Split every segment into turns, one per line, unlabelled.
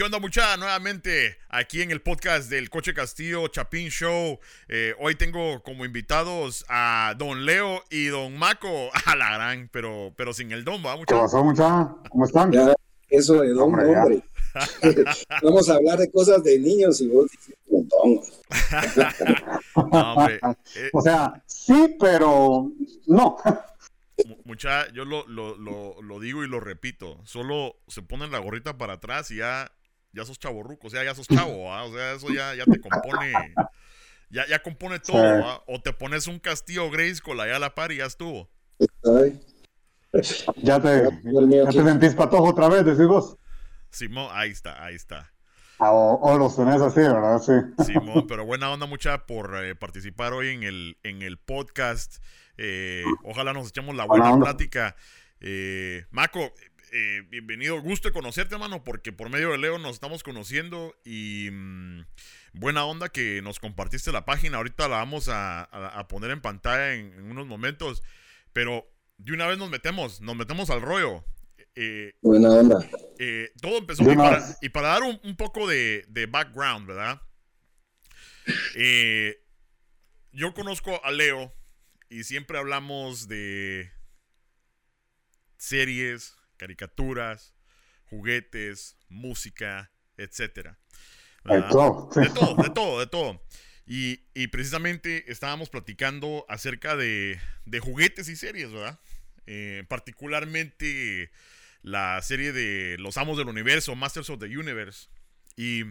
¿Qué onda mucha? Nuevamente aquí en el podcast del Coche Castillo Chapín Show. Eh, hoy tengo como invitados a Don Leo y Don Maco. A la gran, pero, pero sin el don, ¿va?
¿Qué pasó mucha? ¿Cómo están?
Ya, eso de don, hombre. hombre. Vamos a hablar de cosas de niños y vos dices don.
no, hombre. Eh, o sea, sí, pero no.
Mucha, yo lo, lo, lo, lo, digo y lo repito. Solo se ponen la gorrita para atrás y ya ya sos chaborruco, o sea, ya sos chavo, o sea, eso ya, ya te compone, ya, ya compone todo, o te pones un castillo Grayskull allá a la par y ya estuvo.
Ya te, ya te sentís patojo otra vez, decís vos.
Simón, ahí está, ahí está.
Ah, o, los tenés así, ¿verdad? Sí.
Simón, pero buena onda mucha por eh, participar hoy en el, en el podcast. Eh, ojalá nos echemos la buena, plática. Eh, Maco, eh, bienvenido, gusto de conocerte, hermano, porque por medio de Leo nos estamos conociendo y mm, buena onda que nos compartiste la página. Ahorita la vamos a, poner en pantalla en, unos momentos, pero de una vez nos metemos, nos metemos al rollo.
Eh, buena onda.
Eh, todo empezó y para, dar un, poco de, de, background, ¿verdad? yo conozco a Leo y siempre hablamos de series, caricaturas, juguetes, música, etcétera.
De todo.
De todo, de todo, de todo. Y, precisamente estábamos platicando acerca de, juguetes y series, ¿verdad? Eh, particularmente la serie de Los Amos del Universo, Masters of the Universe. Y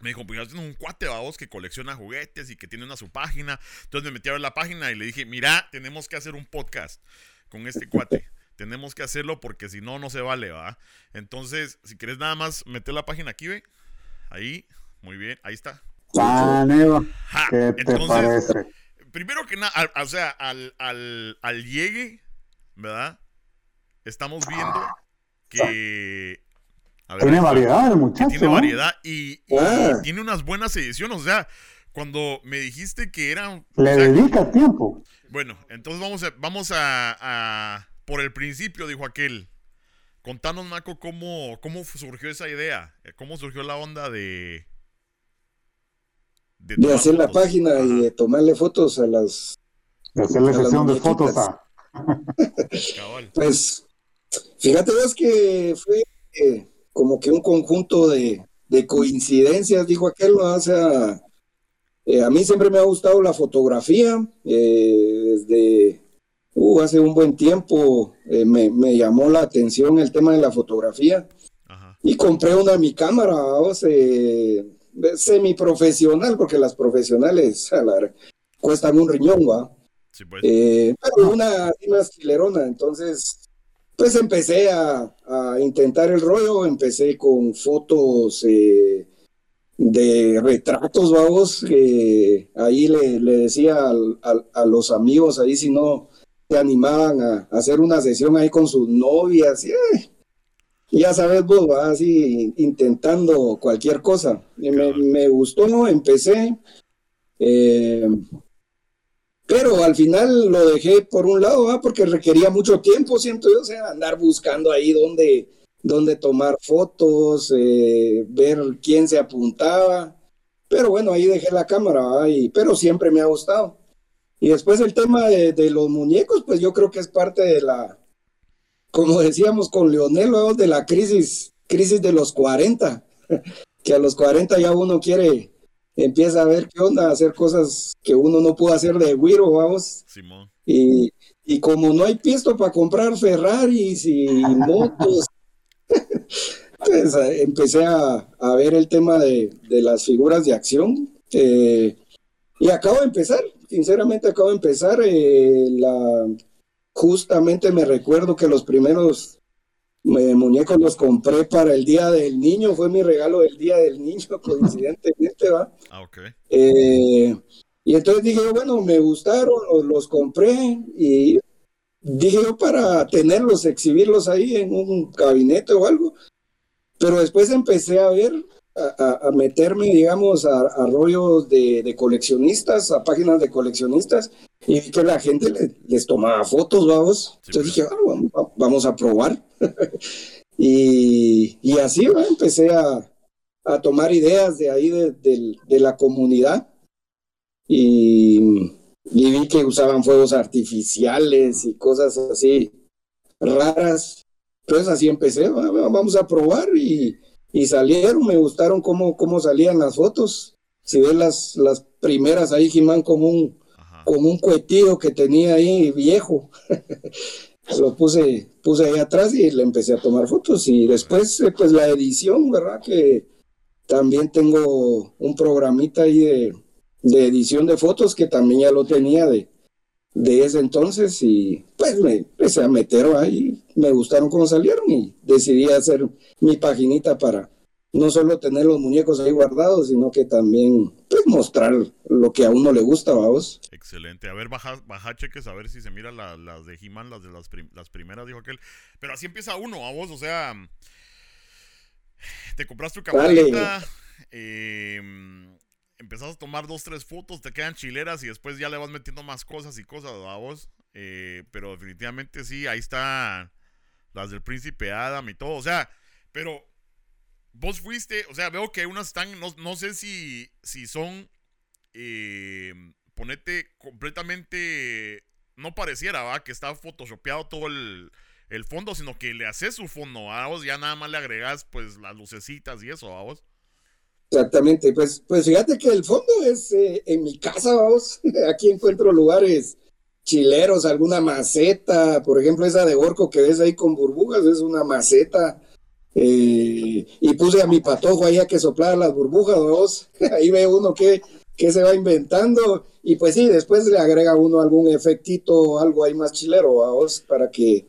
me dijo, pues yo tengo un cuate, vos, que colecciona juguetes y que tiene una su página. Entonces me metí a ver la página y le dije, mira, tenemos que hacer un podcast con este cuate. Tenemos que hacerlo porque si no, no se vale, ¿va? Entonces, si quieres nada más meter la página aquí, ve. Ahí, muy bien, ahí está.
Ah, ¿Qué te parece?
Primero que nada, o sea, al, al, llegue, ¿verdad? Estamos viendo que
tiene variedad el muchacho.
Tiene variedad y, tiene unas buenas ediciones. O sea, cuando me dijiste que eran.
Le dedica tiempo.
Bueno, entonces vamos a, vamos a, por el principio, dijo aquel. Contanos, Marco, cómo, cómo surgió esa idea, eh, cómo surgió la onda de...
De, hacer la página y de tomarle fotos a las...
De hacerle sesión de fotos a...
pues, fíjate vos que fue eh, como que un conjunto de, coincidencias, dijo aquel, o sea, eh, a mí siempre me ha gustado la fotografía, desde uh, hace un buen tiempo eh, me, me, llamó la atención el tema de la fotografía. Y compré una mi cámara, o semi semiprofesional, porque las profesionales cuestan un riñón, ¿va? Pues. Eh, pero una, una estilerona, entonces pues empecé a, a, intentar el rollo, empecé con fotos eh, de retratos, vamos, que ahí le, le decía a los amigos, ahí si no, se animaban a, hacer una sesión ahí con sus novias. Y, ya sabes vos, va así intentando cualquier cosa. Y me, gustó, empecé. Eh, pero al final lo dejé por un lado, porque requería mucho tiempo, siento yo, o sea, andar buscando ahí donde, donde tomar fotos, eh, ver quién se apuntaba. Pero bueno, ahí dejé la cámara, y, pero siempre me ha gustado. Y después el tema de, los muñecos, pues yo creo que es parte de la, como decíamos con Leonel, de la crisis, crisis de los 40, que a los 40 ya uno quiere, empieza a ver qué onda, hacer cosas que uno no pudo hacer de Wiro, vamos. Y, y como no hay pisto para comprar Ferraris y motos, pues empecé a, a, ver el tema de, de las figuras de acción. Eh, y acabo de empezar, sinceramente acabo de empezar. Eh, la, justamente me recuerdo que los primeros eh, muñecos los compré para el Día del Niño, fue mi regalo del Día del Niño, coincidentemente, ¿va?
Ah, ok.
Eh, y entonces dije, bueno, me gustaron, los, los compré y dije yo para tenerlos, exhibirlos ahí en un gabinete o algo. Pero después empecé a ver a, meterme, digamos, a, rollos de, coleccionistas, a páginas de coleccionistas, y que la gente les tomaba fotos, vamos. Entonces dije, ah, vamos, a probar. Y, y así empecé a, a, tomar ideas de ahí de, de, la comunidad y, y, vi que usaban fuegos artificiales y cosas así raras. Entonces así empecé, vamos a probar y, y salieron, me gustaron cómo, cómo salían las fotos. Si ves las, las primeras ahí, Jimán, como un, como un cuetillo que tenía ahí viejo. lo puse, puse ahí atrás y le empecé a tomar fotos. Y después, eh, pues la edición, ¿verdad? Que también tengo un programita ahí de, de edición de fotos que también ya lo tenía de, de ese entonces y pues me empecé a meter ahí, me gustaron cómo salieron y decidí hacer mi paginita para no solo tener los muñecos ahí guardados, sino que también pues, mostrar lo que a uno le gusta, vamos.
Excelente. A ver, baja, baja cheques, a ver si se mira las de He-Man, las de las, las, primeras, dijo aquel. Pero así empieza uno, a vos, o sea, te compras tu camarita, eh, empezás a tomar dos, tres fotos, te quedan chileras y después ya le vas metiendo más cosas y cosas, a vos. Eh, pero definitivamente sí, ahí está las del príncipe Adam y todo, o sea, pero vos fuiste, o sea, veo que unas están, no, sé si, si son, eh, ponete completamente, no pareciera, ¿va? Que está photoshopeado todo el, fondo, sino que le haces su fondo, a vos ya nada más le agregas pues las lucecitas y eso, a vos.
Exactamente, pues, pues fíjate que el fondo es eh, en mi casa, vamos, aquí encuentro lugares chileros, alguna maceta, por ejemplo esa de orco que ves ahí con burbujas, es una maceta, eh, y puse a mi patojo ahí a que soplara las burbujas, dos. ahí ve uno que, que se va inventando y pues sí, después le agrega uno algún efectito, algo ahí más chilero, vos, para que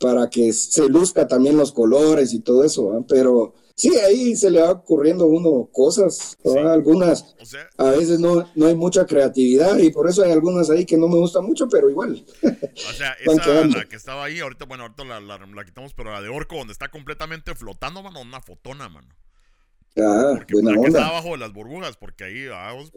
para que se luzca también los colores y todo eso, pero sí, ahí se le va ocurriendo uno cosas, algunas, a veces no, no hay mucha creatividad y por eso hay algunas ahí que no me gustan mucho, pero igual.
O sea, esa, la que estaba ahí, ahorita, bueno, ahorita la, la, quitamos, pero la de Orco, donde está completamente flotando, mano, una fotona, mano.
Ah, porque, buena onda. está
abajo de las burbujas, porque ahí, vamos.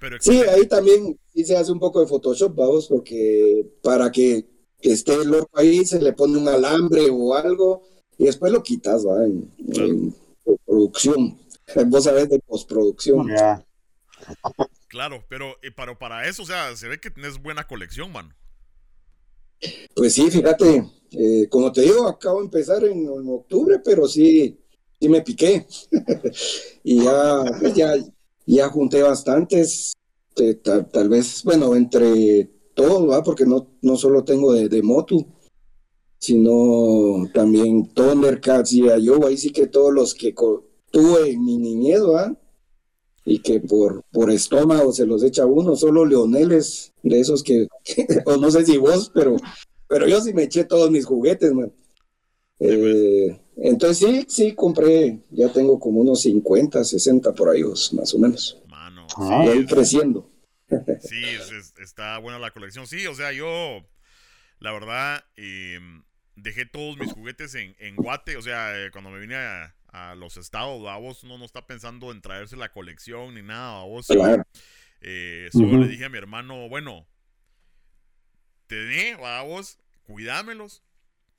Pero sí, ahí también sí se hace un poco de Photoshop, vamos, porque para que esté el orco ahí se le pone un alambre o algo y después lo quitas, ¿va? En, producción. Vos sabés de postproducción.
Claro, pero, eh, pero para eso, o sea, se ve que tienes buena colección, man.
Pues sí, fíjate, eh, como te digo, acabo de empezar en, octubre, pero sí, sí me piqué. y ya, pues ya, ya junté bastantes, eh, tal, vez, bueno, entre todos, ¿va? Porque no, no solo tengo de, de Motu, sino también Thundercats y yo ahí sí que todos los que tuve en mi niñez, Y que por, por estómago se los echa uno, solo Leoneles, de esos que, o no sé si vos, pero, pero yo sí me eché todos mis juguetes, man. Eh, entonces sí, sí compré, ya tengo como unos 50, 60 por ahí, más o menos.
Mano,
sí, creciendo.
Sí, está buena la colección. Sí, o sea, yo, la verdad, eh, dejé todos mis juguetes en, en Guate. O sea, eh, cuando me vine a, los estados, a vos no, no está pensando en traerse la colección ni nada. A vos eh, solo le dije a mi hermano, bueno, te di, a vos, cuidámelos.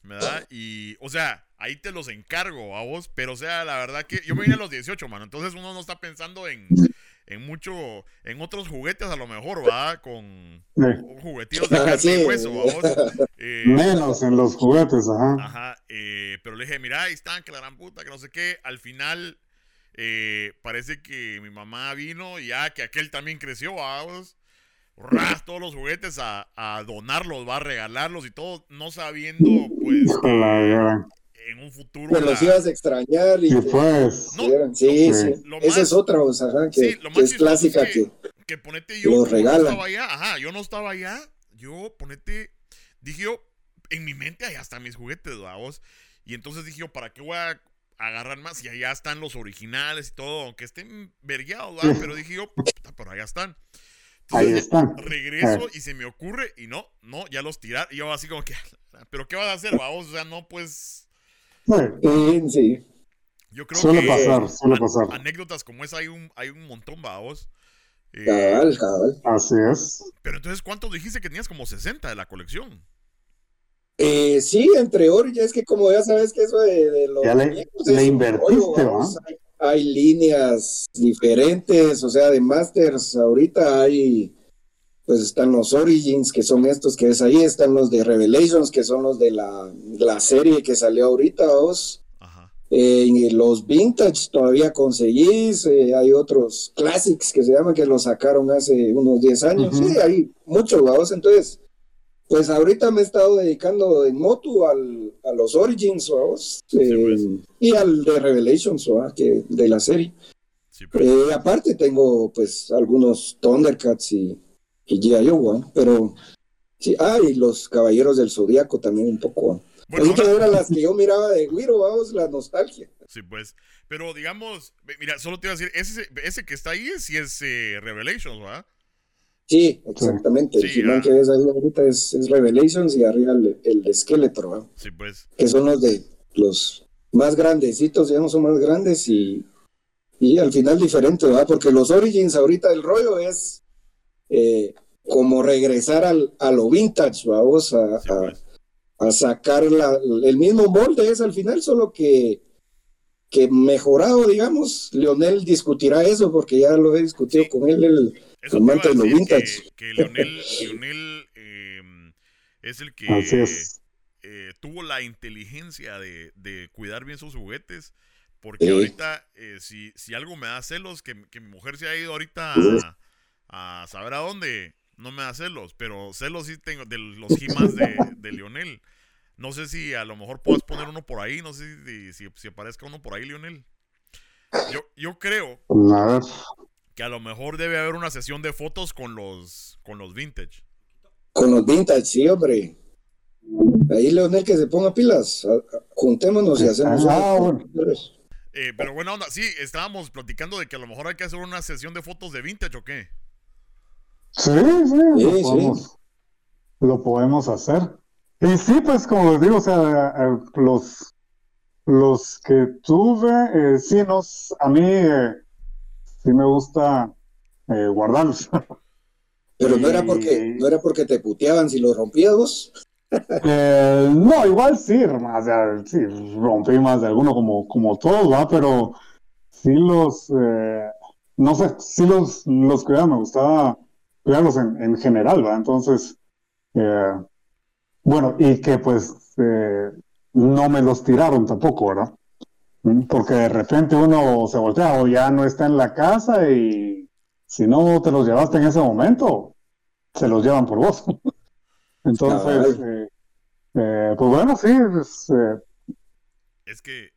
¿Verdad? Y, o sea, ahí te los encargo a vos, pero o sea, la verdad que yo me vine a los 18, mano, entonces uno no está pensando en, en mucho, en otros juguetes a lo mejor, va, con juguetitos de carne y hueso,
eh, Menos en los juguetes, ajá.
Ajá, eh, pero le dije, mira, ahí están, que la gran puta, que no sé qué. Al final, eh, parece que mi mamá vino y ya que aquel también creció, vamos. Ras, todos los juguetes a, a donarlos, va a regalarlos y todo, no sabiendo, pues, en un futuro.
Que los ibas a extrañar y.
pues.
sí, sí. Esa es otra, o sea, que, es clásica que,
que, ponete yo. Los no estaba allá, ajá, yo no estaba allá. Yo, ponete. Dije yo, en mi mente allá están mis juguetes, vamos. Y entonces dije yo, ¿para qué voy a agarrar más? Y allá están los originales y todo, aunque estén vergueados, pero dije yo, pero allá están.
Ahí están.
Regreso y se me ocurre, y no, no, ya los tirar. Y yo así como que, ¿pero qué vas a hacer, vamos? O sea, no, pues
Sí, sí.
Yo creo suele que pasar, suele pasar. anécdotas como esa hay un, hay un montón, vaos.
Eh, cabal, cabal.
Así es.
Pero entonces, ¿cuántos dijiste que tenías? Como 60 de la colección.
Eh, sí, entre Origins, es que como ya sabes que eso de, los...
Ya le, invertiste, ¿no?
hay, líneas diferentes, o sea, de Masters ahorita hay, pues están los Origins, que son estos que ves ahí, están los de Revelations, que son los de la, la serie que salió ahorita, vos. Eh, los vintage todavía conseguís, eh, hay otros classics que se llaman que los sacaron hace unos 10 años, sí, hay muchos, vamos, entonces, pues ahorita me he estado dedicando en moto al, a los Origins, vamos, eh, pues. y al de Revelations, que de la serie. Pues. aparte tengo pues algunos Thundercats y, y G.I. pero sí, ah, y los Caballeros del Zodíaco también un poco. Bueno, eran las que yo miraba de Wiro, vamos, la nostalgia.
Sí, pues. Pero digamos, mira, solo te iba a decir, ese, ese que está ahí sí es eh, Revelations, ¿verdad?
Sí, exactamente. el He-Man que ves ahí ahorita es, es, Revelations y arriba el, el de Skeletor, ¿verdad?
Sí, pues.
Que son los de los más grandecitos, digamos, son más grandes y, y al final diferente, ¿verdad? Porque los Origins ahorita el rollo es eh, como regresar al, a lo vintage, vamos, a, a pues a sacar el mismo molde es al final, solo que, que mejorado, digamos. Leonel discutirá eso porque ya lo he discutido con él, el amante de los vintage.
Que, Leonel, em, es el que eh, tuvo la inteligencia de, cuidar bien sus juguetes. Porque ahorita, eh, si, si, algo me da celos, que, mi mujer se ha ido ahorita a, saber a dónde, no me da celos, pero celos sí tengo de los gimas de, de Lionel. No sé si a lo mejor puedas poner uno por ahí, no sé si, si, aparezca uno por ahí, Lionel. Yo, yo creo que a lo mejor debe haber una sesión de fotos con los, con los vintage.
Con los vintage, sí, hombre. Ahí, Leonel, que se ponga pilas. Juntémonos y hacemos. Ah,
eh, pero bueno, onda, sí, estábamos platicando de que a lo mejor hay que hacer una sesión de fotos de vintage o qué.
Sí, sí, sí, lo podemos hacer. Y sí, pues como les digo, o sea, los, los que tuve, eh, sí, nos, a mí eh, sí me gusta eh, guardarlos.
Pero no era porque, no era porque te puteaban si los rompías
eh, no, igual sí, o sea, sí, rompí más de alguno como, como todos, ¿va? Pero sí los, no sé, sí los, los cuidaba, me gustaba cuidarlos en, en general, ¿va? Entonces, bueno, y que pues eh, no me los tiraron tampoco, ¿verdad? Mm, porque de repente uno se voltea o ya no está en la casa y si no te los llevaste en ese momento, se los llevan por vos. Entonces, eh, eh, pues bueno, sí,
es, es que...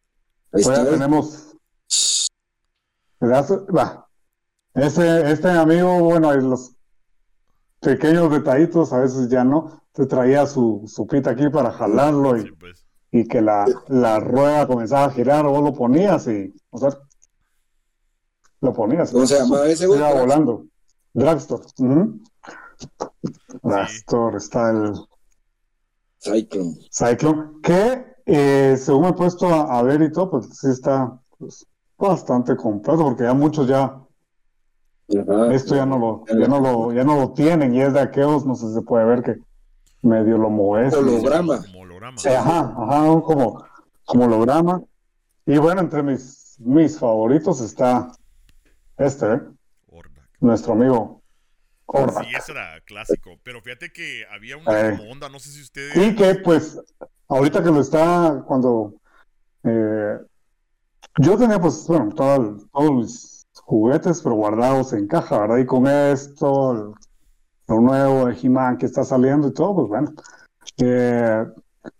Pues ya tenemos... Va. Ese, este amigo, bueno, los pequeños detallitos a veces ya no, te traía su, su pita aquí para jalarlo y, pues. y que la, la, rueda comenzaba a girar, vos lo ponías y, o sea, lo ponías.
¿Cómo se llamaba ese
Iba volando. Dragstore. Dragstore está el.
Cyclone.
Cyclone, que eh, según me he puesto a, ver y todo, pues sí está pues, bastante completo, porque ya muchos ya. Esto ya no lo, ya no lo, ya no lo tienen, y es de aquellos, no sé si se puede ver que medio lo mueves.
Holograma.
ajá, ajá, como, como holograma. Y bueno, entre mis, mis favoritos está este, ¿eh? nuestro amigo
Ordak. Sí, ese era clásico. Pero fíjate que había una eh. onda, no sé si ustedes.
Y que pues, ahorita que lo está, cuando. Eh, yo tenía pues, bueno, todos mis juguetes, pero guardados en caja, ¿verdad? Y con esto, lo nuevo de He-Man que está saliendo y todo, pues bueno, eh,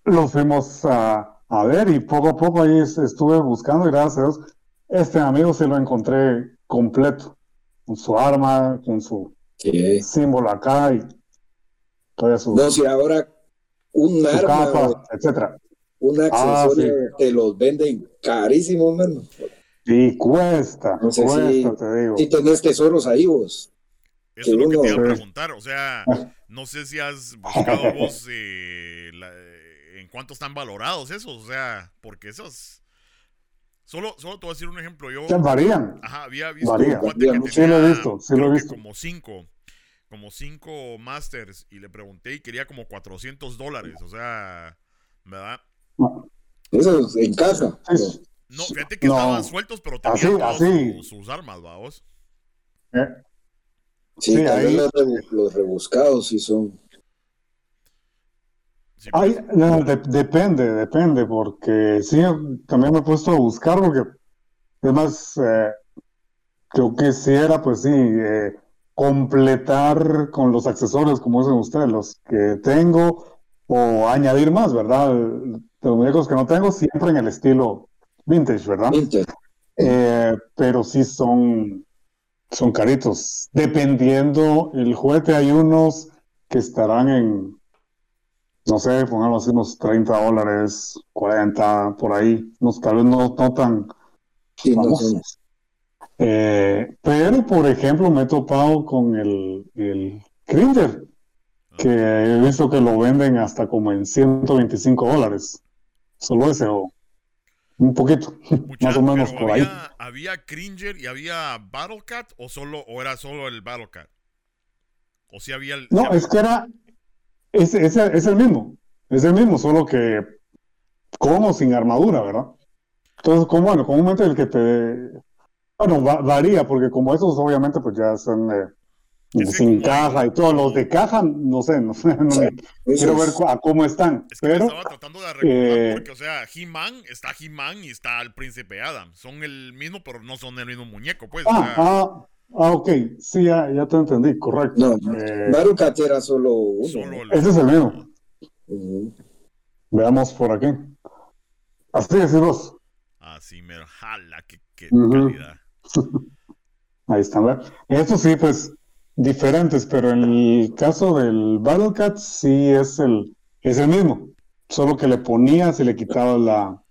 lo fuimos a, ver y poco a poco ahí estuve buscando y gracias a Dios, este amigo se lo encontré completo, con su arma, con su símbolo acá y
todo eso. No, si ahora un arma,
etcétera.
Un ah, accesorio te los venden carísimo, hermano.
Sí, cuesta, cuesta, te digo.
Si tenés tesoros ahí vos.
Eso es lo que te iba a preguntar. O sea, no sé si has buscado vos eh, en cuánto están valorados esos. O sea, porque esos. Solo, solo te voy a decir un ejemplo. Yo.
varían.
Ajá, había visto
varían. un cuate que
sí
lo he visto, sí lo he visto.
como cinco. como cinco Masters y le pregunté y quería como 400 dólares, o sea, ¿verdad?
Eso encaja.
No, fíjate que estaban sueltos, pero tenían todos sus armas, vamos.
¿Eh? Sí, ahí... los, rebuscados sí son.
Pues. depende, depende, porque sí, también me he puesto a buscar, porque es más, eh, yo quisiera, pues sí, eh, completar con los accesorios, como dicen ustedes, los que tengo, o añadir más, ¿verdad? Los muñecos que no tengo, siempre en el estilo vintage, ¿verdad? Vintage. Eh, pero sí son son caritos. Dependiendo el juguete, hay unos que estarán en, no sé, pongamos así unos 30 dólares, 40, por ahí. Unos tal vez no, tan famosos. Eh, pero, por ejemplo, me he topado con el, el que he visto que lo venden hasta como en 125 dólares. Solo ese, o un poquito, más o menos por
ahí.
Había,
¿Había Cringer y había Battlecat o solo o era solo el Battlecat? O si había el.
No, es que era. Es, es, es, el mismo. Es el mismo, solo que como sin armadura, ¿verdad? Entonces, como bueno, comúnmente el que te. Bueno, varía, porque como esos obviamente pues ya son eh, sin caja y todos los de caja, no sé, no sé, quiero ver a cómo están. pero,
estaba tratando de recordar eh, porque, o sea, He-Man está He-Man y está el Príncipe Adam. Son el mismo, pero no son el mismo muñeco, pues.
Ah, ah, ah, ok, sí, ya, ya te entendí, correcto.
No, eh, era solo uno.
Ese es el mismo. Veamos por aquí. Así decimos.
Así, mero, jala, qué, qué calidad.
Ahí están, Eso sí, pues diferentes, pero en el caso del Battlecat sí es el, es el mismo, solo que le ponías y le quitabas la,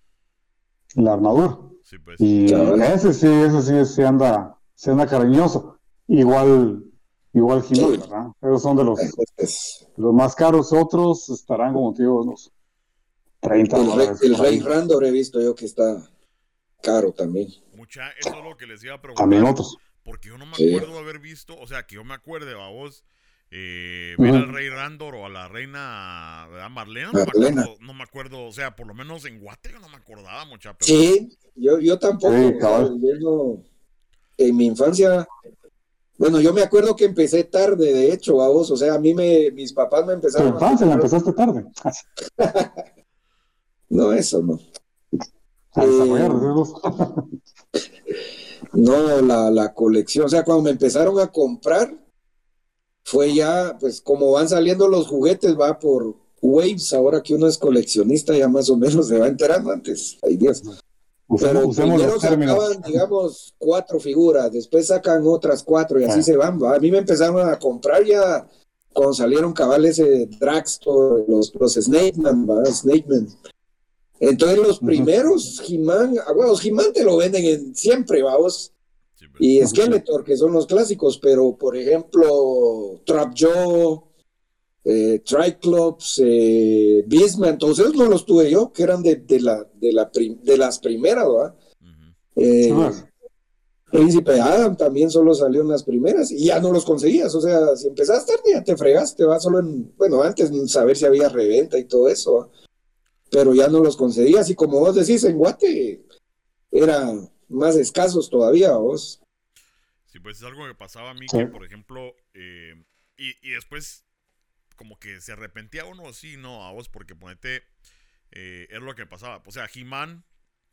la armadura. Pues. Y ese sí, ese sí, sí anda, sí anda cariñoso. Igual, igual Jiménez, ¿verdad? Esos son de los, los más caros, otros estarán como tío unos 30
el, dólares. El Rey Randor he visto yo que está caro también.
Mucha, eso es lo que les iba a preguntar.
También otros.
Porque yo no me acuerdo de haber visto, o sea, que yo me acuerde a vos eh, ver al rey Randor o a la reina Marlena, no, Me acuerdo, no me acuerdo, o sea, por lo menos en Guate no me acordaba mucha.
Sí, yo, yo tampoco. en mi infancia, bueno, yo me acuerdo que empecé tarde, de hecho, a vos, o sea, a mí me, mis papás me empezaron.
¿Tu infancia la empezaste tarde?
no, eso no.
A desarrollar,
eh, No, la, la colección, o sea, cuando me empezaron a comprar, fue ya, pues como van saliendo los juguetes, va por waves, ahora que uno es coleccionista ya más o menos se va enterando antes, hay días. Pero primero sacaban, digamos, cuatro figuras, después sacan otras cuatro y así ah. se van. A mí me empezaron a comprar ya cuando salieron cabales de Dragstore, los, los Snake Man, Snake Man. Entonces los primeros He-Man, ah, bueno, He-Man te lo venden en, siempre, vamos. y Skeletor, que son los clásicos, pero por ejemplo, Trap Joe, eh, Triclops, eh, Beastman, todos esos no los tuve yo, que eran de, de, la, de, la de las primeras, ¿verdad? Eh, Príncipe Adam también solo salió en las primeras y ya no los conseguías. O sea, si empezaste tarde ya te fregaste, va solo en, bueno, antes saber si había reventa y todo eso pero ya no los concedías y como vos decís, en Guate eran más escasos todavía vos.
Sí, pues es algo que pasaba a mí, que por ejemplo, eh, y, y, después como que se arrepentía uno, sí, no, a vos, porque ponete, eh, es lo que pasaba. O sea, He-Man,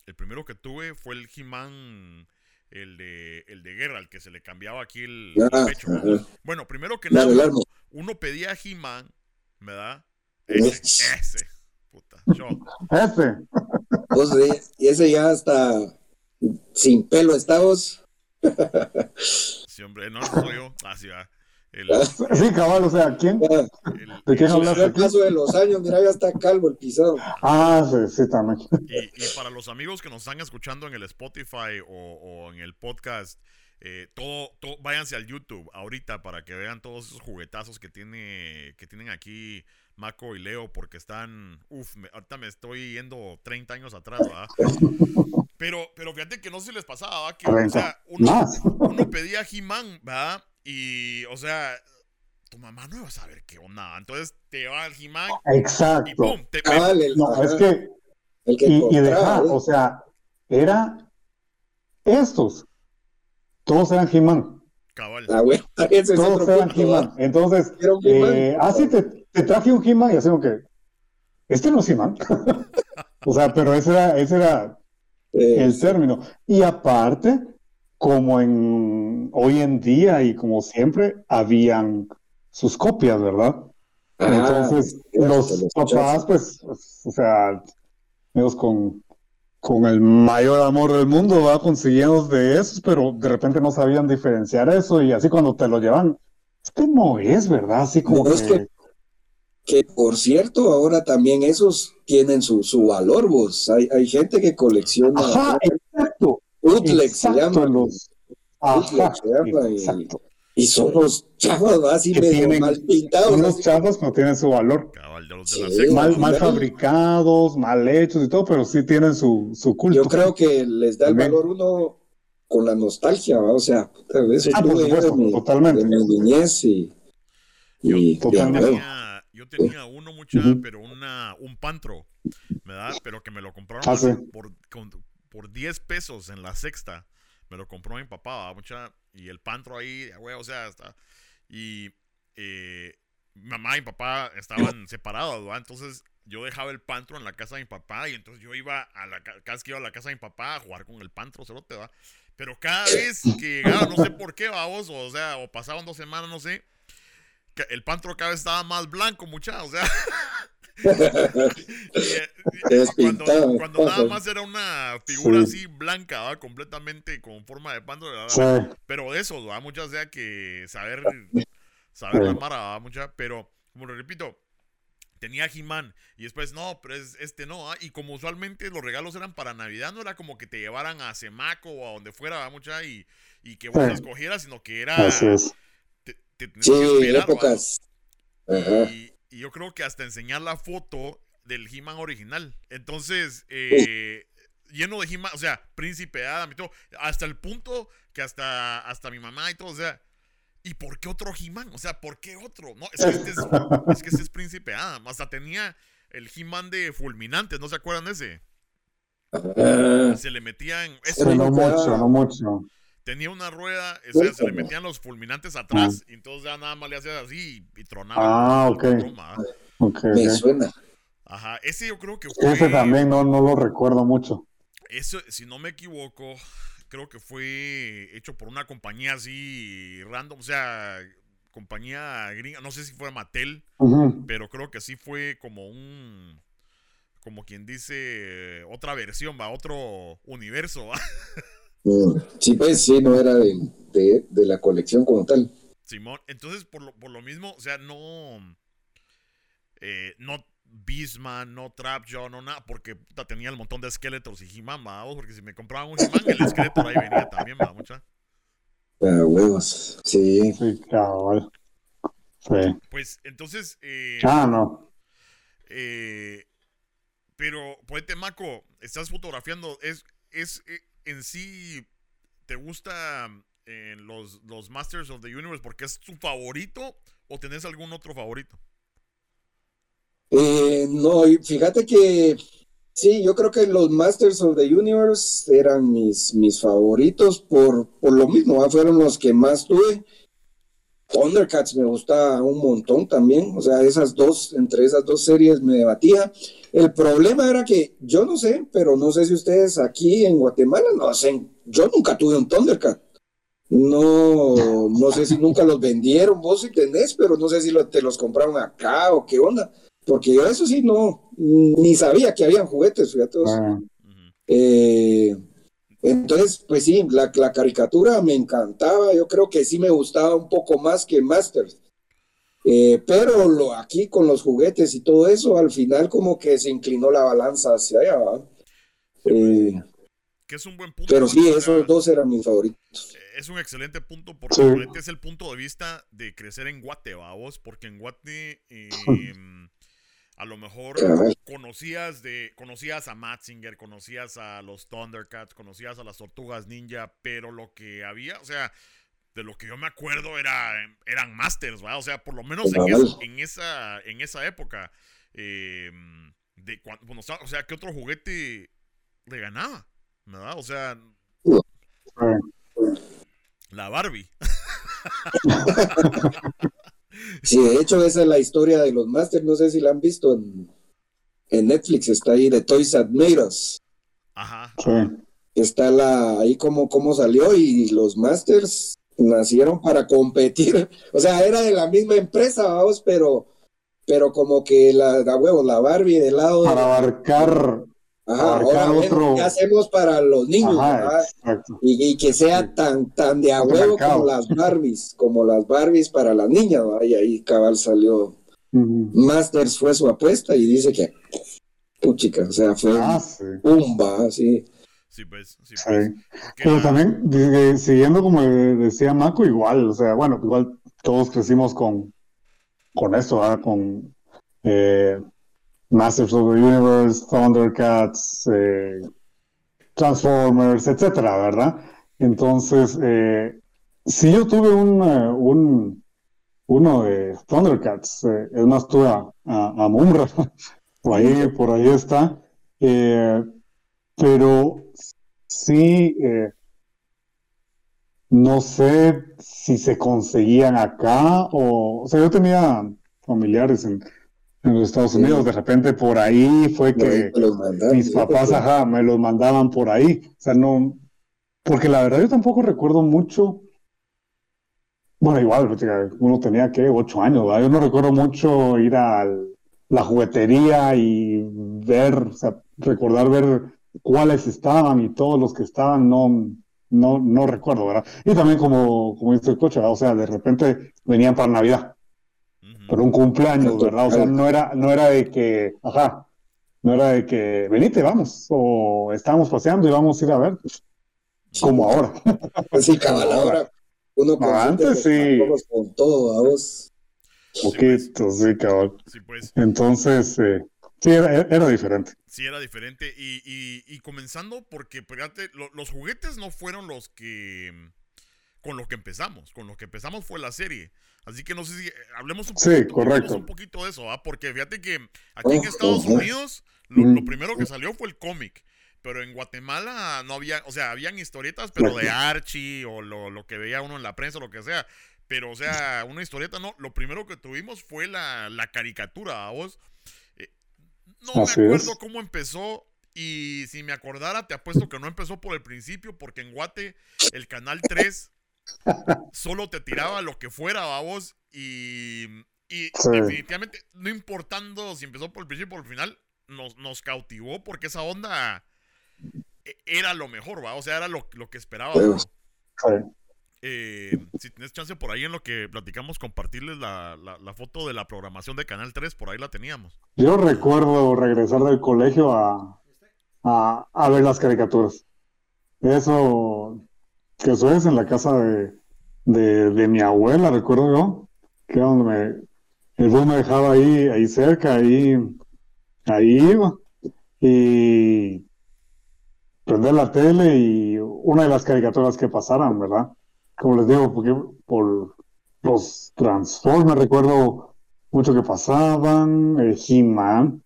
el primero que tuve fue el He-Man, el de, el de guerra, el que se le cambiaba aquí el, ah, pecho. Bueno, primero que nada, uno pedía a He-Man, ¿verdad? Ese, ese
ese.
Pues, y ese ya está sin pelo estamos.
sí, hombre, no, soy yo. Así ah,
va. sí, cabal, o sea, ¿quién? ¿De quién hablas?
El paso de los años, mira, ya está calvo el pisado.
Ah, sí, sí, también.
Y, y, para los amigos que nos están escuchando en el Spotify o, o en el podcast, eh, todo, todo, váyanse al YouTube ahorita para que vean todos esos juguetazos que tiene que tienen aquí Mako y Leo porque están, uff, ahorita me estoy yendo 30 años atrás, ¿verdad? Pero, pero fíjate que no se les pasaba, Que, o sea, uno, uno pedía He-Man, ¿verdad? Y, o sea, tu mamá no iba a saber qué onda. Entonces te va al He-Man
Exacto.
y pum, te
Ah, el-
No, es que,
el que
y, y
encontraba,
deja,
¿eh?
o sea, era estos. Todos eran He-Man.
cabal.
Ah, bueno, ese es
Todos
otro
eran He-Man. Entonces, eh, ah, sí, te, te traje un He-Man y así como que, este no es He-Man. o sea, pero ese era, ese era
Eh,
el término. Y aparte, como en hoy en día y como siempre, habían sus copias, ¿verdad?
ah,
Entonces, los papás, pues, o sea, ellos con, con el mayor amor del mundo, va consiguiendo de esos, pero de repente no sabían diferenciar eso y así cuando te lo llevan, este no es, ¿verdad? Así como
No, es
que,
que- por cierto, ahora también esos tienen su, su valor, vos. Hay, hay gente que colecciona
ajá, exacto,
bootleg, se llama.
los, ajá,
se llama, y-
exacto.
Y son los chavos así
Que
medio
tienen-
mal pintados.
Son los chavos, pero tienen su valor.
Cabal, de los de
Sí.
Mal, mal fabricados, mal hechos y todo, pero sí tienen su, su culto.
Yo creo que les da el
También.
valor uno con la nostalgia, ¿va? o sea, tal vez eso
Ah, por supuesto,
de mi,
totalmente.
de mi niñez y, y
Yo,
Totalmente.
Yo tenía uno mucha, pero una, un pantro, ¿verdad? Pero que me lo compraron
Ah, sí.
por, con- por 10 pesos en la sexta. Me lo compró mi papá, mucha, y el pantro ahí, güey, o sea, está. Y eh, mamá y papá estaban separados, ¿verdad? Entonces yo dejaba el pantro en la casa de mi papá y entonces yo iba a la ca- cada vez que iba a la casa de mi papá a jugar con el pantro, cerote, ¿va? Pero cada vez que llegaba, no sé por qué, vamos, o sea, o pasaban dos semanas, no sé, el pantro cada vez estaba más blanco, mucha, o sea. cuando, cuando nada más era una figura
Sí.
así blanca, ¿va? completamente con forma de pantro.
Sí.
pero eso, ¿va? muchas sea que saber, saber la
Sí.
mara, ¿va? mucha, pero como lo repito, tenía He-Man y después no, pero es, este no, ¿ah? y como usualmente los regalos eran para Navidad, no era como que te llevaran a Semaco o a donde fuera, ¿va? mucha, y, y que vos escogieras, sino que era,
Así es.
Te,
Sí,
que esperar,
épocas. Ajá.
Y, y yo creo que hasta enseñar la foto del He-Man original. Entonces, eh, lleno de He-Man, o sea, Príncipe Adam y todo, hasta el punto que hasta, hasta mi mamá y todo, o sea, ¿y por qué otro He-Man? O sea, ¿por qué otro? No, es que este es, es, que este es Príncipe Adam. Hasta tenía el He-Man de Fulminantes, ¿no se acuerdan de ese? Se le metían,
Sí, no mucho, no mucho.
Tenía una rueda, o sea, se le metían los fulminantes atrás, y entonces ya nada más le hacías así y, y tronaba.
Ah, ok.
patrón, ¿va?
Ok,
me suena.
Ajá, ese yo creo que fue.
Ese también no, no lo recuerdo mucho.
Eso, si no me equivoco, creo que fue hecho por una compañía así random, o sea, compañía gringa, no sé si fue Mattel, pero creo que sí fue como un, como quien dice, otra versión, va, otro universo, ¿va?
Mm, Sí, pues sí, no era de, de, de la colección como tal.
Simón. Entonces, por lo, por lo mismo, o sea, no, eh, no Beastman, no Trapjaw, no nada, porque puta, tenía el montón de esqueletos y He-Man, ¿va? porque si me compraban un He-Man, el esqueleto ahí venía también, va, mucha.
Ah, huevos. Sí.
Sí, cabal. Sí.
Pues entonces, eh,
Ah, no.
eh, pero, poete Maco, estás fotografiando, es, es eh, en sí, ¿te gusta eh, los, los Masters of the Universe porque es tu favorito o tenés algún otro favorito?
Eh, no, fíjate que sí, yo creo que los Masters of the Universe eran mis, mis favoritos por, por lo mismo, ¿va? fueron los que más tuve. Thundercats me gusta un montón también, o sea, esas dos, entre esas dos series me debatía. El problema era que yo no sé, pero no sé si ustedes aquí en Guatemala no hacen, yo nunca tuve un Thundercat. No, no sé si nunca los vendieron, vos sí tenés, pero no sé si lo- te los compraron acá o qué onda. Porque yo eso sí no, ni sabía que habían juguetes, fíjate.
Ah.
Eh, entonces, pues sí, la, la caricatura me encantaba, yo creo que sí me gustaba un poco más que Masters. Eh, pero lo, aquí con los juguetes y todo eso, al final como que se inclinó la balanza hacia allá, ¿va? Eh,
Que es un buen punto.
pero sí, esos dos eran mis favoritos.
Es un excelente punto porque
Sí.
es el punto de vista de crecer en Guate, vos, porque en Guate eh, a lo mejor conocías de conocías a Matzinger, conocías a los Thundercats, conocías a las Tortugas Ninja, pero lo que había, o sea, de lo que yo me acuerdo era, eran Masters, ¿verdad? O sea, por lo menos en, esa, en, esa, en esa época. Eh, de cuando, o sea, ¿qué otro juguete le ganaba? ¿Verdad? O sea, la Barbie.
sí, de hecho, esa es la historia de los Masters. No sé si la han visto en, en Netflix. Está ahí de Toys Admirers.
Ajá.
Está la, ahí como, cómo salió y los Masters nacieron para competir. O sea, era de la misma empresa, vamos, pero, pero como que la, la huevo, la Barbie de lado.
Para abarcar.
Ajá, ahora ¿qué hacemos para los niños? y, que sea tan, tan de a huevo como las Barbies, como las Barbies para las niñas, y ahí cabal salió. Masters fue su apuesta y dice que, puchica, o sea, fue ah, un así.
Sí, pues, sí, pues.
Pero también, siguiendo como decía Mako, igual, o sea, bueno, igual todos crecimos con, con eso, ¿ah? con eh, Masters of the Universe, Thundercats, eh, Transformers, etcétera, ¿verdad? Entonces, eh, si yo tuve un, un uno de Thundercats, es más, tuve a, a, por ahí, por ahí está, pero sí, eh, no sé si se conseguían acá o, o sea, yo tenía familiares en, los Estados Unidos, de repente por ahí fue que mis papás, ajá, me los mandaban por ahí, o sea, no, porque la verdad yo tampoco recuerdo mucho, bueno, igual, uno tenía que ocho años, yo no recuerdo mucho ir a la juguetería y ver, o sea, recordar ver cuáles estaban y todos los que estaban no, no, no recuerdo, ¿verdad? Y también como, como dice el coche, o sea, de repente venían para Navidad, por un cumpleaños, ¿verdad? O sea, no era, no era de que, ajá, no era de que, venite, vamos, o estábamos paseando y vamos a ir a ver, como ahora.
Pues sí, cabal, ahora uno
con antes sí.
con todo, a vos.
Poquito, sí, cabal.
Sí, pues.
Entonces, eh, Sí, era, diferente.
Sí, era diferente. Y, comenzando porque, fíjate, los juguetes no fueron los que... Con lo que empezamos. Con lo que empezamos fue la serie. Así que no sé si... Eh, hablemos un, poquito,
correcto.
un poquito de eso, ¿ah? Porque fíjate que aquí en Estados Unidos lo, primero que salió fue el cómic. Pero en Guatemala no había... O sea, habían historietas, pero de Archie o lo, que veía uno en la prensa o lo que sea. Pero, o sea, una historieta no. Lo primero que tuvimos fue la, la caricatura, ¿a vos? No me acuerdo cómo empezó. Y si me acordara, te apuesto que no empezó por el principio, porque en Guate el canal 3 solo te tiraba lo que fuera, vos. Y, y definitivamente, no importando si empezó por el principio o por el final, nos, nos cautivó porque esa onda e, era lo mejor, ¿va? O sea, era lo, lo que esperábamos. Eh, si tienes chance por ahí en lo que platicamos, compartirles la, la, foto de la programación de Canal 3, por ahí la teníamos.
Yo recuerdo regresar del colegio a, a, ver las caricaturas. Eso, que eso es en la casa de, de, mi abuela, recuerdo yo, que donde me, el bus me dejaba ahí, ahí cerca, ahí, ahí iba. Y prender la tele y una de las caricaturas que pasaran, ¿verdad? como les digo, porque por los Transformers recuerdo mucho que pasaban, eh, He-Man,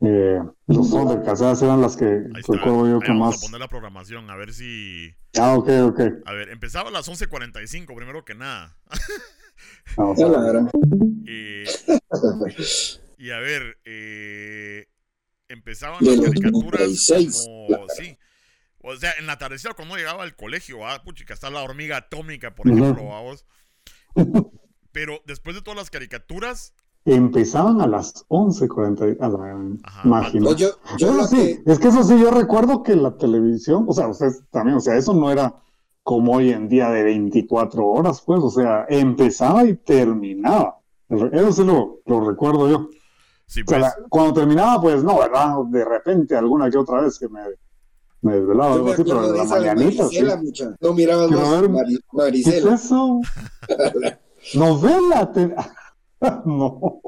eh, los Thundercats eran las que recuerdo yo que más.
Vamos a poner la programación, a ver si.
Ah, ok, ok.
A ver, empezaba a las 11.45, primero que nada.
No, o
y, y a ver, eh, empezaban las caricaturas como. Sí, o sea, en la tardecita cuando llegaba al colegio, ah, puchica, está la hormiga atómica, por ejemplo, vamos. Pero después de todas las caricaturas.
Empezaban a las 11.40, a la máquina.
Pues yo, yo
sí, es que eso sí, yo recuerdo que la televisión, o sea, ustedes también, o sea, eso no era como hoy en día de 24 horas, pues, o sea, empezaba y terminaba. Eso sí lo, lo recuerdo yo.
Sí, pues.
cuando terminaba, pues no, ¿verdad? De repente, alguna que otra vez que me me desvelaba algo así, pero la mañanita, sí.
No mirabas más Mari, Maricela.
¿Qué es eso? ¿Novela? Te... no.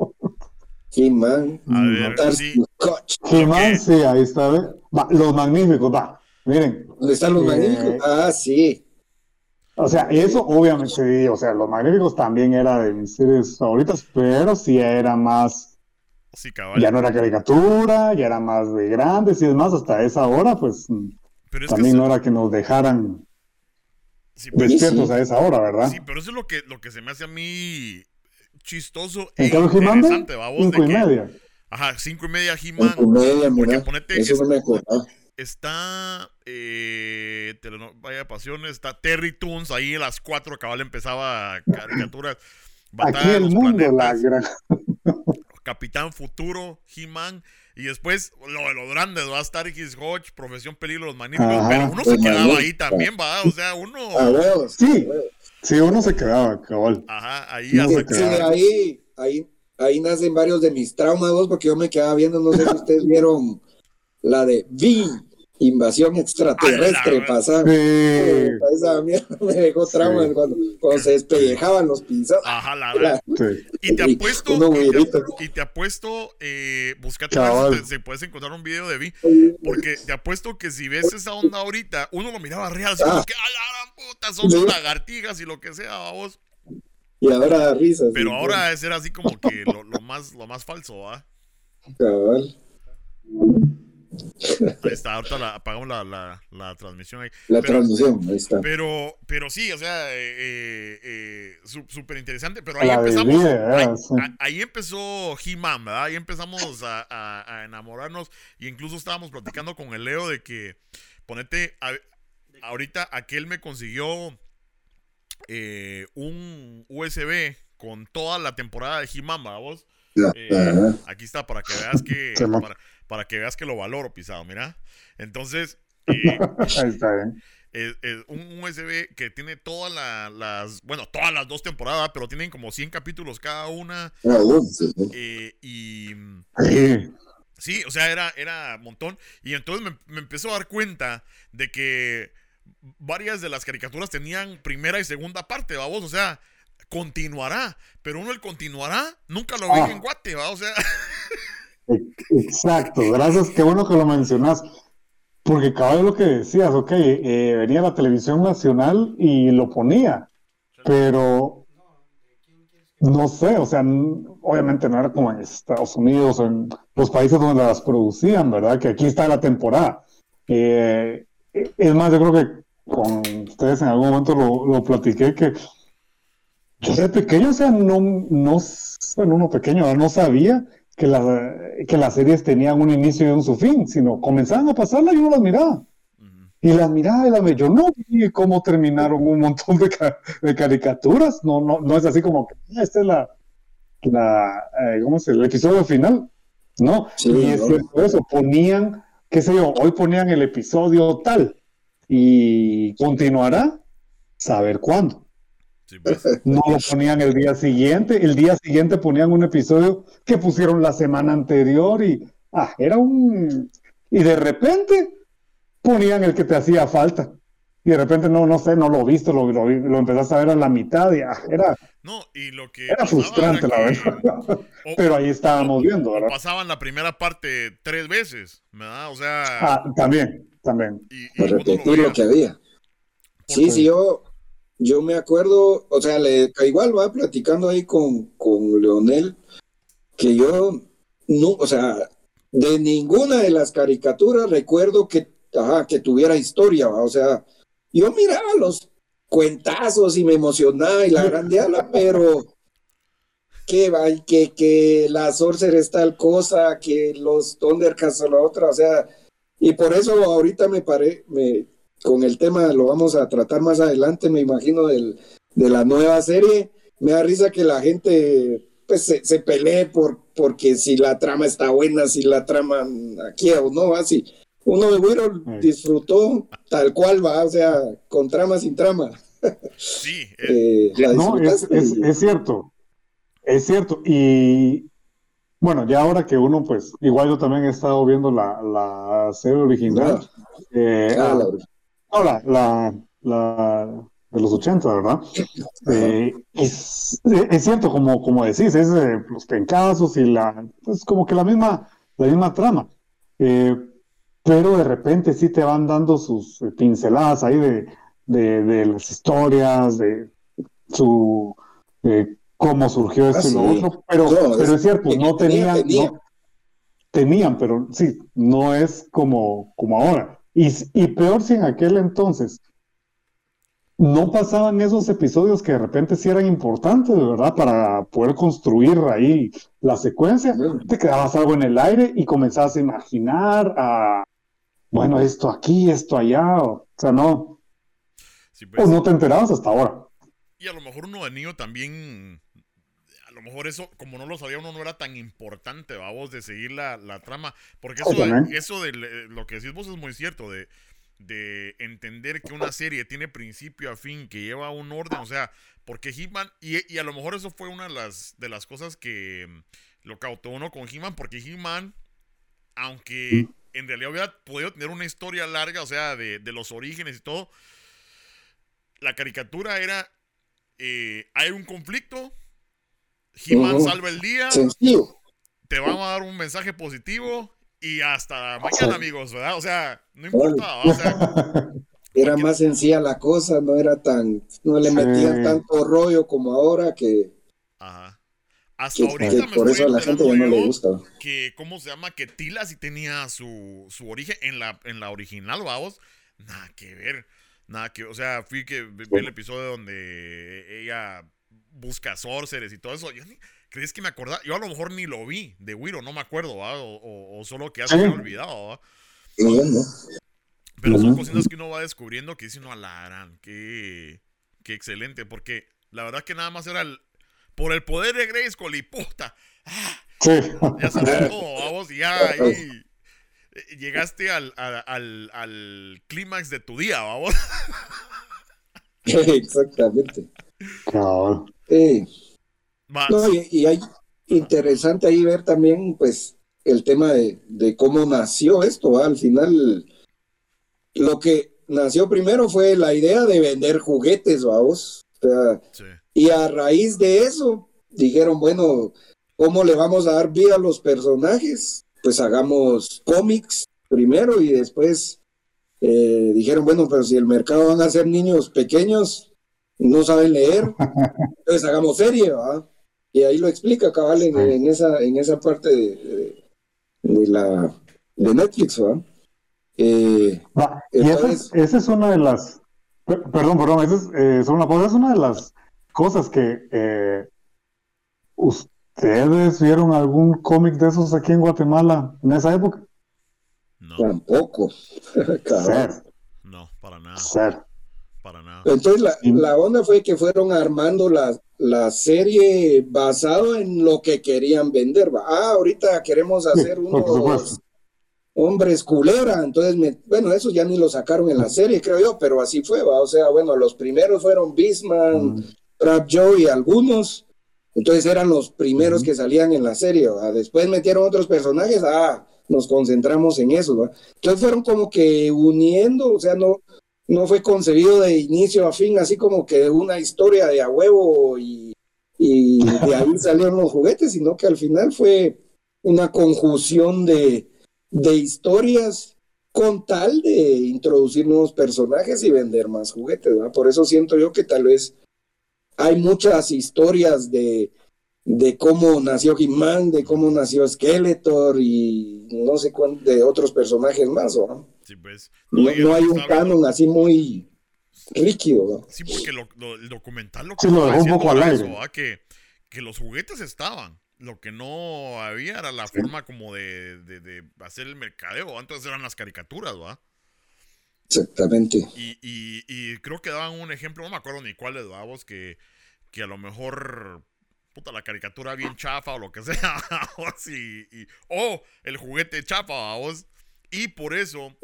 He-Man.
A ver, sí.
He-Man, sí, ahí está. Va, los magníficos, va. Miren.
¿Dónde están los eh... magníficos? Ah, sí.
O sea, eso obviamente, o sea, Los Magníficos también era de mis series favoritas, pero sí era más,
Sí, cabal.
ya no era caricatura, ya era más de grandes y demás, hasta esa hora, pues
Pero es que
también
se-
no era que nos dejaran
sí, pero-
despiertos a esa hora, ¿verdad?
sí, pero eso es lo que, lo que se me hace a mí chistoso e interesante,
cinco y
que-
media.
Ajá, cinco y media He-Man. Porque ponete,
Eso
es-
no me acordaba.
está eh, Vaya Pasiones, está Terry Toons, ahí a las 4 cabal empezaba caricaturas.
Aquí el mundo, la gran...
Capitán Futuro, He-Man, y después lo de los grandes, va a estar X Hodge, Profesión Peligro, los magníficos,
Ajá.
pero uno se quedaba ahí también, va, o sea, uno,
A.
Sí.
a.
Sí, uno se quedaba, cabal.
ajá, ahí
No
hasta
se
ahí, ahí, ahí nacen varios de mis traumas, porque yo me quedaba viendo, no sé si ustedes vieron la de V, Invasión Extraterrestre,
A la-
pasada.
Sí.
Esa mierda me dejó traumas
Sí.
cuando, cuando se despellejaban los pisos.
Ajá, la,
Sí.
Y te apuesto, y te, y te apuesto, eh, buscate
Cabal.
a ver si, puedes encontrar un video de Vi, porque te apuesto que si ves esa onda ahorita, uno lo miraba real, así
Ah.
que a la gran puta, son
Sí.
lagartijas y lo que sea, vos.
Y ahora da risa.
Pero
sí,
ahora es era así como que lo, lo más, lo más falso, ¿va?
cabal.
Ahí está, ahorita la- apagamos la, la, la transmisión ahí.
La
Pero-
transmisión, ahí está.
Pero, pero sí, o sea, eh, eh, eh, su- súper interesante. Pero ahí empezamos. Ahí, empezó He-Man, ¿verdad? Ahí empezamos a, a- a enamorarnos. Y incluso estábamos platicando con el Leo de que, ponete, a- ahorita aquel me consiguió eh, un USB con toda la temporada de He-Man, ¿verdad vos? Eh, aquí está para que veas que para, para que veas que lo valoro pisado mira entonces eh,
Ahí está bien.
es, es un USB que tiene todas la- las, bueno, todas las dos temporadas, pero tienen como 100 capítulos cada una.
Ah,
eh, y
Sí.
sí, o sea, era, era montón. Y entonces me, me empezó a dar cuenta de que varias de las caricaturas tenían primera y segunda parte, vamos, o sea, continuará. Pero uno el continuará, nunca lo
Ah.
vi en Guate, va, o sea.
Exacto, gracias, qué bueno que lo mencionas, porque cada vez lo que decías, ok, eh, venía la televisión nacional y lo ponía, pero no sé, o sea, obviamente no era como en Estados Unidos en los países donde las producían, ¿verdad? Que aquí está la temporada. Eh, es más, yo creo que con ustedes en algún momento lo, lo platiqué que yo de pequeño, o sea, no, no, bueno, uno pequeño, no sabía que, la- que las series tenían un inicio y un su fin, sino comenzaban a pasarla y uno las miraba. Y las miraba y las miraba. Yo no vi cómo terminaron un montón de, ca- de caricaturas. No, no, no es así como que "Ah, esta es la, la eh, ¿cómo se El episodio final. No,
Sí,
y es
no.
cierto eso. Ponían, qué sé yo, hoy ponían el episodio tal y continuará, saber cuándo.
Sí, pues.
No lo ponían el día siguiente. El día siguiente ponían un episodio que pusieron la semana anterior y ah, era un y de repente ponían el que te hacía falta. Y de repente no, no sé, no lo viste, lo, lo, lo empezaste a ver a la mitad y ah, era,
No, y lo que.
era frustrante, la
era que-
verdad.
o-
Pero ahí estábamos viendo,
pasaban la primera parte tres veces, ¿verdad? O sea.
Ah, también, también.
y, lo
repetir lo que había. Sí, sí, yo, yo me acuerdo, o sea, le, igual va platicando ahí con, con Leonel, que yo, no, o sea, de ninguna de las caricaturas recuerdo que, ajá, que tuviera historia, ¿va? o sea, yo miraba los cuentazos y me emocionaba y la grande ala, pero que, que, que la Sorcerer es tal cosa, que los Thundercats son la otra, o sea, y por eso ahorita me paré, me, con el tema lo vamos a tratar más adelante, me imagino, del, de la nueva serie. Me da risa que la gente pues se, se pelee por porque si la trama está buena, si la trama aquí o no, así. Uno de
Mm.
disfrutó tal cual va, o sea, con trama sin trama.
Sí, eh,
Eh, la
No, es, es, es cierto, es cierto. Y bueno, ya ahora que uno, pues, igual yo también he estado viendo la, la serie original. eh,
Ah,
ah,
la-
la, de los 80, ¿verdad? Eh, es, es cierto, como, como decís, es eh, los pencazos y la, es como que la misma, la misma trama. Eh, pero de repente sí te van dando sus eh, pinceladas ahí de, de, de las historias, de su eh, cómo surgió esto
Ah,
y lo
sí.
otro, pero,
No,
pero
es-
cierto, no
tenía,
tenían,
tenía.
no- tenían, pero sí, no es como, como ahora. Y, y peor si en aquel entonces no pasaban esos episodios que de repente sí eran importantes, ¿verdad? Para poder construir ahí la secuencia, te quedabas algo en el aire y comenzabas a imaginar a, bueno, esto aquí, esto allá, o, sea, no,
Sí, pues.
o no te enterabas hasta ahora.
Y a lo mejor uno de niño también. A lo mejor eso, como no lo sabía uno, no era tan importante, vamos, de seguir la, la trama. Porque eso, de,
Obviamente.
eso de le- lo que decís vos es muy cierto, de, de entender que una serie tiene principio a fin, que lleva un orden, o sea, porque He-Man, y, y a lo mejor eso fue una de las, de las cosas que mm, lo cautó uno con He-Man, porque He-Man, aunque en realidad hubiera podido tener una historia larga, o sea, de, de los orígenes y todo, la caricatura era, eh, hay un conflicto, He-Man salva el día,
Sencillo.
te vamos a dar un mensaje positivo y hasta mañana,
Sí.
amigos, ¿verdad? O sea, no importa, o sea,
Era más sencilla la cosa, no era tan, no le
Sí.
metían tanto rollo como ahora que,
ajá. Hasta
que-
ahorita
que
me
por
estoy
eso a la gente ya
enterando
no le gusta.
que, ¿cómo se llama? Que Tila sí tenía su, su origen en la, en la original, vamos. Nada que ver. Nada que, o sea, fui que vi vi el episodio donde ella busca sorceres y todo eso. Yo ni, ¿Crees que me acordaba? Yo a lo mejor ni lo vi de Wiro, no me acuerdo, ¿va? O, o- o solo que ya se me olvidado, ¿va?
No, no.
Pero son cositas que uno va descubriendo que dice uno a la gran, qué, qué excelente, porque la verdad que nada más era el, por el poder de Grayskull y puta, ah,
Sí.
ya sabes todo, vamos, y ya ahí eh, llegaste al, al, al, al clímax de tu día, vamos.
Exactamente.
Más,
No, y, y hay interesante ahí ver también, pues, el tema de, de cómo nació esto. ¿va? Al final, lo que nació primero fue la idea de vender juguetes, vamos. O sea,
sí,
y a raíz de eso, dijeron, bueno, ¿cómo le vamos a dar vida a los personajes? Pues hagamos cómics primero y después eh, dijeron, bueno, pero si el mercado van a ser niños pequeños, no saben leer, entonces hagamos serie, ¿va? Y ahí lo explica cabal en,
Sí.
en esa, en esa parte de, de- de la de Netflix, ¿va? Eh,
Va, y esa es, esa es una de las, per- perdón, perdón, esa es, eh, solo una es una de las cosas que eh, ustedes vieron algún cómic de esos aquí en Guatemala en esa época.
no,
tampoco.
Ser,
no, para nada,
ser.
Para nada.
Entonces la, la onda fue que fueron armando la, la serie basado en lo que querían vender. ¿va? Ah, ahorita queremos hacer unos hombres culebra. Entonces, me- bueno, esos ya ni lo sacaron en la serie, creo yo, pero así fue. ¿va? O sea, bueno, los primeros fueron Beastman,
Mm,
Trap Joe y algunos. Entonces eran los primeros que salían en la serie. ¿va? Después metieron otros personajes. Ah, nos concentramos en eso. ¿va? Entonces fueron como que uniendo, o sea, no, no fue concebido de inicio a fin, así como que una historia de a huevo y, y de ahí salieron los juguetes, sino que al final fue una conjunción de, de historias con tal de introducir nuevos personajes y vender más juguetes. Por eso siento yo que tal vez hay muchas historias de, de cómo nació He-Man, de cómo nació Skeletor y no sé cuán, de otros personajes más. ¿va?
Sí, pues.
No, no hay un canon así muy rígido. ¿va?
Sí, porque lo- lo- el documental lo que
Sí, dejó un poco al
era
aire.
eso, ¿va? que, que los juguetes estaban. Lo que no había era la forma como de, de- de hacer el mercadeo. Antes eran las caricaturas, ¿va?
Exactamente.
Y, y- y creo que daban un ejemplo, no me acuerdo ni cuál de vos, que, que a lo mejor, puta, la caricatura bien chafa o lo que sea, y- o el juguete chafa, vos. Y por eso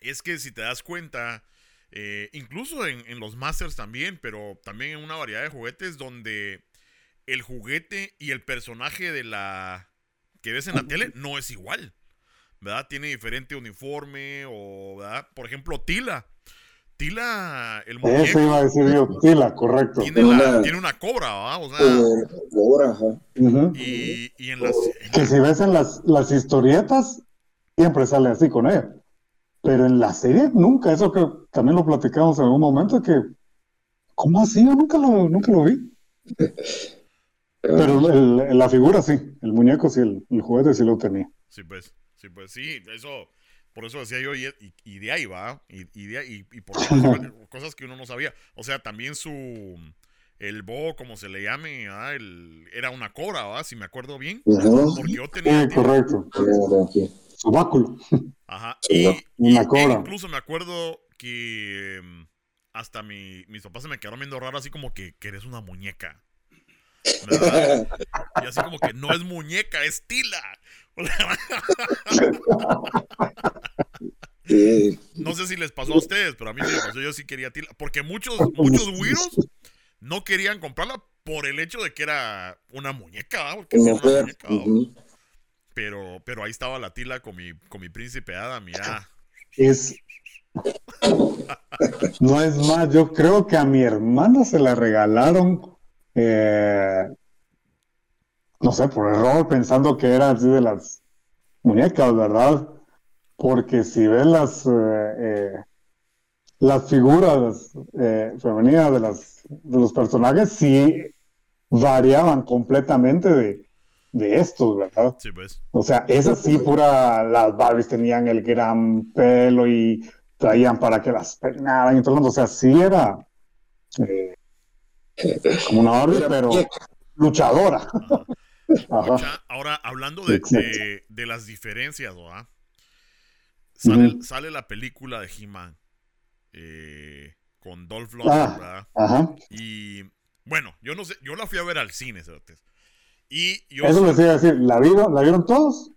es que si te das cuenta, eh, incluso en, en los Masters también, pero también en una variedad de juguetes donde el juguete y el personaje de la que ves en la tele no es igual. ¿Verdad? Tiene diferente uniforme o, ¿verdad? Por ejemplo, Tila. Tila, el
Eso
muñeco,
iba a decir yo, Tila, correcto.
tiene, la-
Una-
tiene una cobra, ¿verdad? O sea,
por, ajá.
Y, y en las...
Que si ves en las, las historietas, siempre sale así con ella. pero en la serie nunca, eso que también lo platicamos en algún momento, que ¿cómo así? Yo nunca lo, nunca lo vi. Pero el- la figura sí, el muñeco sí, el, el juguete sí lo tenía.
Sí, pues, sí, pues, sí, eso, por eso decía yo, y, y- y de ahí va, y, y de ahí, y, por cosas, que uno no sabía. O sea, también su, el bo, como se le llame, ¿verdad? El, era una cobra, ¿verdad? Si me acuerdo bien.
Ujú.
Porque yo tenía...
Sí, correcto. Su báculo.
Ajá. Y,
una
e incluso me acuerdo que mm, hasta mi, mis papás se me quedaron viendo raro, así como que, que eres una muñeca. ¿verdad? Y así como que no es muñeca, es tila. No sé si les pasó a ustedes, pero a mí sí me pasó. Yo sí quería tila. Porque muchos, muchos güiros no querían comprarla por el hecho de que era una muñeca. Porque era una muñeca, pero, pero ahí estaba la tila con mi, con mi príncipe Adam, mira.
Es. No es más, yo creo que a mi hermana se la regalaron, eh, no sé, por error, pensando que era así de las muñecas, ¿verdad? Porque si ves las, eh, eh, las figuras eh, femeninas de, las, de los personajes, sí variaban completamente de, de estos, ¿verdad?
Sí, pues.
O sea, esas sí, pura, las Barbies tenían el gran pelo y traían para que las peinaran y todo el mundo. O sea, sí era eh, como una Barbie, pero luchadora.
Ajá.
Ajá.
Ahora, hablando de, de- de las diferencias, ¿verdad? Sale, la película de He-Man eh, con Dolph Lundgren,
Ah.
¿verdad?
Ajá.
Y bueno, yo no sé, yo la fui a ver al cine, cerotes. Y yo
Eso
sí-
les iba a decir. ¿La vieron, ¿la vieron todos?
sí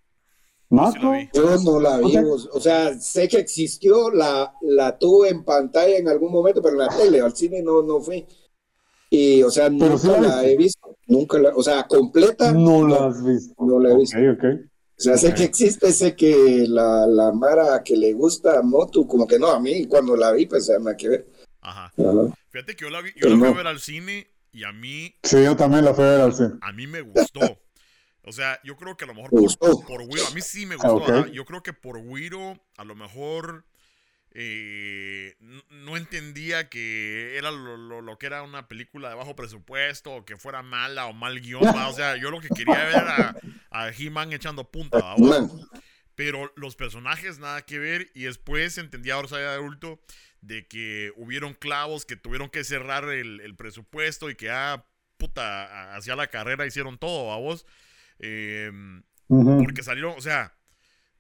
¿Marco?
vi.
Yo no la vi, o sea, sé que existió, la, la tuve en pantalla en algún momento, pero en la tele, al cine no, no fui. Y, o sea,
Pero
nunca
sí la
he visto, nunca la, o sea, completa,
No la has visto.
no la he visto. O sea, sé que existe, sé que la, la Mara que le gusta Motu, como que no, a mí cuando la vi, pues nada que ver.
Ajá.
Ajá.
Fíjate que yo la vi, yo la fui a ver al cine y a mí,
Sí, yo también la fui a ver al cine.
a mí me gustó. O sea, yo creo que a lo mejor
¿Te
por,
gustó?
por Wiro, a mí sí me
Ah,
gustó. Yo creo que por Wiro, a lo mejor eh, no entendía que era lo, lo- lo que era una película de bajo presupuesto, o que fuera mala o mal guion. ¿va? O sea, yo lo que quería ver era a He-Man echando punta. Pero los personajes nada que ver. Y después entendí ahora soy adulto de que hubieron clavos que tuvieron que cerrar el, el presupuesto y que ah, puta, hacia la carrera hicieron todo, a vos. Em, porque salieron, o sea,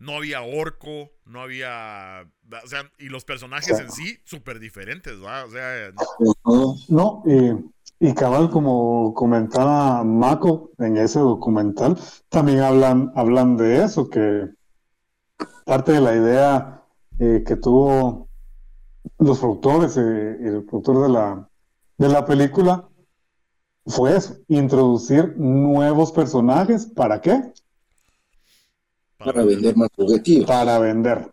no había orco, no había. O sea, y los personajes en sí, súper diferentes, ¿va? O sea.
No, y, cabal, como comentaba Mako en ese documental, también hablan, hablan de eso, que parte de la idea eh, que tuvo los productores eh, y el productor de la, de la película fue eso, introducir nuevos personajes, ¿para qué?
Para vender más juguetillos.
Para vender.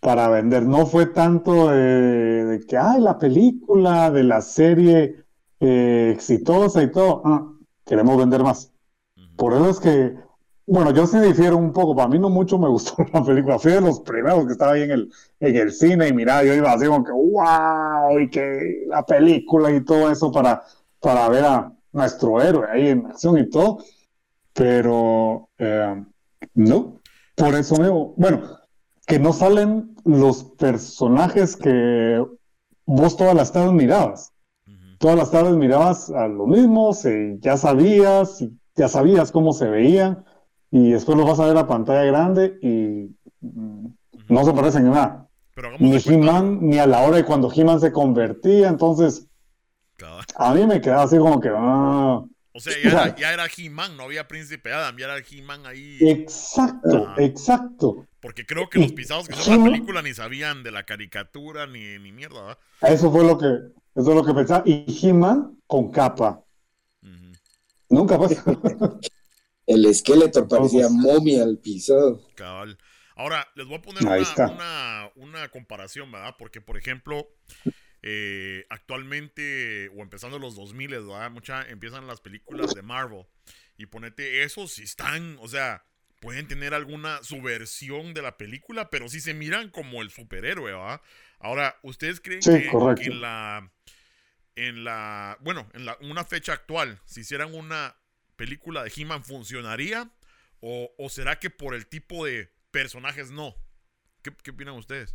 Para vender. No fue tanto de, de que, ay, la película, de la serie eh, exitosa y todo. Ah, queremos vender más. Por eso es que, bueno, yo sí difiero un poco. Para mí no mucho me gustó la película. Fui de los primeros que estaba ahí en el, en el cine y mira, yo iba así como que, wow, y que la película y todo eso para, para ver a nuestro héroe ahí en acción y todo. Pero eh, no, por eso mismo, bueno, que no salen los personajes que vos todas las tardes mirabas. Todas las tardes mirabas a lo mismo, se- ya sabías, ya sabías cómo se veían, y después los vas a ver a pantalla grande y mm, no se parecen en nada.
Pero
Ni. He-Man, ni a la hora de cuando He-Man se convertía, entonces a mí me quedaba así como que, ah,
O sea, ya
O sea,
era, ya era He-Man, no había Príncipe Adam, ya era He-Man ahí.
exacto,
Ah.
exacto.
Porque creo que los pisados que son la película ni sabían de la caricatura ni, ni mierda, ¿verdad?
Eso fue lo que, eso es lo que pensaba. Y He-Man con capa. Nunca pues.
El esqueleto parecía momia al pisado.
Cabal. Ahora, les voy a poner una, una comparación, ¿verdad? Porque, por ejemplo, eh, actualmente, o empezando los 2000, ¿verdad? Mucha, empiezan las películas de Marvel. Y ponete, esos sí están, o sea, pueden tener alguna subversión de la película, pero sí se miran como el superhéroe, ¿va? Ahora, ¿ustedes creen que, en la en la bueno, en la, una fecha actual, si hicieran una película de He-Man funcionaría o, o, será que por el tipo de personajes no? ¿Qué, qué opinan ustedes?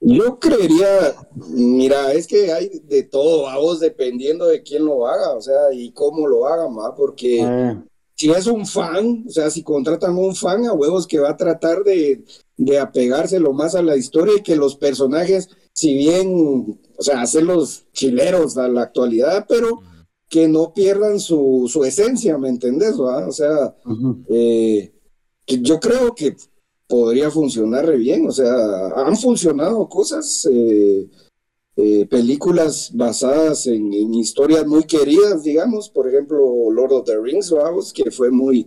Yo creería, mira, es que hay de todo, vamos, dependiendo de quién lo haga, o sea, y cómo lo haga, ¿va? porque ah. si es un fan, o sea, si contratan a un fan a huevos que va a tratar de, de apegarse lo más a la historia y que los personajes, si bien, o sea, hacerlos chileros a la actualidad, pero que no pierdan su, su esencia, ¿me entendés? O sea, eh, yo creo que podría funcionar re bien. O sea, han funcionado cosas, eh, eh, películas basadas en, historias muy queridas, digamos, por ejemplo, Lord of the Rings, vamos, que fue muy,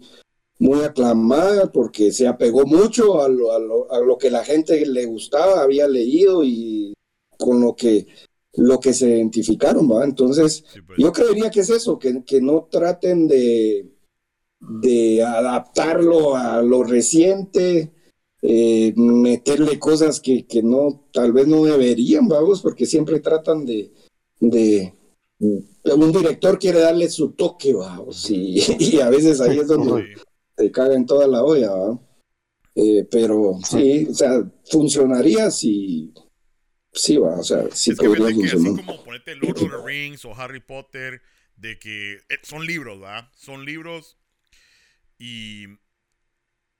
muy aclamada porque se apegó mucho a lo, a lo, que la gente le gustaba, había leído y con lo que lo que se identificaron, ¿va? Entonces, pues. yo creería que es eso, que, que no traten de, de adaptarlo a lo reciente, eh, meterle cosas que, que, no, tal vez no deberían, vamos, porque siempre tratan de, de, un director quiere darle su toque, vamos, y, a veces ahí es donde se caga en toda la olla, eh, pero sí, o sea, funcionaría si, sí, va, o sea, sí
así como ponerte Lord of the Rings o Harry Potter, de que eh, son libros, ¿verdad? Son libros y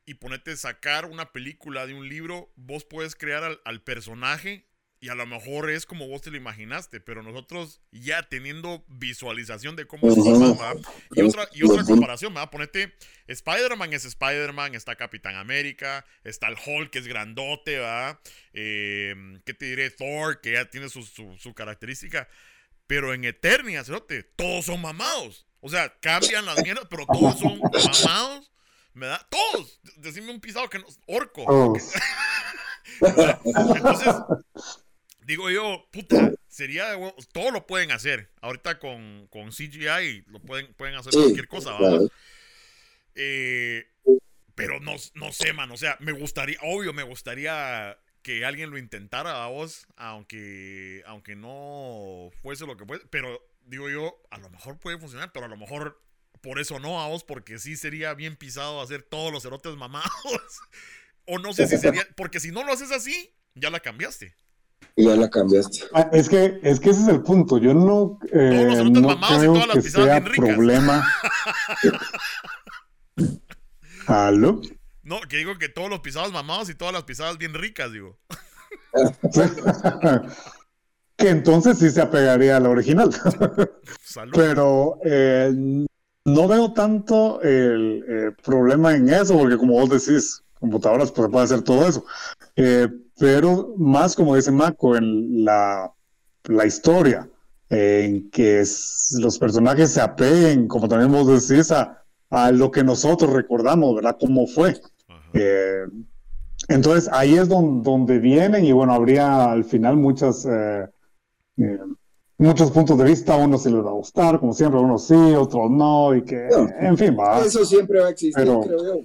y ponerte a sacar una película de un libro, vos puedes crear al, personaje y a lo mejor es como vos te lo imaginaste, pero nosotros ya teniendo visualización de cómo es y otra, y otra comparación. Ponete, Spider-Man es Spider-Man, está Capitán América, está el Hulk que es grandote, ¿verdad? Eh, ¿Qué te diré? Thor, que ya tiene su, su, característica, pero en Eternia, todos son mamados. O sea, cambian las mierdas, pero todos son mamados me da. Todos. Decime un pisado que no. Orco. Entonces, digo yo, puta, sería de Todo lo pueden hacer. Ahorita con, con CGI lo pueden, pueden hacer cualquier cosa, eh, pero no, no sé, man. O sea, me gustaría, obvio, me gustaría que alguien lo intentara a vos, aunque, aunque no fuese lo que puede. Pero digo yo, a lo mejor puede funcionar, pero a lo mejor por eso no a vos, porque sí sería bien pisado hacer todos los erotes mamados. o no sé si sería, porque si no lo haces así, ya la cambiaste.
Ya la cambiaste.
Ah, es que, es que ese es el punto. Yo no. Eh, todos los erotes mamados y todas las pisadas bien ricas. problema. ¿Aló?
No, que digo que todos los pisados mamados y todas las pisadas bien ricas, digo.
que entonces sí se apegaría a la original. Pero eh, no veo tanto el, problema en eso, porque como vos decís, computadoras pues puede hacer todo eso. Eh, pero más como dice Mako, en la, la historia, en que los personajes se apeguen, como también vos decís, a, a lo que nosotros recordamos, ¿verdad? Cómo fue. Eh, entonces ahí es donde, donde, vienen y bueno, habría al final muchas... Muchos puntos de vista, uno se les va a gustar, como siempre, unos sí, otros no, y que, en fin, va.
Eso siempre va a existir, creo yo.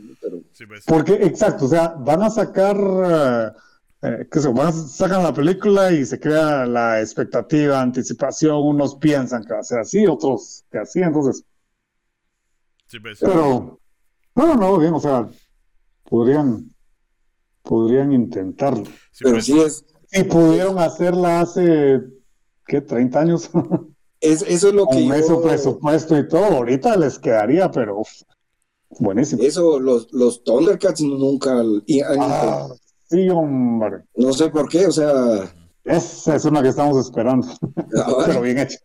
Pues. Porque, exacto, o sea, van a sacar, eh, eh, qué sé, van a sacar la película y se crea la expectativa, anticipación, unos piensan que va a ser así, otros que así, entonces. Sí, pues. Pero, no, no, bien, o sea, podrían, podrían intentarlo.
pero pues. sí es.
Y pudieron hacerla hace ¿qué? ¿30 años?
Es, eso es lo que
Con eso presupuesto y todo, ahorita les quedaría, pero buenísimo.
Eso, los, los Thundercats nunca...
Ah, sí, hombre.
No sé por qué, o sea...
Esa es una que estamos esperando. Ah, pero bien hecha.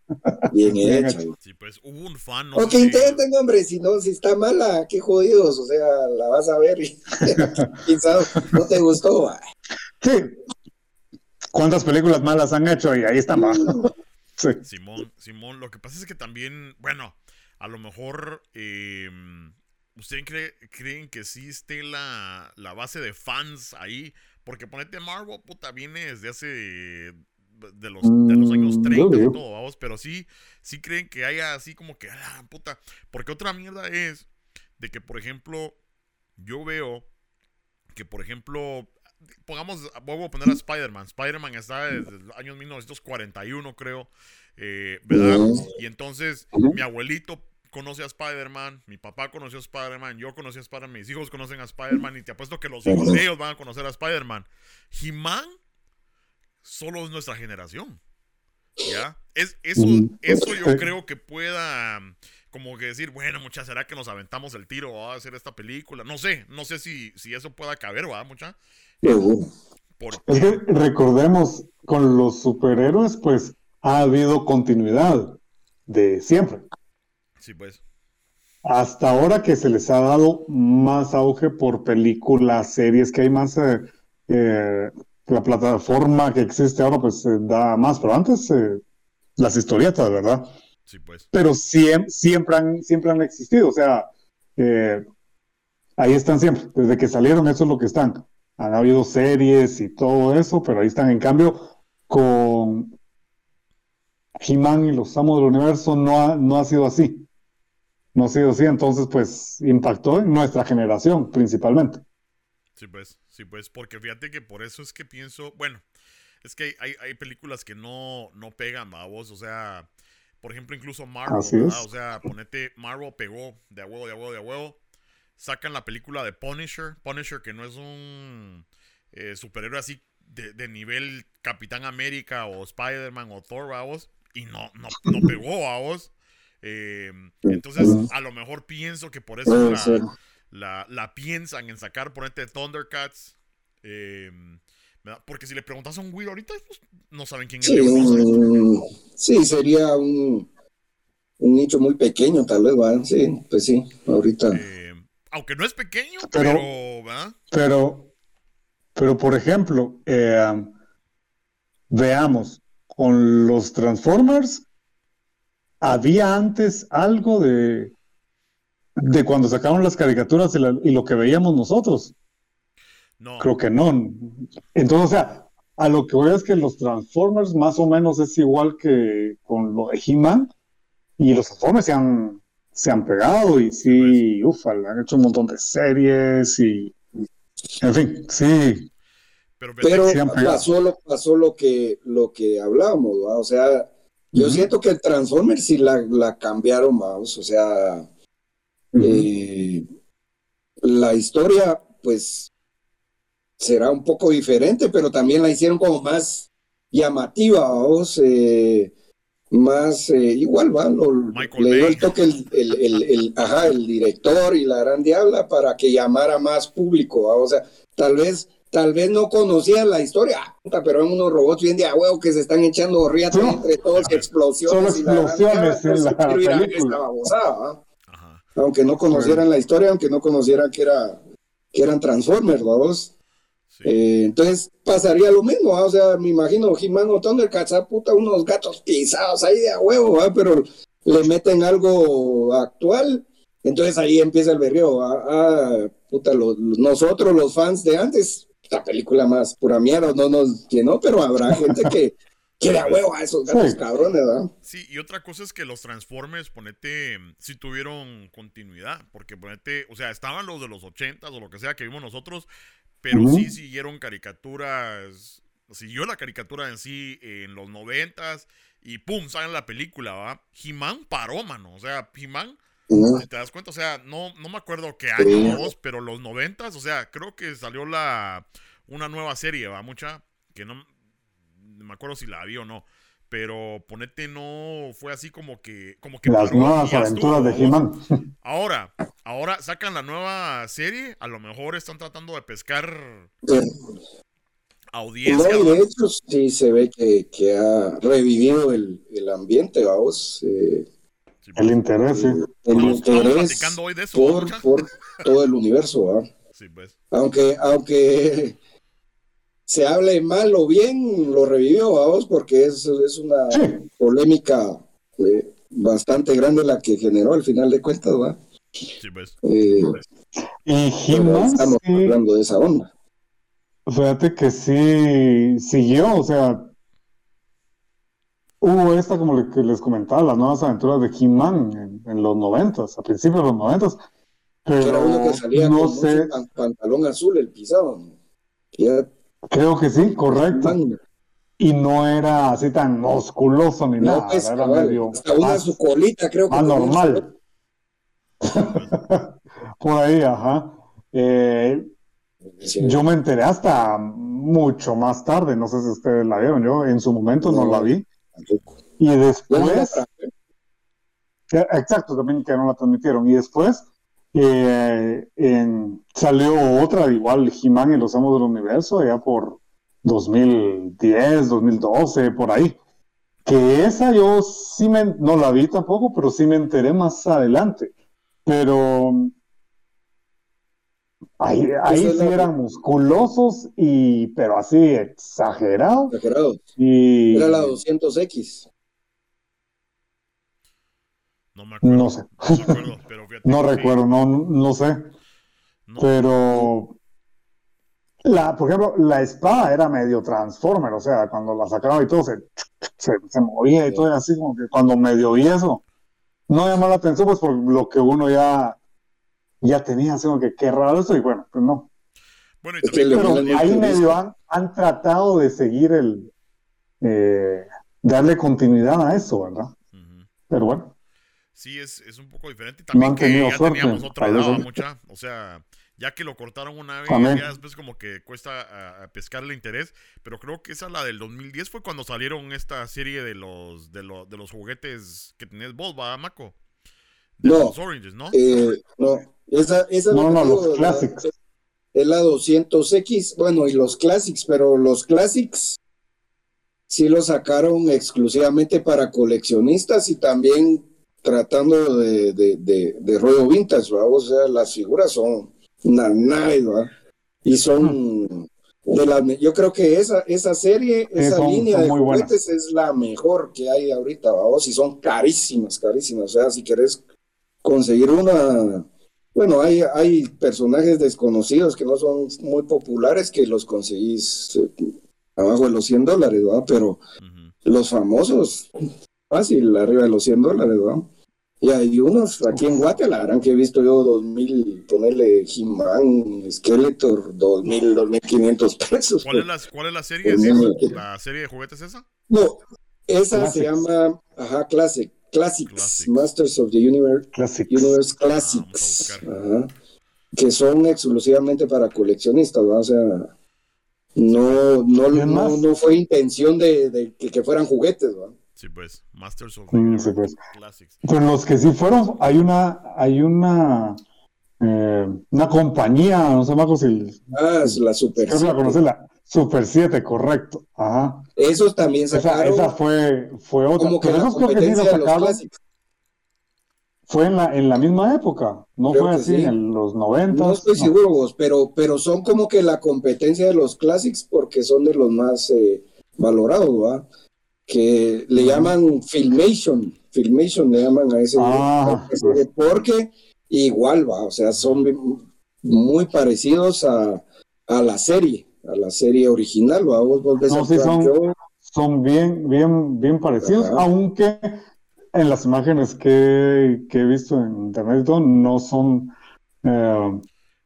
Bien, hecha.
Sí, pues hubo un fan.
o que intenten, hombre, si no, si está mala, qué jodidos. O sea, la vas a ver y quizás no te gustó.
Sí, cuántas películas malas han hecho y ahí están
Simón, Simón, lo que pasa es que también, bueno, a lo mejor em, ustedes creen que sí esté la, base de fans ahí, porque ponete Marvel, puta, viene desde hace de los, de los años 30 mm, y todo, vamos, pero sí, sí creen que haya así como que, ah, puta, porque otra mierda es de que, por ejemplo, yo veo que, por ejemplo, pongamos, voy a poner a Spider-Man. Spider-Man está desde el año 1941, creo, eh, ¿verdad? Y entonces mi abuelito conoce a Spider-Man, mi papá conoció a Spider-Man, yo conocí a Spider-Man, mis hijos conocen a Spider-Man y te apuesto que los hijos de ellos van a conocer a Spider-Man. He-Man solo es nuestra generación. ¿Ya? Es, eso, eso yo creo que pueda como que decir, bueno, mucha, ¿será que nos aventamos el tiro a hacer esta película? No sé, no sé si, si eso pueda caber, ¿va, mucha?
Es que recordemos, con los superhéroes, pues ha habido continuidad de siempre.
Sí, pues.
Hasta ahora que se les ha dado más auge por películas, series, que hay más, eh, eh, la plataforma que existe ahora, pues da más, pero antes eh, las historietas, ¿verdad?
Sí, pues.
Pero siempre, siempre, han, siempre han existido, o sea, ahí están siempre, desde que salieron, eso es lo que están. Han habido series y todo eso, pero ahí están. En cambio, con He-Man y los Amos del Universo no ha, no ha sido así. No ha sido así, entonces pues impactó en nuestra generación principalmente.
Sí, pues, sí, pues, porque fíjate que por eso es que pienso, bueno, es que hay, hay películas que no, no pegan a vos, o sea, por ejemplo, incluso Marvel, o sea, ponete, Marvel pegó de a huevo, de a huevo, de a huevo, sacan la película de Punisher. Punisher, que no es un eh, superhéroe así de, nivel Capitán América o Spider-Man o Thor, vos. Y no, no, no pegó a vos. Eh, entonces, a lo mejor pienso que por eso la, la, piensan en sacar, ponerte Thundercats. Eh, porque si le preguntas a un Will ahorita, pues, no saben quién es.
Sí, sí sería un, un nicho muy pequeño, tal vez, ¿va? Sí, pues sí, ahorita.
Aunque no es pequeño, pero.
Pero, pero, por ejemplo, eh, veamos, con los Transformers, había antes algo de, de cuando sacaron las caricaturas y, lo que veíamos nosotros. No. Creo que no. Entonces, o sea, a lo que voy es que los Transformers más o menos es igual que con lo de He-Man y los Transformers se han se han pegado y sí, ufa, han hecho un montón de series y, en fin, sí.
Pero, pasó, lo, pasó lo que, lo que hablábamos, o sea, yo siento que el Transformers sí la, la cambiaron más, o sea, eh, la historia, pues, será un poco diferente, pero también la hicieron como más llamativa, vamos, eh, más eh, igual va le dio el toque el, el, el, ajá, el director y la gran diabla para que llamara más público o sea tal vez tal vez no conocían la historia pero hay unos robots bien de a huevo que se están echando riatas entre todos explosiones
y explosiones la,
aunque no conocieran la historia aunque no conocieran que era que eran Transformers vamos eh, entonces pasaría lo mismo, o sea, me imagino He-Man o Thundercats, ah, puta, unos gatos pisados ahí de a huevo, pero le meten algo actual, entonces ahí empieza el berreo, ah, puta, nosotros los fans de antes, la película más pura mierda, no nos llenó, pero habrá gente que quiere a huevo a esos gatos cabrones, ¿verdad?
Sí, y otra cosa es que los Transformers, ponete, si tuvieron continuidad, porque ponete, o sea, estaban los de los ochentas o lo que sea que vimos nosotros, pero sí siguieron caricaturas, siguió la caricatura en sí en los noventas y pum, sale la película, ¿va? He-Man paró, mano, o sea, He-Man, te das cuenta, o sea, no, no me acuerdo qué año, pero los noventas, o sea, creo que salió la, una nueva serie, ¿va? Mucha, que no, me acuerdo si la vi o no. Pero ponete no fue así como que como que
las nuevas aventuras de He-Man.
Ahora, ahora sacan la nueva serie, a lo mejor están tratando de pescar audiencia.
No, de hecho sí se ve que, que ha revivido el, el ambiente, vamos. Eh,
el interés,
El, el interés
hoy de eso,
por, por, todo el universo, ¿va?
Sí, pues.
Aunque, aunque se hable mal o bien, lo revivió, vamos, porque es, es una polémica eh, bastante grande la que generó al final de cuentas, ¿va?
Sí, pues.
Eh,
y
Estamos hablando de esa onda.
Fíjate que sí siguió, o sea, hubo esta, como le, que les comentaba, las nuevas aventuras de He-Man en, los noventas, a principios de los noventas, Pero
Era uno que salía
no
con
sé,
un pantalón azul, el pisado. Y
creo que sí, correcto. Y no era así tan musculoso ni
no,
nada,
pues,
era
cabal,
medio
hasta una
más,
su colita, creo que
más
tenía
normal. Por ahí, ajá. Eh,
Sí.
yo me enteré hasta mucho más tarde, no sé si ustedes la vieron, yo en su momento no,
No.
la vi.
Tampoco.
Y después, Exacto, también que no la transmitieron. Y después eh, en- salió otra, igual He-Man y los Amos del Universo, ya por 2010, 2012, por ahí. Que esa yo sí me, no la vi tampoco, pero sí me enteré más adelante. Pero ahí, ahí sí
la-
eran musculosos, y, pero así exagerados.
Exagerado.
Y
Era la 200X.
No me acuerdo.
no sé,
No me acuerdo, fíjate
no recuerdo, no, no sé.
no,
Pero, la, por ejemplo, la espada era medio Transformer, o sea, cuando la sacaba y todo se, se, se movía y todo, y así como que cuando medio vi eso, no llamó la atención, pues por lo que uno ya, ya tenía, así como que qué raro eso, y bueno, pues no.
Bueno, y también,
Pero ahí medio han, han tratado de seguir el, eh, darle continuidad a eso, ¿verdad? Pero bueno,
Sí, es, es un poco diferente. Y también que ya
suerte,
teníamos otra
¿no?
mucha. O sea, ya que lo cortaron una vez,
También.
ya después como que cuesta a, a pescar el interés. Pero creo que esa, la del 2010, fue cuando salieron esta serie de los de, los de los juguetes que tenés vos, va, Maco. De
No.
los Oranges, ¿no?
Eh, no, esa, esa es
No,
lo
no, los Classics.
Es la 200X, bueno, y los Classics, pero los Classics sí los sacaron exclusivamente para coleccionistas y también tratando de, de, de, de rollo vintage, ¿va? o sea, las figuras son una nave, ¿va? y son de la, yo creo que esa, esa serie, esa
son-
línea
son
de
buenas.
juguetes es la mejor que hay ahorita, vamos, y son carísimas, carísimas, o sea, si querés conseguir una, bueno, hay, hay personajes desconocidos que no son muy populares que los conseguís eh, abajo de los 100 dólares, ¿verdad? Pero los famosos, fácil, arriba de los 100 dólares, ¿verdad? Y hay unos aquí en Guatemala que he visto yo 2000, ponerle He-Man, Skeletor, 2000, 2500 pesos.
¿Cuál es, la, ¿Cuál es la serie?
Pues
¿Sí?
no,
¿La serie de juguetes esa?
No, esa se llama, ajá, Classic, Classics,
Classics.
Masters of the Universe,
Classics.
Universe
Ah,
Classics, ajá, que son exclusivamente para coleccionistas, ¿verdad? O sea, no, no,
¿Quién
no, no fue intención de, de que, que fueran juguetes, ¿verdad?
Sí, pues. Masters of the Universe
sí, pues.
Classics.
Pero los que sí fueron, hay una, hay una, eh, una compañía, no sé, Marcos, si
Ah, es la Super
creo que la
7.
conoces, la Super 7, correcto. Ajá.
Esos también
Esa,
sacaron
esa fue, fue otra.
como que
Pero
la
esos creo que sí
competencia
la
de los
sacaron,
Classics.
fue en la, en la misma época, no
Creo
fue así
sí.
en los 90.
No estoy seguro vos, pero, pero son como que la competencia de los Classics porque son de los más eh, valorados, ¿va? Que le llaman Filmation, Filmation le llaman a ese,
Ah,
a ese serie, porque igual va, o sea, son muy parecidos a, a la serie, a la serie original, ¿va? Vos, vos ves
No,
a
sí, son- Son bien, bien, bien parecidos,
Ajá.
aunque en las imágenes que, que he visto en internet no son eh,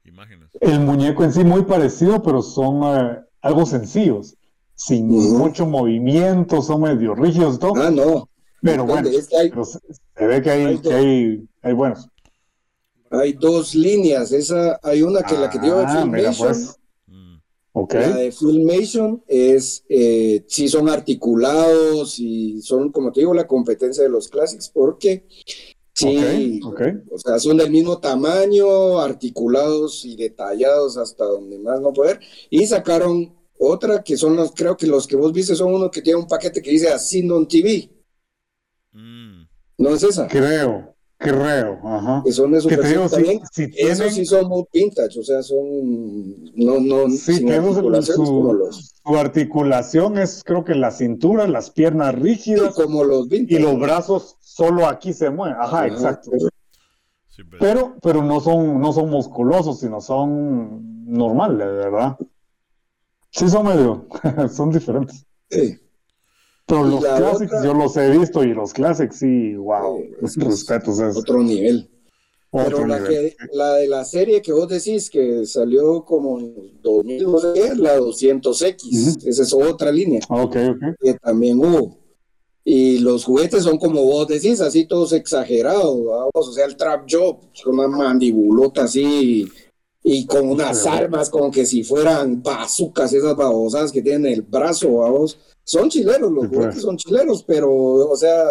Imágenes.
el muñeco en sí muy parecido, pero son eh, algo sencillos, sin mucho movimiento, son medio rígidos todo,
Ah, no.
pero bueno,
Es que hay,
pero se, se ve que hay, que hay, hay buenos.
hay dos líneas. Esa, hay una que la que digo de
Ah, mira
Filmation.
pues,
Mm.
ok.
La de Filmation es, eh, sí son articulados y son, como te digo, la competencia de los Classics, porque sí, o sea, son del mismo tamaño, articulados y detallados hasta donde más no poder. Y sacaron otra que son los, creo que los que vos viste son uno que tiene un paquete que dice Ascendon TV.
Mm.
¿No es esa?
Creo, creo, ajá.
Que son de
Que digo, si,
Esos sí son muy vintage, o sea, son no, no,
Sí,
sin
que esos-
articulaciones
su-
como los,
su articulación es, creo que la cintura, las piernas rígidas
como los vintage.
y los brazos solo aquí se mueven. Ajá,
Ajá,
exacto.
pero-
Sí, pues.
Pero, pero no son, no son musculosos, sino son normales, ¿verdad? Sí son medio, son diferentes.
Sí.
Pero los
otra-
yo los he visto y los Classics sí, wow,
Sí,
respetos es.
otro nivel. Pero la, que, la de la serie que vos decís que salió como en 2000, no sé la 200X, esa es otra línea.
Ok, ok.
Que también hubo. Y los juguetes son como vos decís, así todos exagerados, o sea, el trap job, una mandibulota así y con unas armas como que si fueran bazucas, esas babosas que tienen el brazo, vamos. Son chileros, los juguetes son chileros, pero, o sea,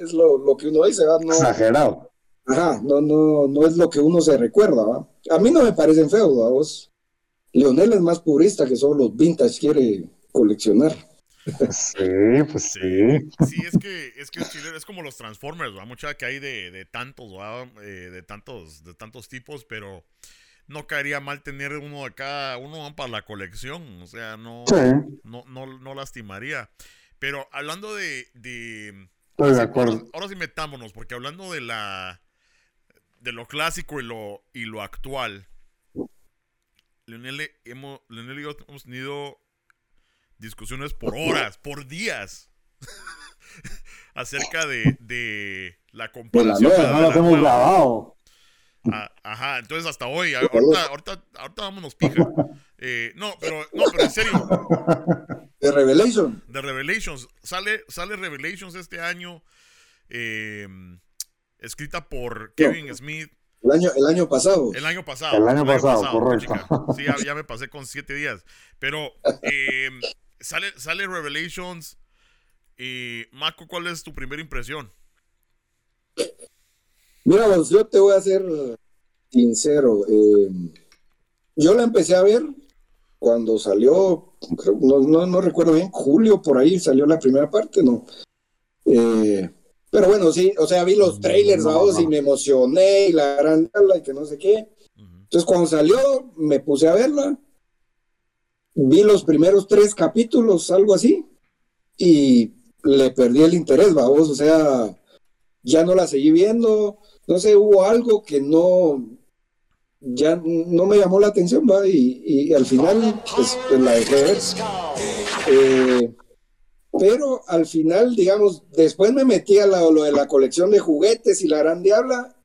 es lo, que uno dice,
No, Exagerado.
Ajá, no, no, no es lo que uno se recuerda, ¿va? A mí no me parecen feos, vos. Leonel es más purista que solo los vintage quiere coleccionar.
Sí, pues sí.
Sí, es que es que es, como los Transformers, ¿va? Mucha que hay de, de tantos, ¿va? Eh, de tantos, de tantos tipos, pero no caería mal tener uno de cada uno para la colección, o sea, no, no, no, lastimaría. Pero hablando de, de,
acuerdo.
Ahora, sí metámonos, porque hablando de la de lo clásico y lo y lo actual, Leonel, hemos, Leonel y yo hemos tenido discusiones por horas, por días, acerca de, de la comparación.
no las hemos grabado.
Ah, ajá, entonces hasta hoy, ahorita, ahorita, ahorita vámonos pija. Eh, no, pero, no, pero en serio.
De Revelation.
De Revelations. Sale, sale Revelations este año. Eh, escrita por Kevin Smith.
El año, el año pasado.
El año pasado.
El año, pasado, correcto.
Sí, ya, me pasé con siete días. Pero eh, sale, sale Revelations. Y Marco, ¿cuál es tu primera impresión?
Mira, pues, yo te voy a ser sincero. Eh, yo la empecé a ver cuando salió, no, no, recuerdo bien, julio por ahí salió la primera parte, ¿no? Eh, pero bueno, sí, o sea, vi los trailers y me emocioné y la gran y que no sé qué. Entonces cuando salió, me puse a verla, vi los primeros tres capítulos, algo así, y le perdí el interés, vamos, o sea, ya no la seguí viendo, sé, hubo algo que no, ya no me llamó la atención, ¿va? Y, al final, pues, pues, la dejé ver. Eh, pero al final, digamos, después me metí a lo de la colección de juguetes y la gran diabla,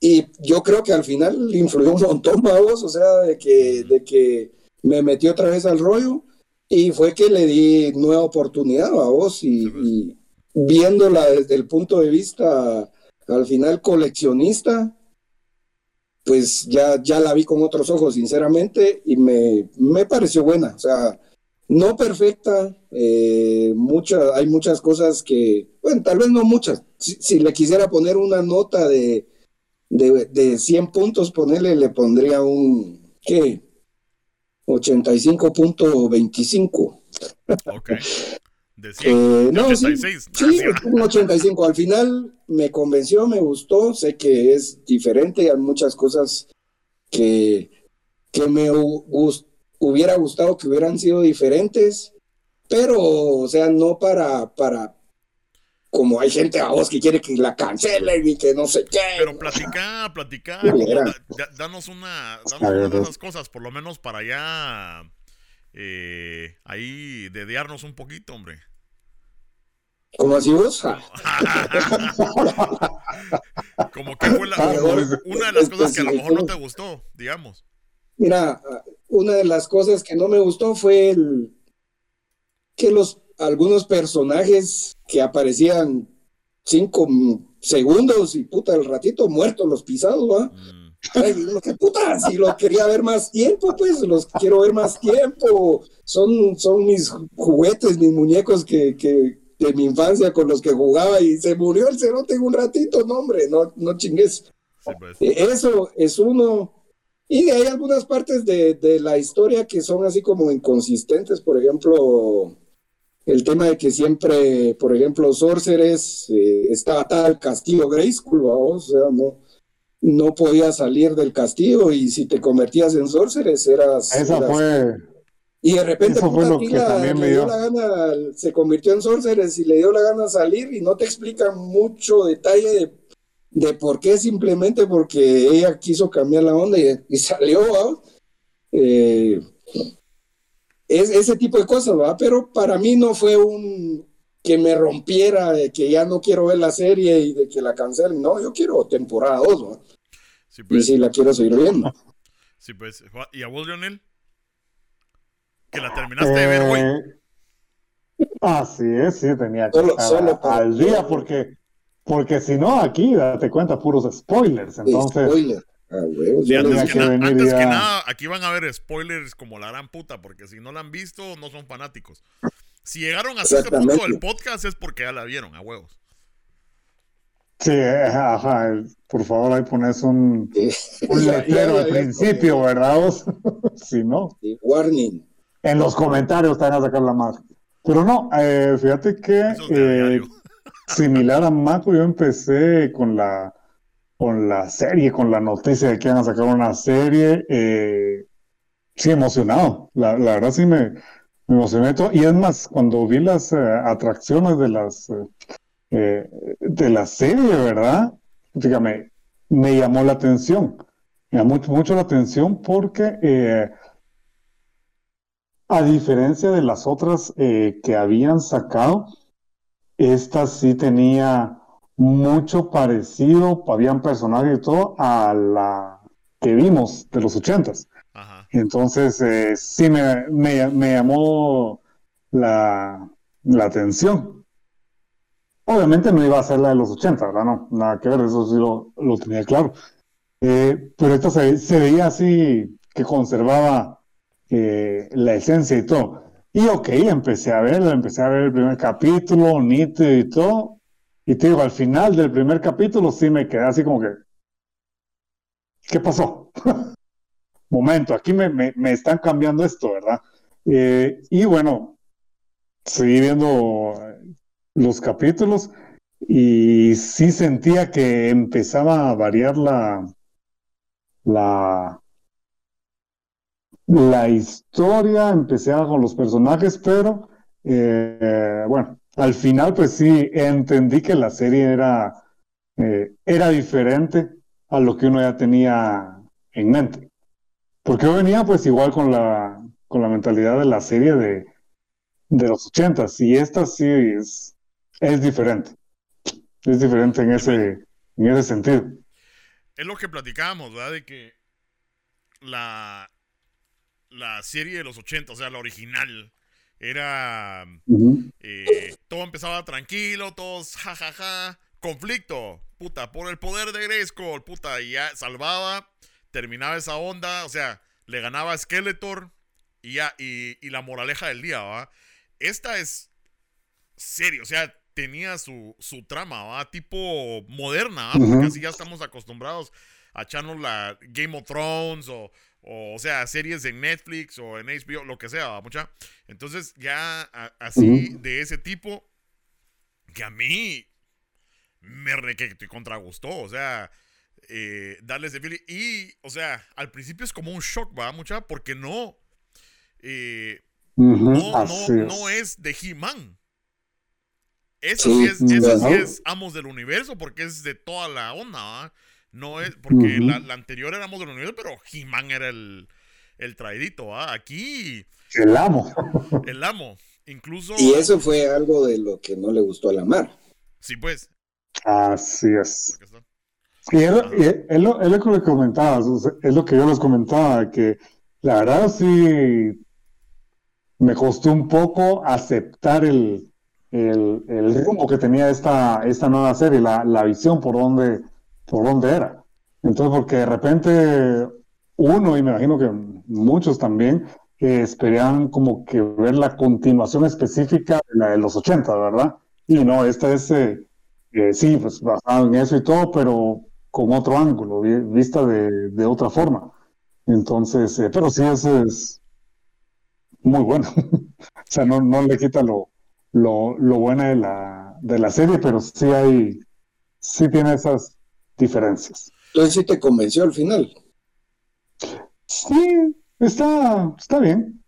y yo creo que al final influyó un montón, vos, o sea, de que, de que me metí otra vez al rollo, y fue que le di nueva oportunidad a vos, y viéndola desde el punto de vista al final coleccionista, pues ya, ya la vi con otros ojos, sinceramente, y me, me pareció buena. O sea, no perfecta, eh, hay muchas cosas que, bueno, tal vez no muchas. Si, le quisiera poner una nota de, de, de 100 puntos, ponerle, le pondría un, ¿qué? 85.25.
Ok. De
eh, no, 86. Sí, un 85. Al final me convenció, me gustó. Sé que es diferente. Hay muchas cosas que, que me hubiera gustado que hubieran sido diferentes. Pero, o sea, no para, para, como hay gente a vos que quiere que la cancelen y que no sé qué.
Pero platicar, platicar, danos una, danos unas cosas, por lo menos para ya eh, ahí dedearnos un poquito, hombre.
¿Cómo así vos?
Como que fue una de las cosas que a lo mejor no te gustó, digamos.
Mira, una de las cosas que no me gustó fue el, que los algunos personajes que aparecían cinco segundos y puta el ratito muertos los pisados, ¿va? Mm. ¿Qué puta, si los quería ver más tiempo, pues los quiero ver más tiempo. Son, son mis juguetes, mis muñecos que, que, de mi infancia con los que jugaba y se murió el cerote en un ratito, no hombre, no, no chingues. Pues. Eh, eso es uno. Y hay algunas partes de, de, la historia que son así como inconsistentes, por ejemplo, el tema de que siempre, por ejemplo, Sorceres eh, estaba atada al castillo Grayskull, o sea, no, no podía salir del castillo y si te convertías en Sorceres eras...
Esa fue
y de repente, le dio. la gana, se convirtió en Sorceres y le dio la gana salir y no te explica mucho detalle de, por qué, simplemente porque ella quiso cambiar la onda y, salió, eh, es, ese tipo de cosas, ¿va? Pero para mí no fue un que me rompiera de que ya no quiero ver la serie y de que la cancelen, no, yo quiero temporada 2,
Sí,
Y
pues.
sí la quiero seguir viendo.
Sí, pues. ¿Y a vos, Leonel? Que la terminaste de ver hoy.
Eh, Así es, sí, tenía que
Solo-
estar
solo para-
al día porque, porque si no, aquí, date cuenta, puros spoilers. Entonces,
Spoiler. Ah,
Sí, antes, que, na- nada, aquí van a ver spoilers como la gran puta, porque si no la han visto, no son fanáticos. Si llegaron hasta este punto del podcast es porque ya la vieron, a huevos.
Sí, eh, ajá, por favor, ahí pones un, un letrero al principio. ¿verdad? si no,
Sí, Warning.
en los comentarios te van a sacar la madre. Pero no, eh, fíjate que eh, similar a Mako, yo empecé con la, con la serie, con la noticia de que iban a sacar una serie. eh, sí, emocionado. La, la verdad sí me, me emocioné todo. Y es más, cuando vi las eh, atracciones de las eh, de la serie, ¿verdad? Fíjame, me llamó la atención. Me llamó mucho, mucho la atención porque eh, a diferencia de las otras eh, que habían sacado, esta sí tenía mucho parecido, habían personajes y todo, a la que vimos de los ochentas.
Ajá.
Entonces, eh, sí me, me- me llamó la, la atención. Obviamente no iba a ser la de los 80, ¿verdad? No, nada que ver, eso sí lo, lo tenía claro. Eh, pero esta se, se veía así que conservaba eh, la esencia y todo. Y ok, empecé a verla, empecé a ver el primer capítulo, nítido y todo. Y te digo, al final del primer capítulo sí me quedé así como que, ¿qué pasó? Momento, aquí me, me- me están cambiando esto, ¿verdad? Eh, y bueno, seguí viendo los capítulos y sí sentía que empezaba a variar la, la, historia, empecé con los personajes, pero eh, bueno, al final pues sí entendí que la serie era, eh, era diferente a lo que uno ya tenía en mente. Porque yo venía pues igual con la, con la mentalidad de la serie de, de los ochentas y esta sí es, es diferente. Es diferente en ese, en ese sentido.
Es lo que platicábamos, ¿verdad? De que la, la serie de los 80, o sea, la original, era. Eh, todo empezaba tranquilo, todos jajaja. conflicto, puta, por el poder de Grayskull, puta, y ya salvaba, terminaba esa onda, o sea, le ganaba a Skeletor y ya, y, y la moraleja del día, ¿va? Esta es serio, o sea, tenía su, su trama, ¿va? Tipo moderna, ¿va? Porque así ya estamos acostumbrados a echarnos la Game of Thrones o, o, o sea, series de Netflix o en HBO, lo que sea, ¿va? Mucha. Entonces, ya a- así de ese tipo, que a mí me re que te contragustó, o sea, eh, darles de feeling. Y, o sea, al principio es como un shock, ¿va? Mucha, porque no, eh, no, no,
es.
no es de He-Man. Eso
Sí,
sí, es, eso sí es Amos del Universo, porque es de toda la onda, ¿va? No es, porque la, la anterior era Amos del Universo, pero He-Man era el, el traidito, ¿va? Aquí,
El amo.
el amo. Incluso,
Y eso fue algo de lo que no le gustó a la mar.
sí, pues,
Así es. Y es, y es- es lo, es lo que comentabas, o sea, es lo que yo les comentaba, que la verdad sí me costó un poco aceptar el, el, el rumbo que tenía esta, esta nueva serie, la, la visión por dónde, por dónde era. Entonces, porque de repente uno, y me imagino que muchos también, esperaban como que ver la continuación específica de la de los 80, ¿verdad? Y no, esta es, eh, eh, sí, pues basado en eso y todo, pero con otro ángulo, vi- vista de, de otra forma. Entonces, eh, pero sí, ese es muy bueno. O sea, no, no le quita lo, lo, lo bueno de la, de la serie, pero sí hay, sí tiene esas diferencias.
Entonces sí te convenció al final.
Sí, está, está bien.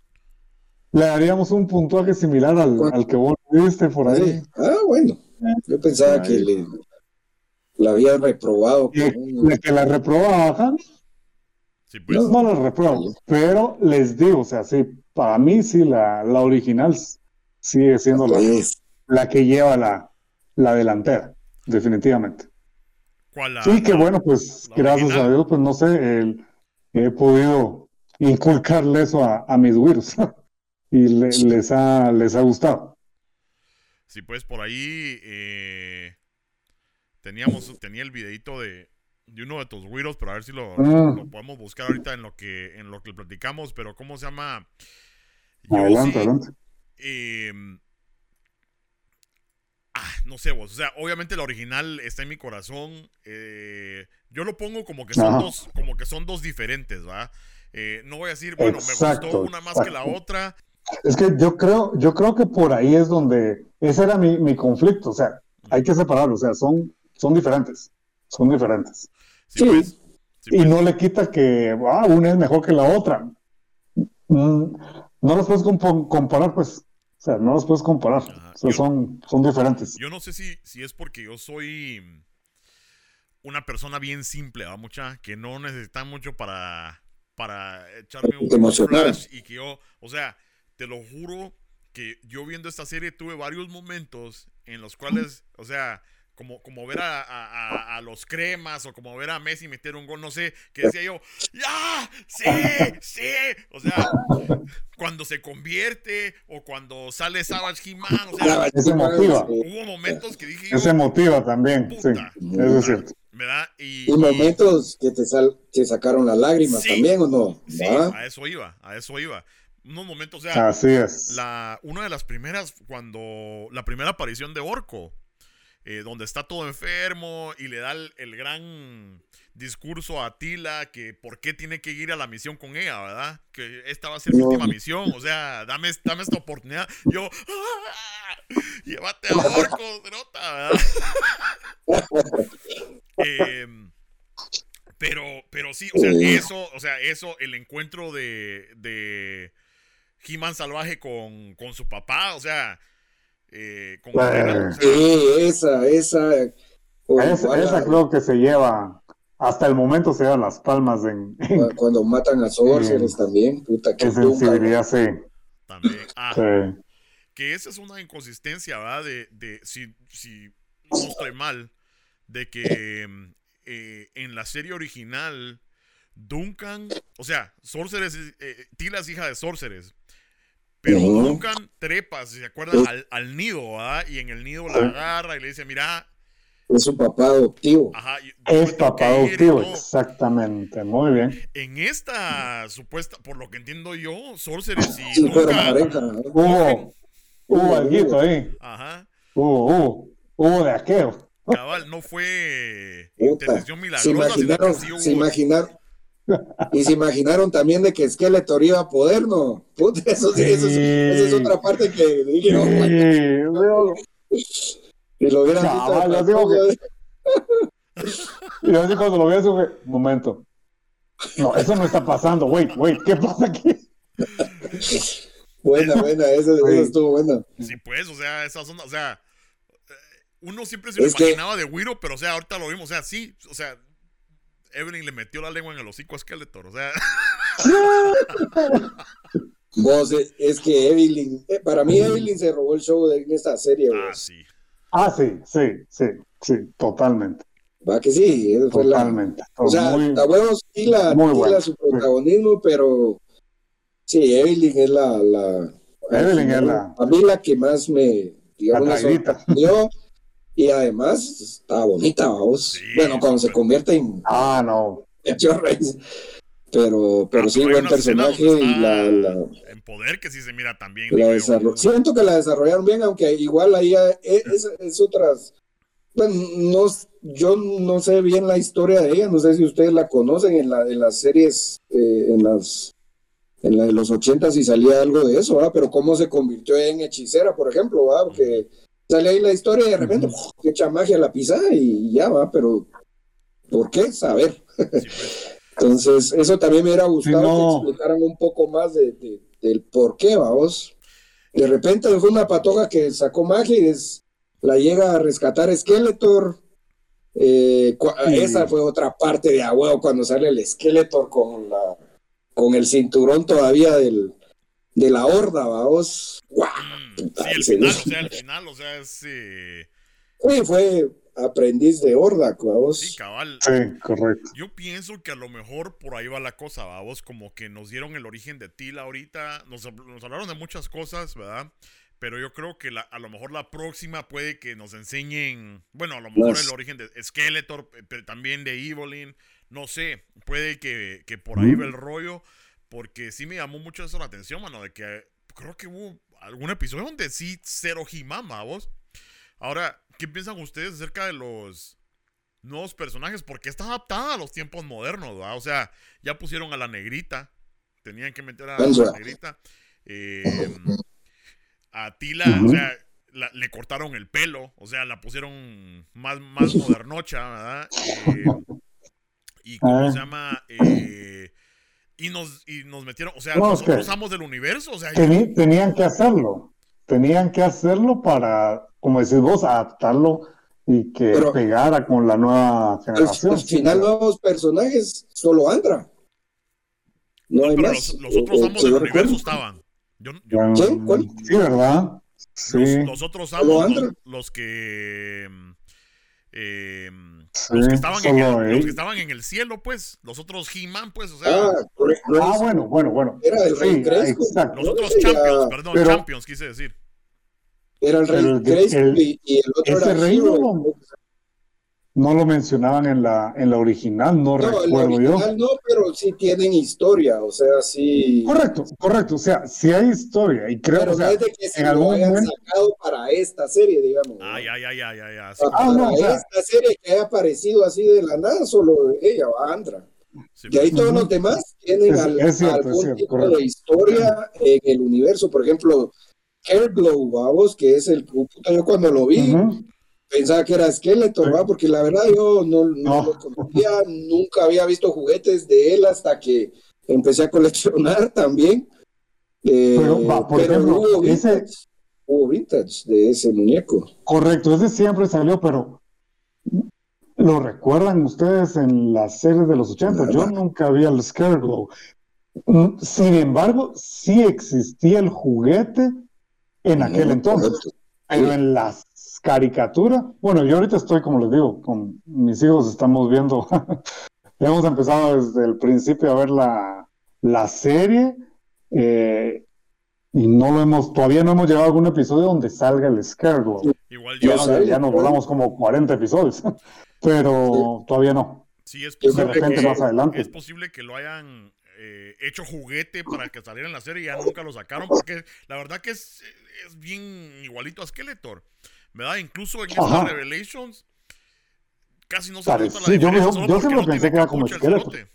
Le daríamos un puntuaje similar al, al que vos viste por ahí.
Sí. Ah, bueno. Yo pensaba
Ahí.
que le, la había reprobado. Con un-
de que la reprobaba,
sí, pues,
No, no la repruebo, pero les digo, o sea, sí, para mí sí, la, la original sigue siendo la, la que lleva la, la delantera, definitivamente.
¿Cuál la-
Sí, que bueno, pues gracias
original.
a Dios, pues no sé, el- he podido inculcarle eso a, a mis virus y le- les ha, les ha gustado.
Sí, pues por ahí eh, teníamos, tenía el videito de, de uno de tus güiros, pero a ver si lo,
Mm.
lo podemos buscar ahorita en lo que en lo que platicamos, pero ¿cómo se llama? Yo
Adelante,
sí,
adelante.
Eh, ah, no sé vos, o sea, obviamente la original está en mi corazón. eh, yo lo pongo como que son
Ajá.
dos, como que son dos diferentes, ¿va? Eh, no voy a decir, bueno, me gustó una más que la otra.
Es que yo creo, yo creo que por ahí es donde, ese era mi, mi conflicto, o sea, hay que separarlo, o sea, son, son diferentes, son diferentes.
Sí,
Sí.
pues, sí,
Y
pues.
no le quita que ah, una es mejor que la otra. Mm, No los puedes comparar, pues. O sea, no los puedes comparar.
Ajá.
O sea,
Yo-
son, son diferentes.
Yo no sé si, si es porque yo soy una persona bien simple, ¿va? Mucha, que no necesita mucho para, para echarme un flash y que yo, o sea, te lo juro que yo viendo esta serie tuve varios momentos en los cuales, o sea, como, como ver a, a- a- a los cremas o como ver a Messi meter un gol, no sé, que decía yo, ¡ya! ¡Sí! ¡Sí! O sea, cuando se convierte o cuando sale Savage He-Man, o sea,
motiva.
hubo momentos que dije
Ese motiva también, sí,
Puta.
eso es cierto.
¿verdad? Y,
Y
y-
momentos que te, sal, te sacaron las lágrimas
Sí.
también, ¿o no?
sí, a eso iba, a eso iba. Unos momentos, o sea,
Así es.
la, una de las primeras, cuando la primera aparición de Orco, eh, donde está todo enfermo y le da el, el gran discurso a Tila que por qué tiene que ir a la misión con ella, ¿verdad? Que esta va a ser mi última misión, o sea, dame, dame esta oportunidad. Yo, ¡ah! llévate a Orco, se nota, ¿verdad? Em, pero, pero sí, o sea, eso, o sea, eso, el encuentro de, de He-Man salvaje con, con su papá, o sea, eh,
Eh.
Sí, esa, esa.
Esa, creo que se lleva, hasta el momento se lleva las palmas en, en
cu- Cuando matan a Sorceres también, puta, que
en sensibilidad, sí.
también. Ah,
sí.
que esa es una inconsistencia, ¿verdad? De, de si, si no estoy mal, de que eh, en la serie original, Duncan, o sea, Sorceres, es- eh, Tila es hija de Sorceres, pero
Ujú.
Duncan trepa, si se acuerdan, al, al nido, ¿verdad? Y en el nido la agarra y le dice, mira,
Es su papá adoptivo.
ajá,
Es papá adoptivo,
todo.
exactamente, muy bien.
En esta supuesta, por lo que entiendo yo, Sorceres y
Sí,
Duncan,
pareja. ¿no?
Hubo, hubo alguito ahí,
ajá,
hubo, hubo, hubo de aquello.
cabal, no fue
Puta.
intercesión
Se
milagrosa, sino
imaginaron,
que sí hubo
se imaginaron. Y se imaginaron también de que Skeletor iba a poder, ¿no? Puta, eso, sí, eso, es- esa es otra parte que dije, no,
Sí, digo,
si lo hubieran visto. De
yo digo
pronto,
Y así cuando lo vi eso fue, momento. No, eso no está pasando, wait, wait, ¿qué pasa aquí?
Buena, buena,
Sí.
estuvo buena.
Sí, pues, o sea, esas son, o sea, eh, uno siempre se lo
Es que-
imaginaba de Wiro, pero, o sea, ahorita lo vimos, o sea, sí, o sea, Evelyn le metió la lengua en el hocico a Skeletor, o sea,
Vos, es que Evelyn, eh, para mí Evelyn se robó el show de esta serie,
ah,
vos.
sí.
Ah, sí, sí, sí, sí, totalmente,
Va que sí, fue la,
totalmente.
O sea,
Muy-
a huevos Tila,
muy
Tila
bueno.
su protagonismo, pero sí, Evelyn es la, la
Evelyn es la-
a mí la que más me digamos
La
y además está bonita, vamos.
Sí,
bueno, cuando se convierte en
Ah, no.
hecho reyes. Pero, pero
Ah,
sí, buen personaje y la, la,
En poder que sí se mira también.
la
digo yo.
desarro- Siento que la desarrollaron bien, aunque igual ahí eh, es, es otras. Bueno, no, yo no sé bien la historia de ella, no sé si ustedes la conocen en la de las series, eh, en las en la de los ochentas y salía algo de eso, ¿verdad? Pero cómo se convirtió en hechicera, por ejemplo, ¿verdad? Porque sale ahí la historia y de repente ¡uf! echa magia a la pisada y ya va, pero ¿por qué? Saber.
Pues.
Entonces, eso también me hubiera gustado
no.
que explicaran un poco más de, de- del por qué, vamos. De repente fue una patoja que sacó magia y es- la llega a rescatar Skeletor. Eh,
Sí.
Esa fue otra parte de a huevo cuando sale el Skeletor con la con el cinturón todavía del, de la horda, vamos. ¡Guau!
Mm, sí, el final, o sea, el final, o sea, es. eh,
Sí, fue aprendiz de Hordak, vamos.
Sí, cabal.
Sí, correcto.
Yo pienso que a lo mejor por ahí va la cosa, vamos, como que nos dieron el origen de Tila ahorita, nos, nos hablaron de muchas cosas, ¿verdad? Pero yo creo que la, a lo mejor la próxima puede que nos enseñen, bueno, a lo mejor
Las-
el origen de Skeletor, pe- pero también de Evelyn, no sé, puede que, que por ahí
Ujú.
va el rollo, porque sí me llamó mucho eso la atención, mano, de que creo que hubo algún episodio donde sí cero He-Man, vos. Ahora, ¿qué piensan ustedes acerca de los nuevos personajes? Porque está adaptada a los tiempos modernos, ¿verdad? O sea, ya pusieron a la negrita, tenían que meter a la negrita. eh, a Tila, o sea, la- le cortaron el pelo, o sea, la pusieron más, más modernocha, ¿verdad? Eh, y cómo
Ah.
se llama, Eh, y nos, y nos metieron, o sea,
No,
nosotros
que-
amos del universo, o sea,
Teni- tenían que hacerlo. Tenían que hacerlo para, como decís vos, adaptarlo y que
Pero-
pegara con la nueva
Al,
generación.
al final, nuevos personajes, solo Andra. No, hay
pero
más.
los, los otros
O- o
amos
que
del universo
recuerdo.
estaban. Yo, yo-
Mm,
¿Sí? ¿Cuál?
Sí, ¿verdad? Sí,
los, los otros
Solo
amos, los,
Andra.
los que. Eh,
sí,
los, que estaban en el, los que estaban en el cielo, pues. Los otros He-Man, pues. O sea,
Ah.
Ah, bueno, bueno, bueno.
Era el Rey
Sí,
Crespo.
los otros Champions, perdón,
pero-
Champions, quise decir.
Era el Rey Crespo
el-
y, y el otro
ese
era
rey
Hero.
no No lo mencionaban en la, en la original, no, recuerdo yo.
original no, pero sí tienen historia, o sea, sí.
Correcto, correcto. O sea, si hay historia y creo,
Pero
o sea,
no es de que se
en
lo
algún
hayan
momento-
sacado para esta serie, digamos.
Ay, ay, ay, ay, ay, ay.
Ah,
como-
no,
para
o sea-
esta serie que haya aparecido así de la nada, solo ella, va Andra.
sí,
Y ahí
pues.
todos los demás tienen
Es-
al-
es cierto, es
algún
cierto,
tipo
correcto.
de historia en el universo. Por ejemplo, Careglow, vamos, que es el puta, yo cuando lo vi. Pensaba que era Skeletor. ¿va? Porque la verdad yo no, no
No.
lo conocía, nunca había visto juguetes de él hasta que empecé a coleccionar también. Eh,
Pero, va, por
pero
ejemplo,
hubo
ese-
vintage, hubo vintage de ese muñeco.
Correcto, ese siempre salió, pero ¿lo recuerdan ustedes en las series de los 80? Yo nunca vi al Scareglow. Mm, Sin embargo, sí existía el juguete en aquel
No,
entonces,
correcto.
pero en las caricaturas, bueno, yo ahorita estoy, como les digo, con mis hijos estamos viendo, hemos empezado desde el principio a ver la, la serie eh, y no lo hemos, todavía no hemos llegado a algún episodio donde salga el Scareglow.
Igual
Yo.
Ya,
sé,
ya nos volamos como 40 episodios, pero todavía no.
Sí, es
De
posible,
repente
que,
más adelante.
es posible que lo hayan eh, hecho juguete para que saliera en la serie y ya nunca lo sacaron porque la verdad que es, es bien igualito a Skeletor. ¿Verdad? Incluso en
Ajá.
estas Revelations casi no se
Pare-
nota la
sí, yo-
diferencia
yo- yo siempre
no
pensé que era como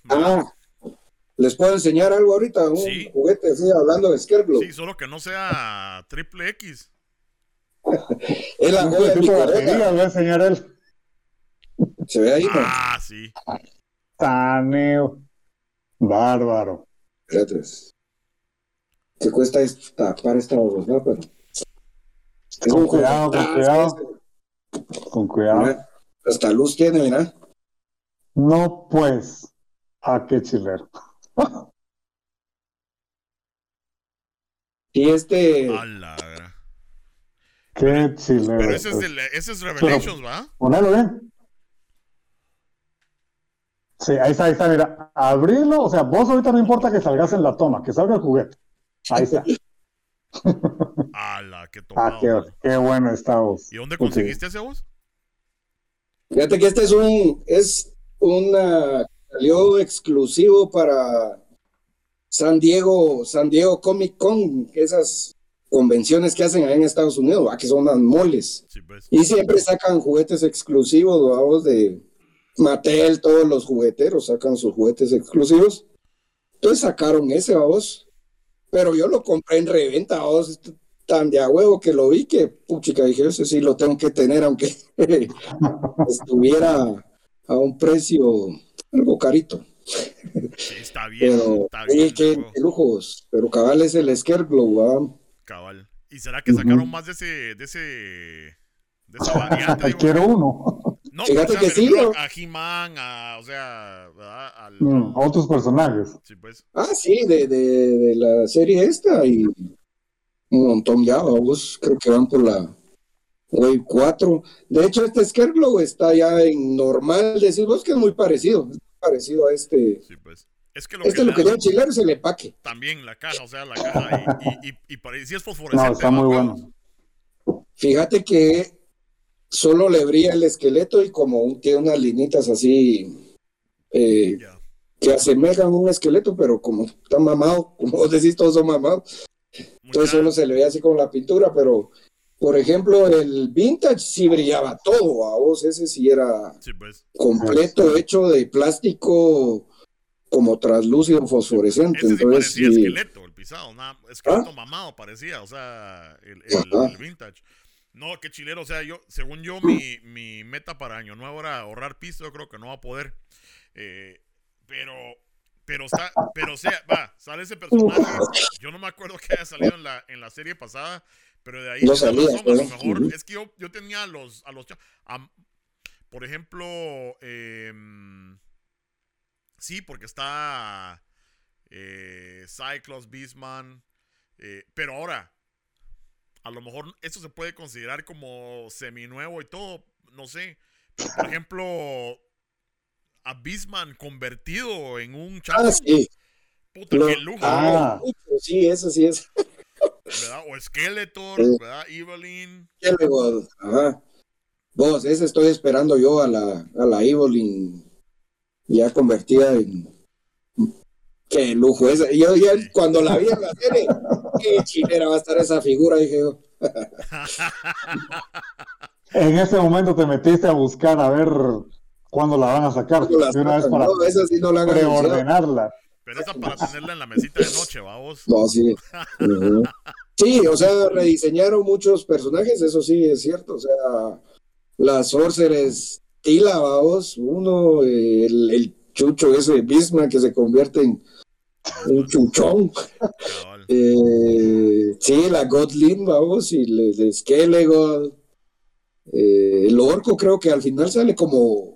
¿verdad?
Ah, ¿les puedo enseñar algo ahorita? Un
Sí.
juguete así, hablando de Scareglow.
Sí, solo que no sea triple X.
Es la joya de mi
voy a enseñar él.
Se ve ahí, ¿no?
Ah, sí.
Taneo. Bárbaro.
Espérate. ¿Qué cuesta esta, para esta ¿no? Pero... Es
Con
un
cuidado, con cuidado. Con cuidado.
Mira, Hasta luz tiene, mira.
No, pues. Ah, qué chilero.
Y este,
A la gra-
Qué chilero.
Pero ese es,
pues.
del- ese es Revelations, ¿va?
Ponelo bien. Sí, ahí está, ahí está, mira. Abrilo, o sea, vos ahorita no importa que salgas en la toma, que salga el juguete. Ahí está.
A la que
Ah, qué, qué bueno está vos.
¿Y dónde conseguiste ese vos?
fíjate que este es un, es una, salió exclusivo para San Diego, San Diego Comic Con, esas convenciones que hacen ahí en Estados Unidos, ¿va? que son las moles.
Sí, pues.
Y siempre sacan juguetes exclusivos, vamos, de Mattel, todos los jugueteros sacan sus juguetes exclusivos. Entonces sacaron ese, vamos. Pero yo lo compré en reventa, vamos, tan de a huevo que lo vi que, puchica, dije, ese sí lo tengo que tener, aunque estuviera a un precio algo carito.
Sí, está bien.
Pero,
está
oye,
bien.
qué, qué lujos. Pero cabal es el Scarecrow, ¿va?
Cabal. ¿Y será que sacaron más de ese. de ese. de esa variante? digo?
Quiero uno.
No,
Fíjate
o sea,
que sí,
a He-Man, a. O sea, ¿verdad? Al.
Mm, otros personajes.
Sí, pues.
Ah, sí, de, de, de la serie esta y un montón ya, vamos, creo que van por la Wave 4. De hecho, este Scareglow está ya en normal. Decimos que es muy parecido. Es parecido a este.
Sí, pues. Es que
lo este que lo quería chilar es el empaque.
También la caja, o sea, la caja. Y, y, y, si es fosforescente.
No, está muy bueno.
Fíjate que solo le brilla el esqueleto y como tiene unas linitas así eh, que asemejan un esqueleto, pero como está mamado, como vos decís, todos son mamados. Entonces solo se le ve así con la pintura, pero por ejemplo, el vintage sí brillaba todo, a vos ese sí era
pues.
completo, hecho de plástico como translúcido fosforescente.
Ese
Entonces,
sí parecía esqueleto, el pisado, nada, esqueleto ¿Ah? mamado parecía, o sea, el, el, vintage. No, qué chilero, o sea, yo, según yo, mi, mi meta para Año Nuevo era ahorrar piso, yo creo que no va a poder. Eh, pero, pero está, pero o sea, va, sale ese personaje. Yo no me acuerdo que haya salido en la, en la serie pasada, pero de ahí
no
a lo mejor es que yo, yo tenía a los, a los por ejemplo, eh, sí, porque está eh, Cyclops, Beastman, eh, pero ahora, a lo mejor esto se puede considerar como seminuevo y todo, no sé. Por ejemplo, a convertido en un
chaval. Ah, sí.
Puta, qué lujo.
Ah, sí, eso sí es.
¿Verdad? O Skeletor, ¿verdad? Evelyn.
ajá. Vos, ese estoy esperando yo a la, a la Evelyn ya convertida en. Qué lujo esa. Yo ya cuando la vi en la serie, qué chilera va a estar esa figura, dije yo.
en ese momento te metiste a buscar a ver cuándo la van a sacar.
De una vez para no, esa sí no la
preordenarla.
Pero esa para tenerla en la mesita de noche, vamos.
No, sí. Sí, o sea, rediseñaron muchos personajes, eso sí es cierto. O sea, las Sorceres Tila, vamos, uno, el, el, chucho ese Bisma que se convierte en un chuchón. eh, sí, la Godlin, vamos, y el, el Skelegod. Eh, el orco creo que al final sale como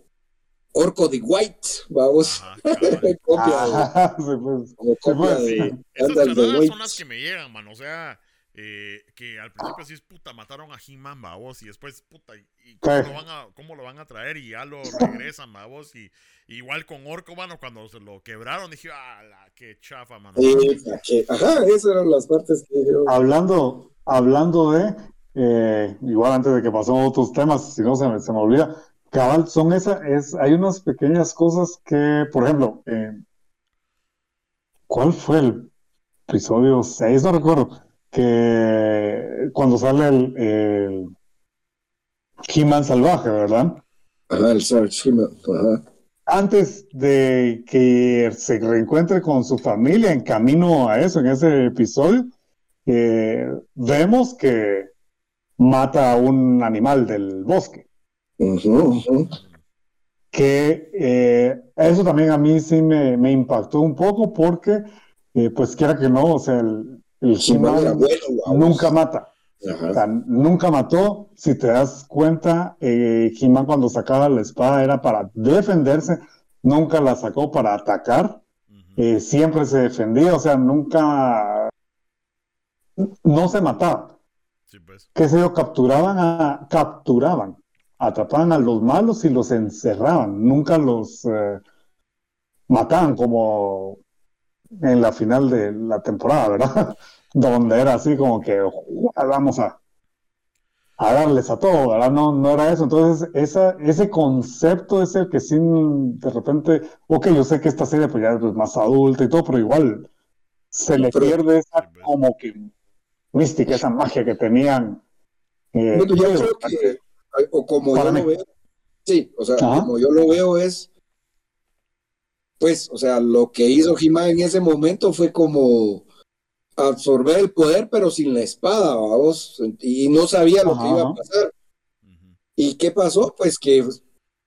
Orco de White, vamos. copia,
ah, pues,
copia de,
Esas son las que me llegan, man. O sea, eh, que al principio sí es puta, mataron a He-Man, babos, y después, puta, ¿y cómo, lo van a, cómo lo van a traer? Y ya lo regresan, babos, y igual con Orco, mano, cuando se lo quebraron, dije, ah, la, qué chafa, mano.
ajá, esas eran las partes que yo...
Hablando, hablando de, eh, igual antes de que pasemos a otros temas, si no se me, se me olvida, Cabal, son esas, es, hay unas pequeñas cosas que, por ejemplo, eh, ¿cuál fue el episodio 6? No recuerdo, que cuando sale el, el He-Man salvaje, ¿verdad?
Ajá, el Sarge He-Man,
Antes de que se reencuentre con su familia en camino a eso, en ese episodio, eh, vemos que mata a un animal del bosque. Que eh, eso también a mí sí me, impactó un poco porque, eh, pues quiera que no, o sea, el, el nunca mata. O sea, nunca mató. Si te das cuenta, eh, cuando sacaba la espada era para defenderse, nunca la sacó para atacar. Eh, siempre se defendía, o sea, nunca. No se mataba.
pues.
¿Qué sé yo? Capturaban a. Capturaban atrapaban a los malos y los encerraban, nunca los eh, mataban como en la final de la temporada, ¿verdad? Donde era así como que vamos a, a darles a todo, ¿verdad? No, no era eso. Entonces, esa, ese concepto es el que sin de repente, ok, yo sé que esta serie pues ya es más adulta y todo, pero igual se le pierde esa pues. como que mística, esa magia que tenían.
Eh, o como yo lo veo, sí, o sea, como yo lo veo es, pues, o sea, lo que hizo Jimá en ese momento fue como absorber el poder, pero sin la espada, vamos, y no sabía lo que iba a pasar. ¿Y qué pasó? Pues que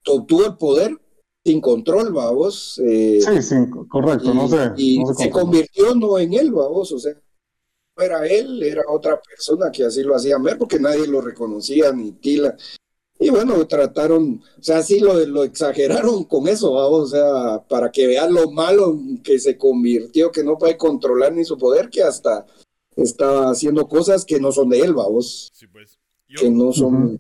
obtuvo el poder sin control, vamos.
Eh, sí, sí, correcto, no sé.
Y se, convirtió no en él, vamos, o sea, era él, era otra persona que así lo hacían ver porque nadie lo reconocía ni Tila. Y bueno, trataron, o sea, sí lo, lo exageraron con eso, o sea, para que vean lo malo que se convirtió, que no puede controlar ni su poder, que hasta estaba haciendo cosas que no son de él, vamos.
Sí, pues.
que no son...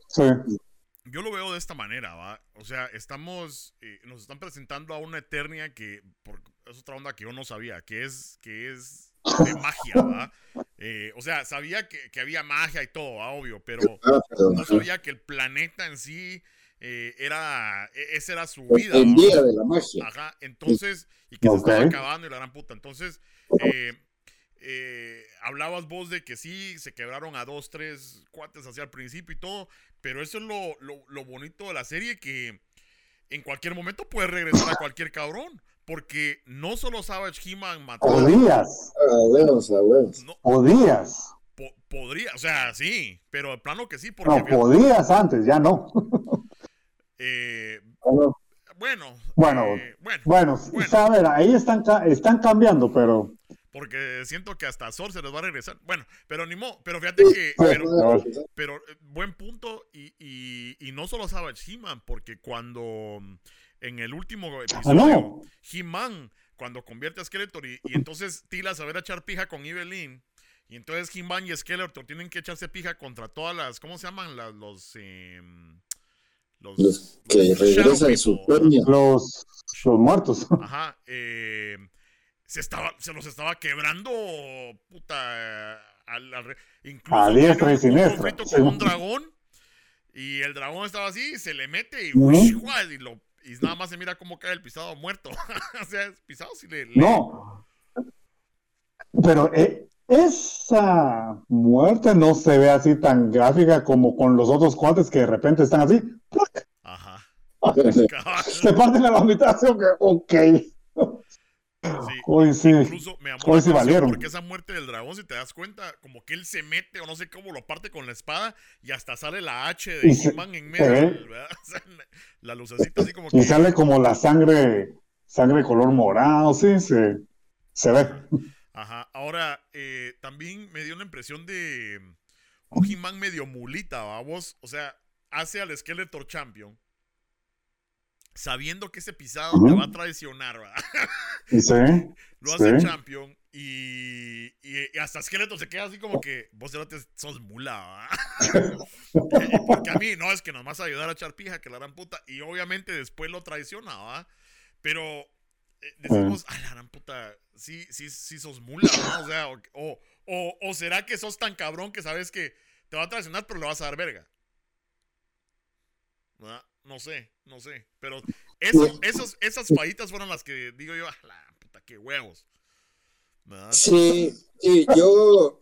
Yo lo veo de esta manera, ¿va? O sea, estamos, eh, nos están presentando a una Eternia que, por, es otra onda que yo no sabía, que es, que es de magia, ¿va? Eh, o sea, sabía que, que, había magia y todo, obvio, pero ah, no sabía que el planeta en sí eh, era, e, esa era su vida.
El día de la magia.
Ajá, entonces, y que se estaba acabando y la gran puta. Entonces, eh, eh, hablabas vos de que sí, se quebraron a dos, tres cuates hacia el principio y todo, pero eso es lo, lo, bonito de la serie, que en cualquier momento puede regresar a cualquier cabrón. Porque no solo Savage He-Man mató.
Podrías.
No,
podrías.
podría, o sea, sí, pero el plano que sí. Porque
no, podías antes, ya no.
eh, bueno,
bueno,
eh, bueno,
bueno, bueno. ahí están, están cambiando, pero
porque siento que hasta Sol se les va a regresar. Bueno, pero ni modo, pero fíjate que. Pero, eh, buen punto. Y, y, no solo Savage He-Man, porque cuando. Mm, en el último ah, episodio, He-Man, cuando convierte a Skeletor y, entonces Tila se va a echar pija con Evelyn. Y entonces He-Man y Skeletor tienen que echarse pija contra todas las. ¿Cómo se llaman? Las, los. Em,
los, que regresan su
Los, los muertos.
Ajá. Eh se, estaba, se los estaba quebrando, puta, al, al, incluso
a diestra y siniestra.
con un dragón y el dragón estaba así, se le mete y, y, lo, y nada más se mira cómo cae el pisado muerto. o sea, pisado si le,
No. Pero eh, esa muerte no se ve así tan gráfica como con los otros cuates que de repente están así.
Ajá.
se parten a la mitad, ok. Hoy sí.
Incluso me
Hoy sí valieron.
Porque esa muerte del dragón, si te das cuenta, como que él se mete o no sé cómo lo parte con la espada y hasta sale la H de he en medio. la lucecita así como
que. Y sale como la sangre, sangre color morado, sí, se, se ve.
Ajá. Ahora, eh, también me dio una impresión de un he medio mulita, vamos. O sea, hace al Skeletor Champion sabiendo que ese pisado te va a traicionar, ¿verdad?
Sí.
Lo hace champion y, y, hasta Skeletor se queda así como que vos te sos mula, ¿verdad? Porque a mí no es que nos vas a ayudar a echar pija, que la gran puta, y obviamente después lo traiciona, ¿verdad? Pero eh, decimos, a la gran puta, sí, sí, sí sos mula, ¿verdad? O sea, o, o, o será que sos tan cabrón que sabes que te va a traicionar, pero le vas a dar verga. ¿verdad? No sé, no sé. Pero esos, esas fallitas fueron las que digo yo, ah, la puta, qué huevos.
Sí, sí, yo,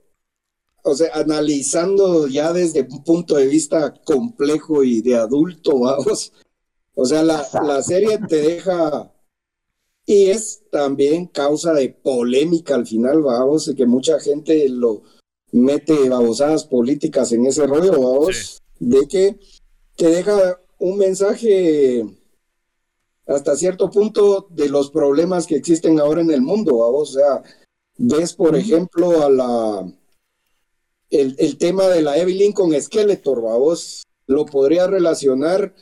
o sea, analizando ya desde un punto de vista complejo y de adulto, vamos. O sea, la, la serie te deja y es también causa de polémica al final, vamos, que mucha gente lo mete babosadas políticas en ese rollo, vamos, de que te deja un mensaje hasta cierto punto de los problemas que existen ahora en el mundo. O sea, ves, por ejemplo, a la el, tema de la Evelyn con Skeletor, vos lo podría relacionar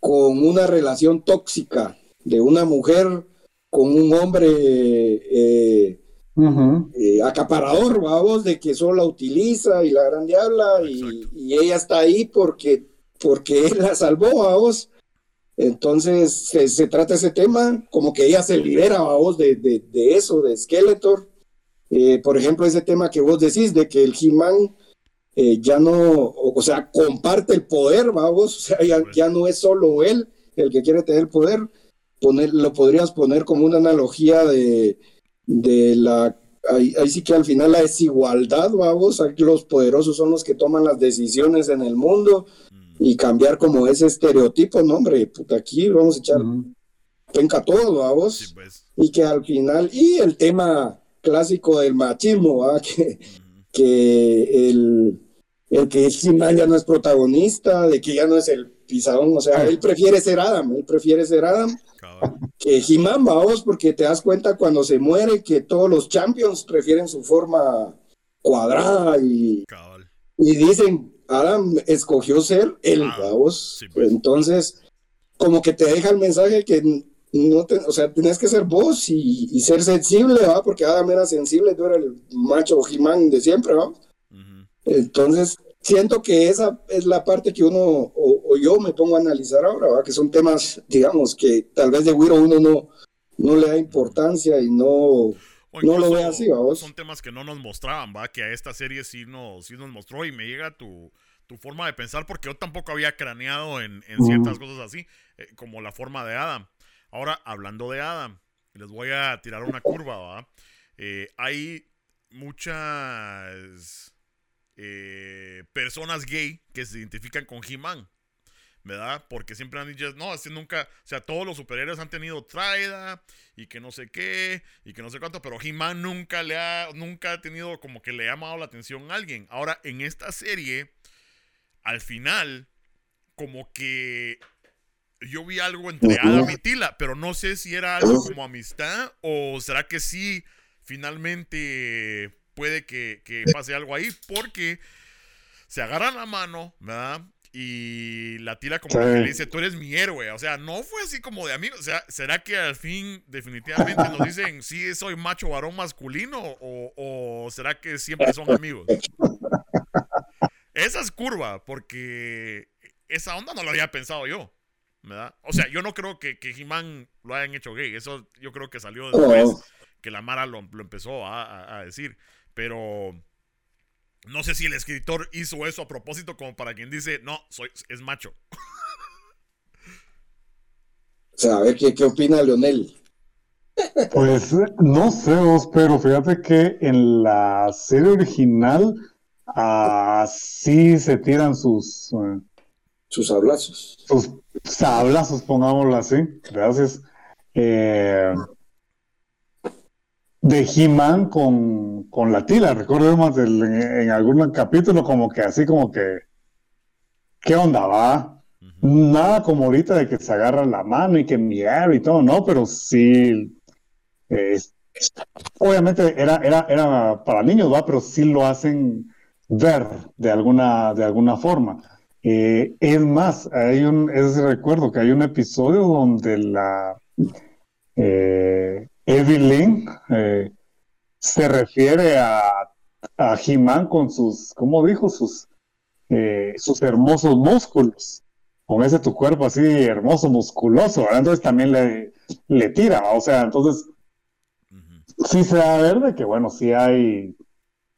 con una relación tóxica de una mujer con un hombre eh, eh, acaparador, vamos, de que solo la utiliza y la gran diabla y, y, ella está ahí porque porque él la salvó a vos. Entonces se, trata ese tema, como que ella se libera a vos de, de, eso, de Skeletor. Eh, por ejemplo, ese tema que vos decís de que el He-Man eh, ya no, o, sea, comparte el poder, vamos, o sea, ya, no es solo él el que quiere tener poder. Poner, lo podrías poner como una analogía de, de la Ahí, ahí, sí que al final la desigualdad, vamos, los poderosos son los que toman las decisiones en el mundo y cambiar como ese estereotipo, no, hombre, puta, aquí vamos a echar penca todo, vamos. Pues. Y que al final, y el tema clásico del machismo, ¿va? Que, que el, el que Simán ya no es protagonista, de que ya no es el pisadón, o sea, él prefiere ser Adam, él prefiere ser Adam que He-Man, vamos, porque te das cuenta cuando se muere que todos los champions prefieren su forma cuadrada y, y dicen, Adam escogió ser el ah, pues. Entonces, como que te deja el mensaje que no te, o sea, tenés que ser vos y, ser sensible, ¿va? Porque Adam era sensible, tú eras el macho Jimán de siempre, ¿va? Entonces, siento que esa es la parte que uno, o, yo me pongo a analizar ahora, ¿va? que son temas, digamos, que tal vez de Wiro uno no, no le da importancia y no, no lo ve así, ¿vamos?
Son temas que no nos mostraban, ¿va? Que a esta serie sí nos, sí nos mostró y me llega tu, tu forma de pensar, porque yo tampoco había craneado en, en ciertas cosas así, eh, como la forma de Adam. Ahora, hablando de Adam, les voy a tirar una curva, ¿va? Eh, hay muchas eh, personas gay que se identifican con He-Man. ¿Verdad? Porque siempre han dicho, no, este nunca, o sea, todos los superhéroes han tenido traida y que no sé qué y que no sé cuánto, pero He-Man nunca le ha, nunca ha tenido como que le ha llamado la atención a alguien. Ahora, en esta serie, al final, como que yo vi algo entre Adam y Tila, pero no sé si era algo como amistad o será que sí, finalmente puede que, que pase algo ahí, porque se agarran la mano, ¿verdad? Y la tira como que le dice, tú eres mi héroe. O sea, no fue así como de amigos. O sea, ¿será que al fin definitivamente nos dicen, sí, soy macho varón masculino? ¿O, será que siempre son amigos? Esa es curva, porque esa onda no lo había pensado yo. ¿verdad? O sea, yo no creo que, que He-Man lo hayan hecho gay. Eso yo creo que salió después que la Mara lo, empezó a decir. Pero no sé si el escritor hizo eso a propósito, como para quien dice, no, soy, es macho.
O sea, a ver qué, qué opina Leonel.
Pues no sé vos, pero fíjate que en la serie original así se tiran sus
eh, sus sablazos.
Sus sablazos, pongámoslo así. Gracias. Eh, de He-Man con, con, la tila. Recordemos en, en, algún capítulo como que así como que, ¿qué onda va? Nada como ahorita de que se agarra la mano y que mirar y todo, no, pero sí, obviamente era, era, era para niños, va, pero sí lo hacen ver de alguna, de alguna forma. Eh, es más, hay un, es recuerdo que hay un episodio donde la eh, Evelyn eh, se refiere a, a He-Man con sus, ¿cómo dijo? Sus, eh, sus hermosos músculos. Con ese tu cuerpo así hermoso, musculoso, Entonces también le, le tira, o sea, entonces sí se da a ver de que, bueno, sí hay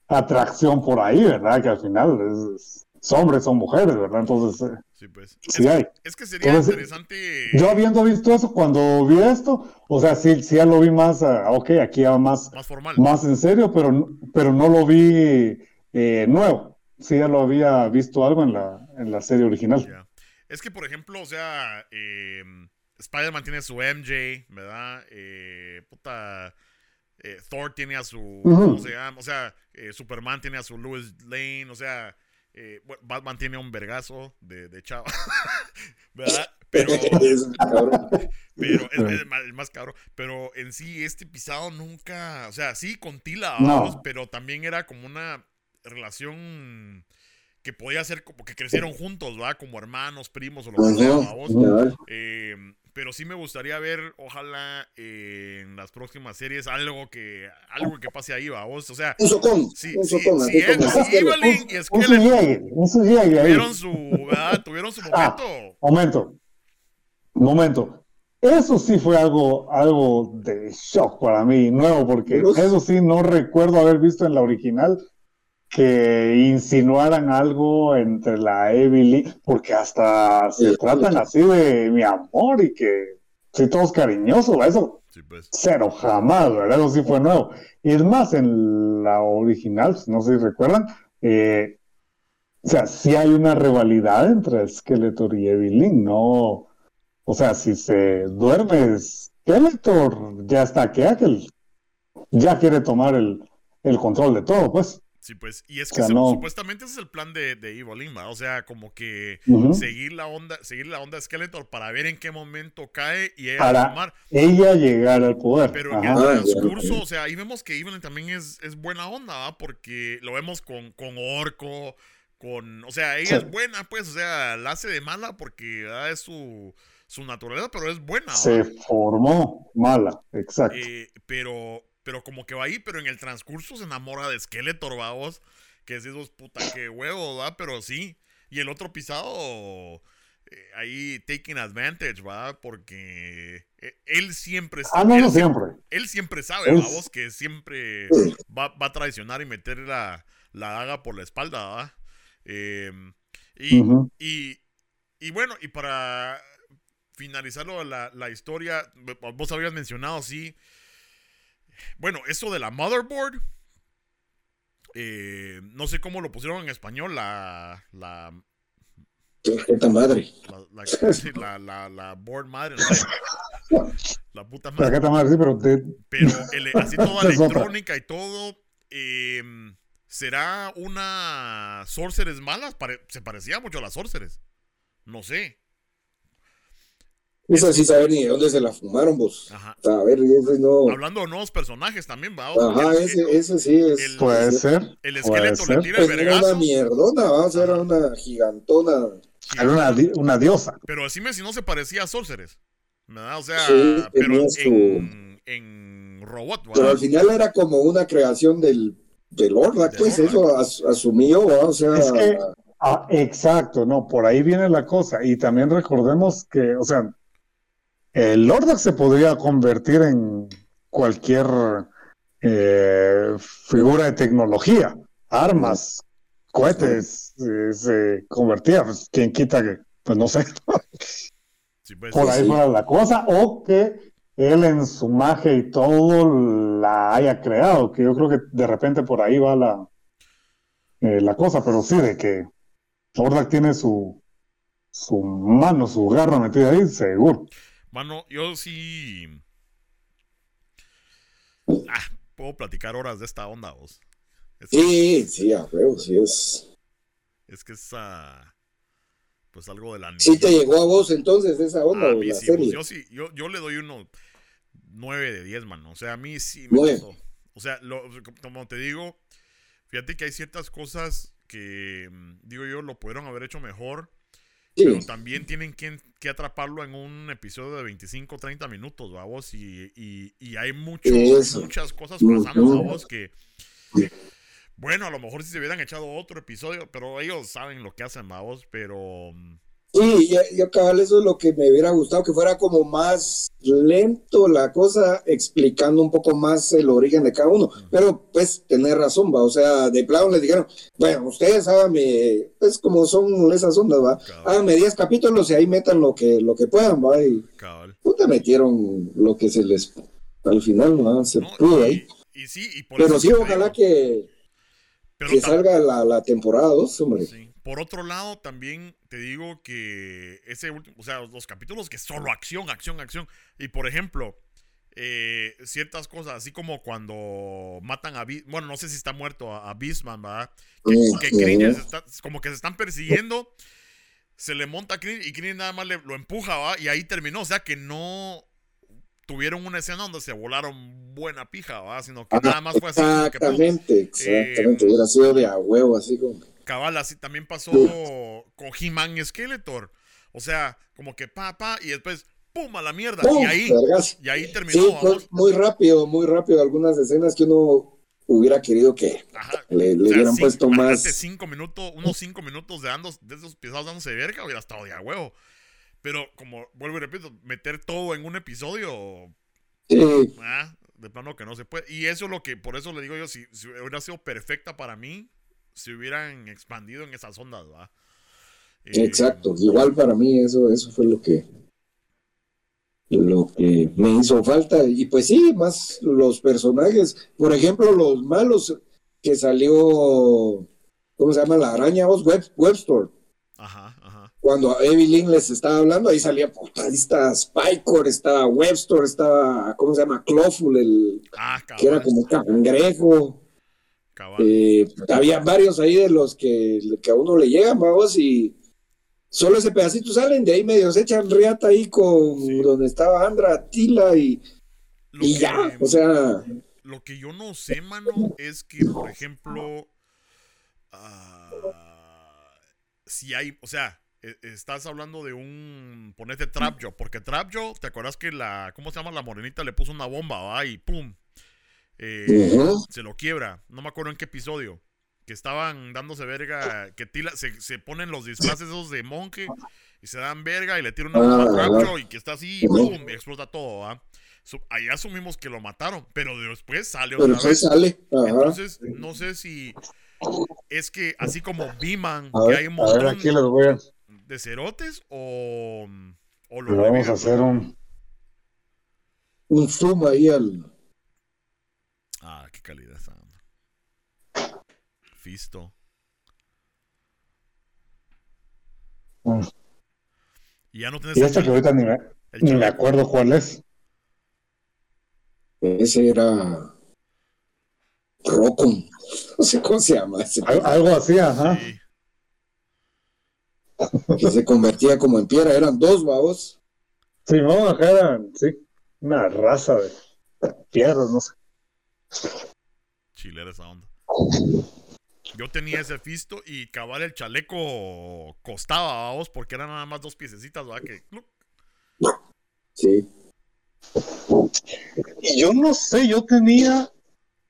atracción por ahí, ¿verdad? Que al final es, hombres, son mujeres, ¿verdad? Entonces, eh,
sí, pues.
sí
es,
hay.
Es que sería interesante.
Yo habiendo visto eso, cuando vi esto, o sea, sí, sí ya lo vi más, uh, ok, aquí ya más,
más formal.
Más en serio, pero, pero no lo vi eh, nuevo. Sí, ya lo había visto algo en la, en la serie original.
Es que, por ejemplo, o sea, eh, Spider-Man tiene su MJ, ¿verdad? Eh, puta. Thor tiene a su. ¿Cómo se llama? O sea, Superman tiene a su Louis Lane, o sea. Eh, Batman tiene un vergazo de, de chava, ¿verdad? Pero, es, pero es, el, más cabrón. Pero en sí, este pisado nunca, o sea, sí con Tila, pero también era como una relación que podía ser como que crecieron juntos, ¿verdad? Como hermanos, primos o lo que sea, eh, pero sí me gustaría ver, ojalá eh, en las próximas series, algo que algo que pase ahí, vos. O sea,
un socón.
Sí, un socón, sí, sí, Evelyn y Skeletor tuvieron su, ¿verdad? Tuvieron su ah, momento.
momento. Momento. Eso sí fue algo, algo de shock para mí, nuevo, porque eso sí no recuerdo haber visto en la original que insinuaran algo entre la Evelyn, porque hasta se tratan así de mi amor y que soy todos cariñosos, eso pues. cero, jamás, ¿verdad? Eso sí fue nuevo. Y es más, en la original, no sé si recuerdan, eh, o sea, sí hay una rivalidad entre Skeletor y Evelyn, ¿no? O sea, si se duerme Skeletor, ya está que aquel ya quiere tomar el, el control de todo, pues.
Sí, pues, y es que supuestamente ese es el plan de, de Evil O sea, como que seguir la onda, seguir la onda de Skeletor para ver en qué momento cae y ella
para tomar. ella llegar al poder.
Pero en el transcurso, o sea, ahí vemos que Evelyn también es, es buena onda, ¿va? Porque lo vemos con, con Orco, con, o sea, ella es buena, pues, o sea, la hace de mala porque es su, su naturaleza, pero es buena.
Se formó mala, exacto.
Eh, pero, pero como que va ahí, pero en el transcurso se enamora de Skeletor, vamos. que decís puta, qué huevo, ¿va? Pero sí. Y el otro pisado, eh, ahí taking advantage, ¿va? Porque eh, él siempre
Ah, no, no siempre.
Él siempre sabe,
Él-
vos, que siempre va, va a traicionar y meter la, la daga por la espalda, ¿va? Eh, y, y, y bueno, y para finalizarlo la, la historia, vos habías mencionado, sí. Bueno, eso de la motherboard, eh, no sé cómo lo pusieron en español, la, la,
madre.
la, la, sí, la, la- la board madre. La puta madre.
te madre, sí, pero te-
Pero ele- así toda
Es otra.
electrónica y todo. eh, ¿Será una Sorceres malas? Pare- se parecía mucho a las Sorceres. No sé.
Esa sí saber ni de dónde se la fumaron vos.
Ajá.
A ver, ese no.
Hablando de nuevos personajes también, va.
Ajá,
El-
ese, ese sí es.
el-
puede ser.
El esqueleto le tira el
Pues era una mierdona, vamos a era una gigantona.
Era una, una diosa.
Pero decime si no se parecía a Sorceres. ¿Verdad? O sea,
Sí,
pero
su-
en, en robot,
Pero
¿verdad?
al final era como una creación del, del Orlac, pues
Orlac.
eso as- asumió, ¿va? o sea.
Es que- Ah, exacto, no, por ahí viene la cosa. Y también recordemos que, o sea, el Lordak se podría convertir en cualquier eh, figura de tecnología, armas, cohetes, eh, se convertía. Pues, ¿quién quita que, pues no sé,
Sí, pues,
por ahí
sí.
fuera la cosa? O que él en su magia y todo la haya creado, que yo creo que de repente por ahí va la, eh, la cosa, pero sí, de que Lordak tiene su, su mano, su garra metida ahí, seguro.
Mano, yo sí. Ah, puedo platicar horas de esta onda, vos. Es que,
Sí, sí, a huevo, sí es.
es que es ah, pues algo de la
Sí te llegó a vos entonces esa onda,
mí
la
sí,
serie.
pues, yo sí, yo, yo le doy uno 9 de 10, mano. O sea, a mí sí me gustó. O sea, lo- como te digo, fíjate que hay ciertas cosas que, mm, digo yo, lo pudieron haber hecho mejor.
Sí,
Pero también tienen que, que atraparlo en un episodio de 25 30 minutos, vamos. Y, y, y hay mucho, muchas cosas pasando, vamos, que. Bueno, a lo mejor si se hubieran echado otro episodio, pero ellos saben lo que hacen, vamos, pero.
Sí, yo, yo, cabal, eso es lo que me hubiera gustado, que fuera como más lento la cosa, explicando un poco más el origen de cada uno. Pero, pues, tener razón, va. O sea, de plano les dijeron, bueno, ustedes háganme, pues, como son esas ondas, va.
Cabal.
Háganme 10 capítulos y ahí metan lo que, lo que puedan, va. Y
Cabal.
puta, metieron lo que se les, al final, va, se
¿no?
pudo ahí.
y sí, y por
Pero sí, ojalá que,
pero
que
tam-
salga la, la temporada 2, hombre.
Sí. Por otro lado, también te digo que ese último, o sea, los capítulos que solo acción, acción, acción. Y por ejemplo, eh, ciertas cosas, así como cuando matan a Beast, bueno, no sé si está muerto a, a Beastman, ¿verdad? Que. Krillin está- como que se están persiguiendo, se le monta a Krillin y Krillin nada más le, lo empuja, ¿va? Y ahí terminó, o sea que no tuvieron una escena donde se volaron buena pija, ¿va? Sino que nada más fue así. que,
Exactamente, exactamente.
Eh,
Hubiera sido de a huevo, así como.
Cabal, así también pasó con He-Man Skeletor. O sea, como que pa, pa, y después, pum, a la mierda.
¡Pum!
Y ahí,
Vergas.
y ahí terminó.
muy rápido, muy rápido. Algunas escenas que uno hubiera querido que
Ajá.
le, le
O sea,
hubieran puesto más.
cinco minutos, unos cinco minutos de, andos, de esos pisados dándose verga, hubiera estado de a huevo. Pero como vuelvo y repito, meter todo en un episodio,
Sí,
ah, de plano que no se puede. Y eso es lo que, por eso le digo yo, si, si hubiera sido perfecta para mí, si hubieran expandido en esas ondas, ¿va? Eh,
exacto. Igual para mí eso, eso fue lo que lo que me hizo falta. Y pues sí, más los personajes. Por ejemplo, los malos que salió, ¿cómo se llama? La araña vos, Web, Webstore.
Ajá, ajá.
cuando a Evelyn les estaba hablando, ahí salía, puta, ahí está Spycore, estaba Webster, estaba, ¿cómo se llama? Clawful, el
Ah,
que era como cangrejo. Eh, había varios ahí de los que, que a uno le llegan, vamos, y solo ese pedacito salen, de ahí medio se echan riata ahí con
Sí.
donde estaba Andra, Tila y,
Lo
y
que-
ya, o sea,
Lo que yo no sé, mano, es que, por ejemplo, ah, si hay, o sea, e- estás hablando de un, ponete Trap Joe, porque Trap Joe, ¿te acuerdas que la, ¿cómo se llama? La morenita le puso una bomba, va, y pum, eh, se lo quiebra, no me acuerdo en qué episodio, que estaban dándose verga, que Tila se, se ponen los disfraces esos de monje y se dan verga y le tiran una bomba
Ah,
y que está así y explota todo, ahí asumimos que lo mataron, pero después sale otra vez.
sale.
Entonces, no sé si es que así como Biman, que hay un
a ver,
montón
aquí les voy a,
de cerotes o, o lo
vamos a hacer un.
Un zoom ahí al.
Qué calidad está dando. Fisto.
un-
Y ya no tenés
Y
el
este que ahorita ni me, ni acuerdo cuál es.
Ese era. Rocon. No sé cómo se llama ese.
Al- Algo así, ajá.
Sí.
Que se convertía como en piedra. Eran dos babos.
Sí, no, acá era, sí, una raza de piedras, no sé.
Chilera esa onda. Yo tenía ese fisto y cabal el chaleco costaba, vamos, porque eran nada más dos piececitas, ¿verdad? Que.
Sí.
Y yo no sé, yo tenía,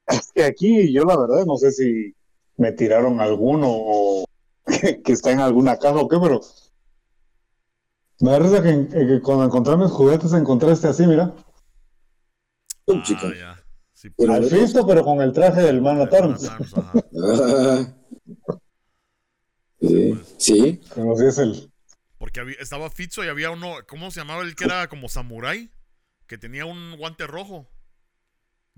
es que aquí yo la verdad no sé si me tiraron alguno o que, que está en alguna caja o qué, pero me da risa que, cuando encontré mis juguetes encontré este así, mira,
Ah, ya. Sí,
Pero
al. Fisto, pero con el traje del Man at Arms.
Arms, ajá.
Ah. Sí. Sí.
Como si es el,
Porque había- estaba Fitzo y había uno, ¿cómo se llamaba el que era como samurái? Que tenía un guante rojo.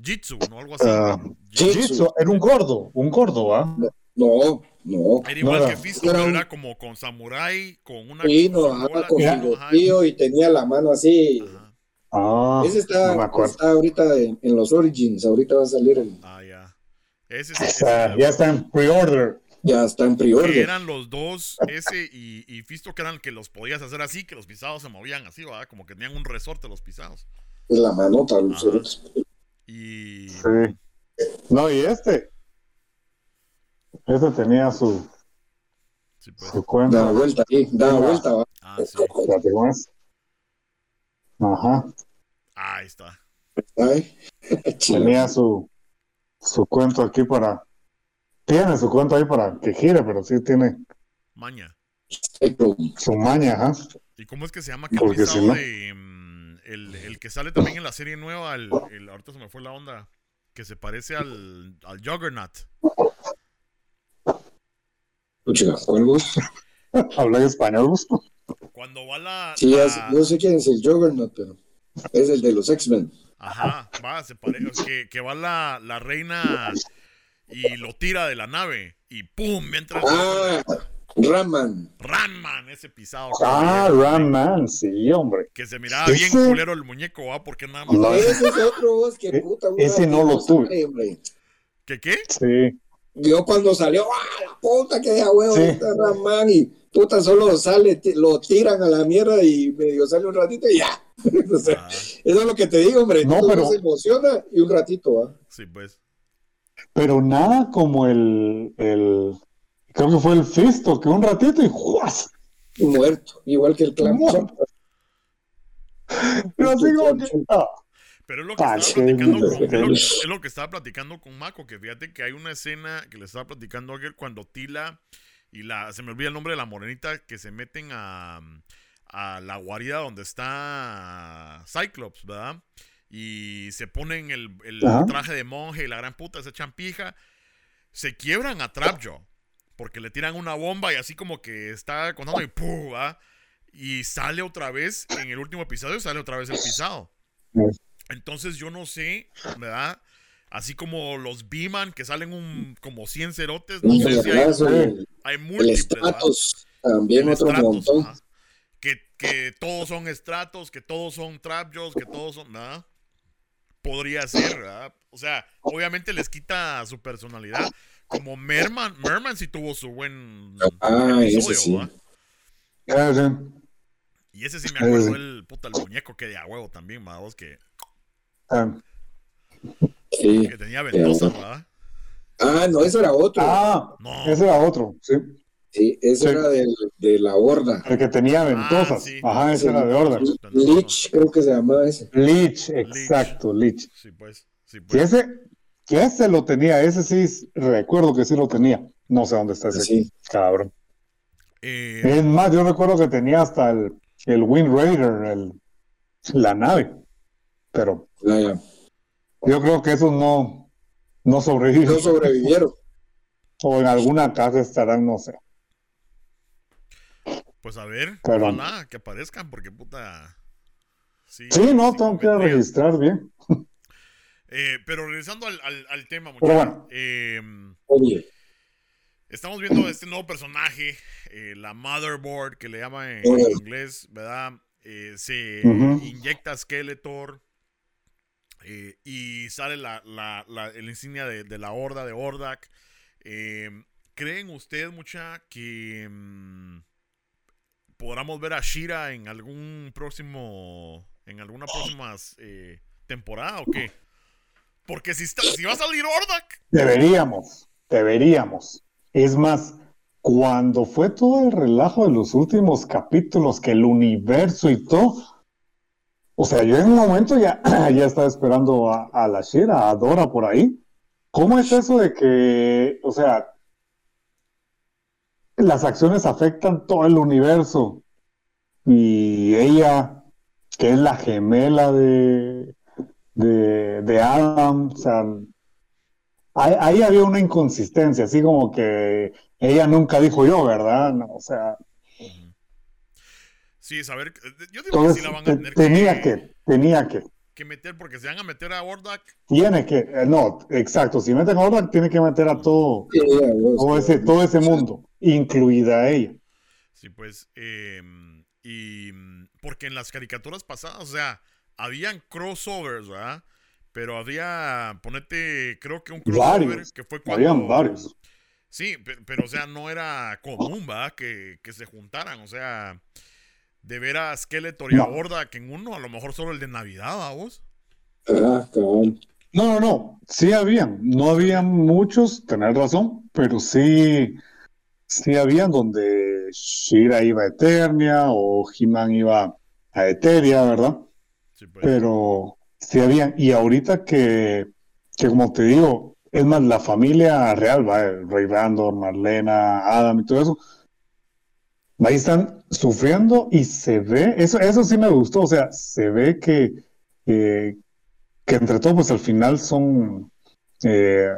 Jitsu, ¿no? Algo así.
Ah,
Jitsu.
Jitsu, era un gordo, un gordo, ¿ah?
No, no.
Era igual
no
que Fisto,
era
pero era como con samurái, con una
Sí, no,
con
con y tenía la mano así.
Ajá.
Ah,
Ese está,
no me acuerdo.
está ahorita en, en los Origins. Ahorita va a salir. el-
Ah, ya. Ese,
O
ese- ese-
ya está en pre-order.
ya está en
que
pre-order.
eran los dos, ese y, y Fisto, que eran que los podías hacer así, que los pisados se movían así, ¿verdad? Como que tenían un resorte los pisados.
Es la manota. los.
Y.
Sí. No, y este. Este tenía su,
Sí, pues.
su cuenta.
Da vuelta ahí, da vuelta. va.
Ah, sí.
Ajá.
Ah, ahí está.
Ay.
Tenía su, su cuento aquí para. Tiene su cuento ahí para que gire, pero sí tiene
Maña.
Su maña, ajá.
¿Y cómo es que se llama
Porque si no-
de. mm, el, el que sale también en la serie nueva, el, el- ahorita se me fue la onda. Que se parece al, al Juggernaut.
Puchica, ¿cuál vos?
Habla español, vos?
Cuando va la.
Sí,
la-
no sé quién es el Juggernaut, pero es el de los X-Men.
Ajá, va, se parece. Que, que va la, la reina y lo tira de la nave. Y ¡pum! Entra el
Ah, Raman.
Ranman, ese pisado.
Ah, Ram Man, sí, hombre.
Que se miraba bien culero el muñeco, ¿va? Porque nada más.
No.
Ese es otro vos que puta.
ese no lo tuve.
hombre.
¿Qué qué?
Sí.
Yo cuando salió, ¡ah, la puta que de huevo!
Sí.
Este Raman y puta solo sale, lo tiran a la mierda y medio sale un ratito y ya. O sea,
Ah,
eso es lo que te digo, hombre.
No,
Todo
pero-
se emociona y un ratito, ¿va?
sí, pues.
Pero nada como el, el. Creo que fue el Fisto, que un ratito y ¡juas!
Y muerto, igual que el clan.
Muerto. Pero así como que. ah,
Pero es lo que
Ah,
estaba platicando con, es lo,
no.
es lo que estaba platicando con Mako, que fíjate que hay una escena que le estaba platicando ayer cuando Tila y la se me olvida el nombre de la morenita que se meten a, a la guarida donde está Cyclops, ¿verdad? Y se ponen el, el traje de monje y la gran puta se echan pija. Se quiebran a Trapjaw porque le tiran una bomba y así como que está contando y ¡pum! ¿verdad? Y sale otra vez, en el último episodio sale otra vez el pisado. Entonces yo no sé, ¿verdad? Así como los Beeman que salen un, como 100 cerotes, no sé si hay,
el,
hay múltiples.
también
El
otro
Stratos,
montón.
Que, que todos son estratos, que todos son trapjaws, que todos son. ¿verdad? Podría ser, ¿verdad? O sea, obviamente les quita su personalidad. Como Merman, Merman sí tuvo su buen
Ah, ese
episodio,
sí.
¿verdad?
sí.
Y ese sí me acuerdo, el puta el muñeco que de a huevo también, ¿verdad? Que,
Ah,
Sí.
que tenía ventosas, ¿verdad?
Ah, no, ese era otro.
Ah,
No.
ese era otro, sí.
Sí, ese
Sí.
era de la horda.
El que tenía ventosas.
Ah, sí.
Ajá, ese era de orden.
Lich, creo que se llamaba ese.
Leech, exacto, Leech.
Sí, pues. Sí,
Y
pues.
ese, que ese lo tenía, ese sí, recuerdo que sí lo tenía. No sé dónde está ese
Sí.
cabrón.
Eh,
Es más, yo recuerdo que tenía hasta el, el Wind Raider, el, la nave. Pero
Ya.
yo creo que esos no, no
sobrevivieron.
O en alguna casa estarán, no sé.
pues a ver,
Pero-
ojalá que aparezcan, porque puta. Sí,
Sí, no,
sí
tengo que registrar bien.
Eh, pero regresando al, al- al tema, muchachos.
bueno.
eh,
Oye,
estamos viendo este nuevo personaje, eh, la Motherboard, que le llaman en, inglés, ¿verdad? Eh, se inyecta Skeletor eh, y sale la, la, el insignia de, de la horda de Hordak. Eh, ¿Creen ustedes, mucha, que mm, podamos ver a Shira en algún próximo, en alguna próxima eh, temporada o qué? Porque si, está, si va a salir Hordak,
Deberíamos, deberíamos. Es más, cuando fue todo el relajo de los últimos capítulos, que el universo y todo, o sea, yo en un momento ya, ya estaba esperando a, a la Shira, a Dora por ahí. ¿Cómo es eso de que, o sea, las acciones afectan todo el universo? Y ella, que es la gemela de, de, de Adam, o sea, ahí, había una inconsistencia, así como que ella nunca dijo yo, ¿verdad? O sea,
sí, saber. Yo digo que sí la van a
te-
tener
tenía que, tenía que,
que meter porque se van a meter a Hordak.
tiene que, eh, no, exacto, si meten a Hordak, tiene que meter a todo,
sí, ya, yo-
todo ese, todo ese mundo, incluida ella.
Sí, pues. eh, y. Porque en las caricaturas pasadas, o sea, habían crossovers, ¿verdad? Pero había. Ponete, creo que un crossover
Varios,
que fue cuando.
Habían varios.
Sí, pe- pero, o sea, no era común, ¿verdad? Que, que se juntaran, o sea. De ver a Skeletor y a
No.
Hordak en uno, a lo mejor solo el de Navidad, ¿a vos?
Cabal.
No, no, no, sí habían, no habían muchos, tenés razón, pero sí, sí habían donde Shira iba a Eternia o He-Man iba a Eteria, ¿verdad?
Sí, pues.
Pero sí habían, y ahorita que, que como te digo, es más, la familia real, va, el Rey Randor, Marlena, Adam y todo eso, ahí están sufriendo y se ve, eso, eso sí me gustó, o sea, se ve que, que, entre todo, pues al final son, eh,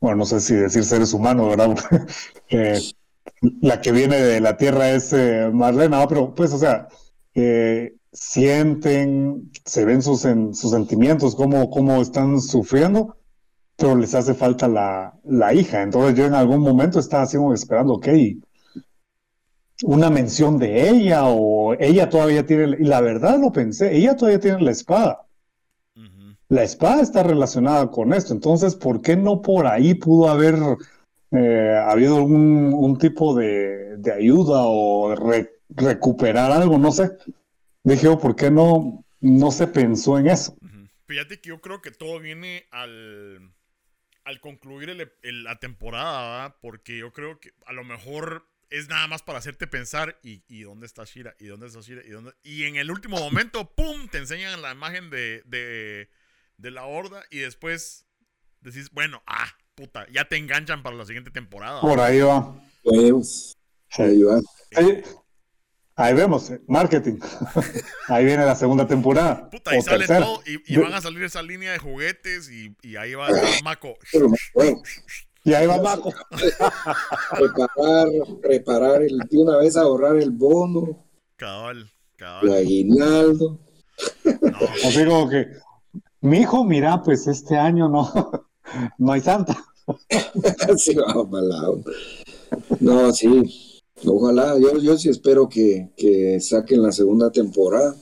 bueno, no sé si decir seres humanos, ¿verdad? Eh, la que viene de la Tierra es eh, Marlena, ¿no? pero pues, o sea, sienten, se ven sus, en, sus sentimientos, cómo, cómo están sufriendo, pero les hace falta la, la hija. Entonces yo en algún momento estaba así esperando, ok, una mención de ella o ella todavía tiene, y la verdad lo pensé, ella todavía tiene la espada. La espada está relacionada con esto, entonces, ¿por qué no por ahí pudo haber eh, habido algún un tipo de, de ayuda o re- recuperar algo? No sé. Dije, oh, ¿por qué no, no se pensó en eso?
Fíjate que yo creo que todo viene al, al concluir el- el- la temporada, ¿verdad? Porque yo creo que a lo mejor es nada más para hacerte pensar y, y dónde está Shira, y dónde está Shira, y dónde... Y en el último momento, ¡pum! Te enseñan la imagen de, de, de la horda y después decís, bueno, ah, puta, ya te enganchan para la siguiente temporada.
Por ahí va.
Pues, ahí va.
Ahí, ahí vemos, eh, marketing. ahí viene la segunda temporada.
Puta, y sale
tercera.
todo, y, van a salir esa línea de juguetes y, y ahí va.
Pero, bueno,
Y ahí va Marco.
preparar, preparar el, de una vez ahorrar el bono,
Cabal,
el
cabal.
aguinaldo.
No,
Así como que, mi hijo, mira, pues este año no, no hay santa.
Sí, vamos. No, sí. Ojalá, yo, yo sí espero que, que saquen la segunda temporada.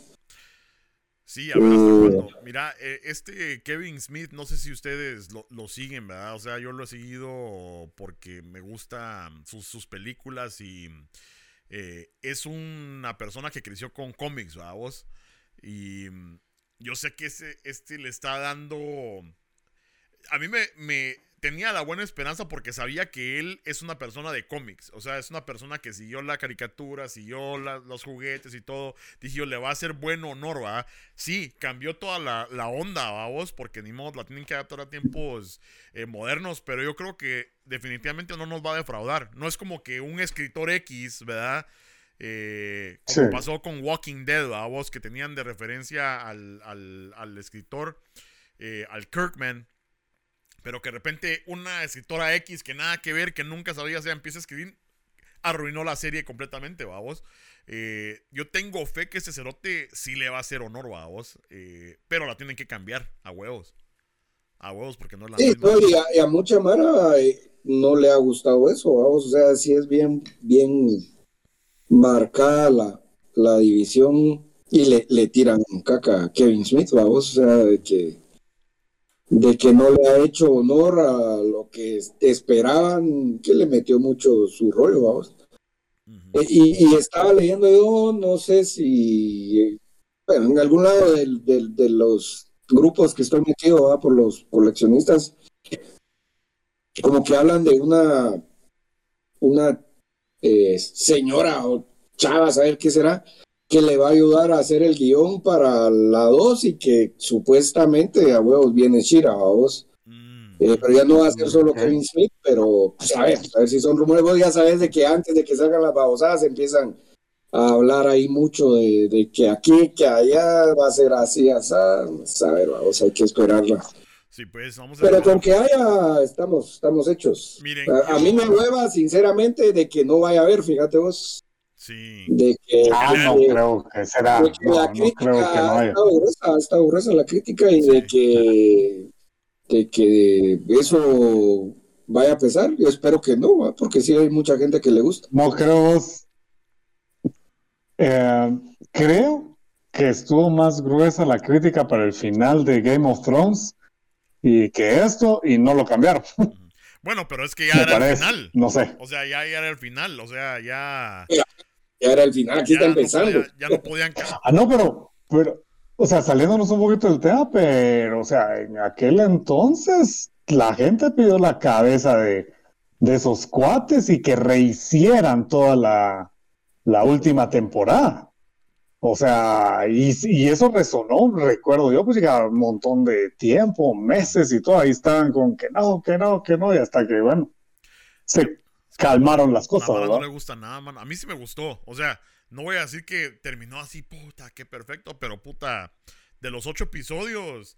Sí, a ver hasta
Mm.
Mira, eh, este Kevin Smith, no sé si ustedes lo, lo siguen, ¿verdad? O sea, yo lo he seguido porque me gustan sus, sus películas y eh, es una persona que creció con cómics, ¿verdad? Vos? Y mm, yo sé que este le está dando... A mí me tenía la buena esperanza porque sabía que él es una persona de cómics. O sea, es una persona que siguió la caricatura, siguió los juguetes y todo. Dije yo, le va a hacer buen honor, ¿va? Sí, cambió toda la, la onda, vamos, porque ni modo, la tienen que adaptar a tiempos eh, modernos. Pero yo creo que definitivamente no nos va a defraudar. No es como que un escritor X, ¿verdad? Eh, como pasó con Walking Dead, vos que tenían de referencia al, al, al escritor, eh, al Kirkman pero que de repente una escritora X que nada que ver, que nunca sabía, o empieza a escribir, arruinó la serie completamente, vamos. Eh, yo tengo fe que ese cerote sí le va a hacer honor, vamos. Eh, pero la tienen que cambiar a huevos. A huevos, porque no es la
Sí, y, a, mucha Mara eh, no le ha gustado eso, vamos. O sea, sí es bien, bien marcada la, la división y le, le tiran caca a Kevin Smith, vamos. O sea, que de que no le ha hecho honor a lo que esperaban, que le metió mucho su rollo, vamos. Eh, y, estaba leyendo yo, no sé si, bueno, en algún lado de, los grupos que estoy metido por los coleccionistas, como que hablan de una, una eh, señora o chava, saber qué será, que le va a ayudar a hacer el guion para la 2 y que supuestamente a huevos viene Shira, a vos. Mm. Eh, pero ya no va a ser solo Kevin Smith, pero pues, a ver, a ver si son rumores. Vos ya sabes de que antes de que salgan las babosadas empiezan a hablar ahí mucho de, que aquí, que allá va a ser así, así. A ver, vamos, hay que esperarla.
Sí, pues, vamos
a Pero con que haya, estamos, estamos hechos. Miren, a, mí me hueva, sinceramente, de que no vaya a haber, fíjate vos.
Sí.
De que, ah, no creo que será. no,
la crítica no creo que no haya. Está gruesa, está gruesa la crítica y de que de que eso vaya a pesar. Yo espero que no, porque sí hay mucha gente que le gusta.
No creo. Eh, creo que estuvo más gruesa la crítica para el final de Game of Thrones y que esto y no lo cambiaron.
Bueno, pero es que ya era el final.
No sé.
O sea, ya, ya, era el final. O sea, ya.
Ya era el final, aquí está empezando.
ya no podían.
Ah, no, pero, pero, o sea, saliéndonos un poquito del tema, pero, o sea, en aquel entonces la gente pidió la cabeza de, de esos cuates y que rehicieran toda la, la última temporada. O sea, y, y, eso resonó, recuerdo yo, pues llegaba un montón de tiempo, meses y todo, ahí estaban con que no, que no, que no, y hasta que, bueno, se calmaron las cosas. A
no le gusta nada, man. A mí sí me gustó. O sea, no voy a decir que terminó así, puta, qué perfecto, pero puta, de los ocho episodios,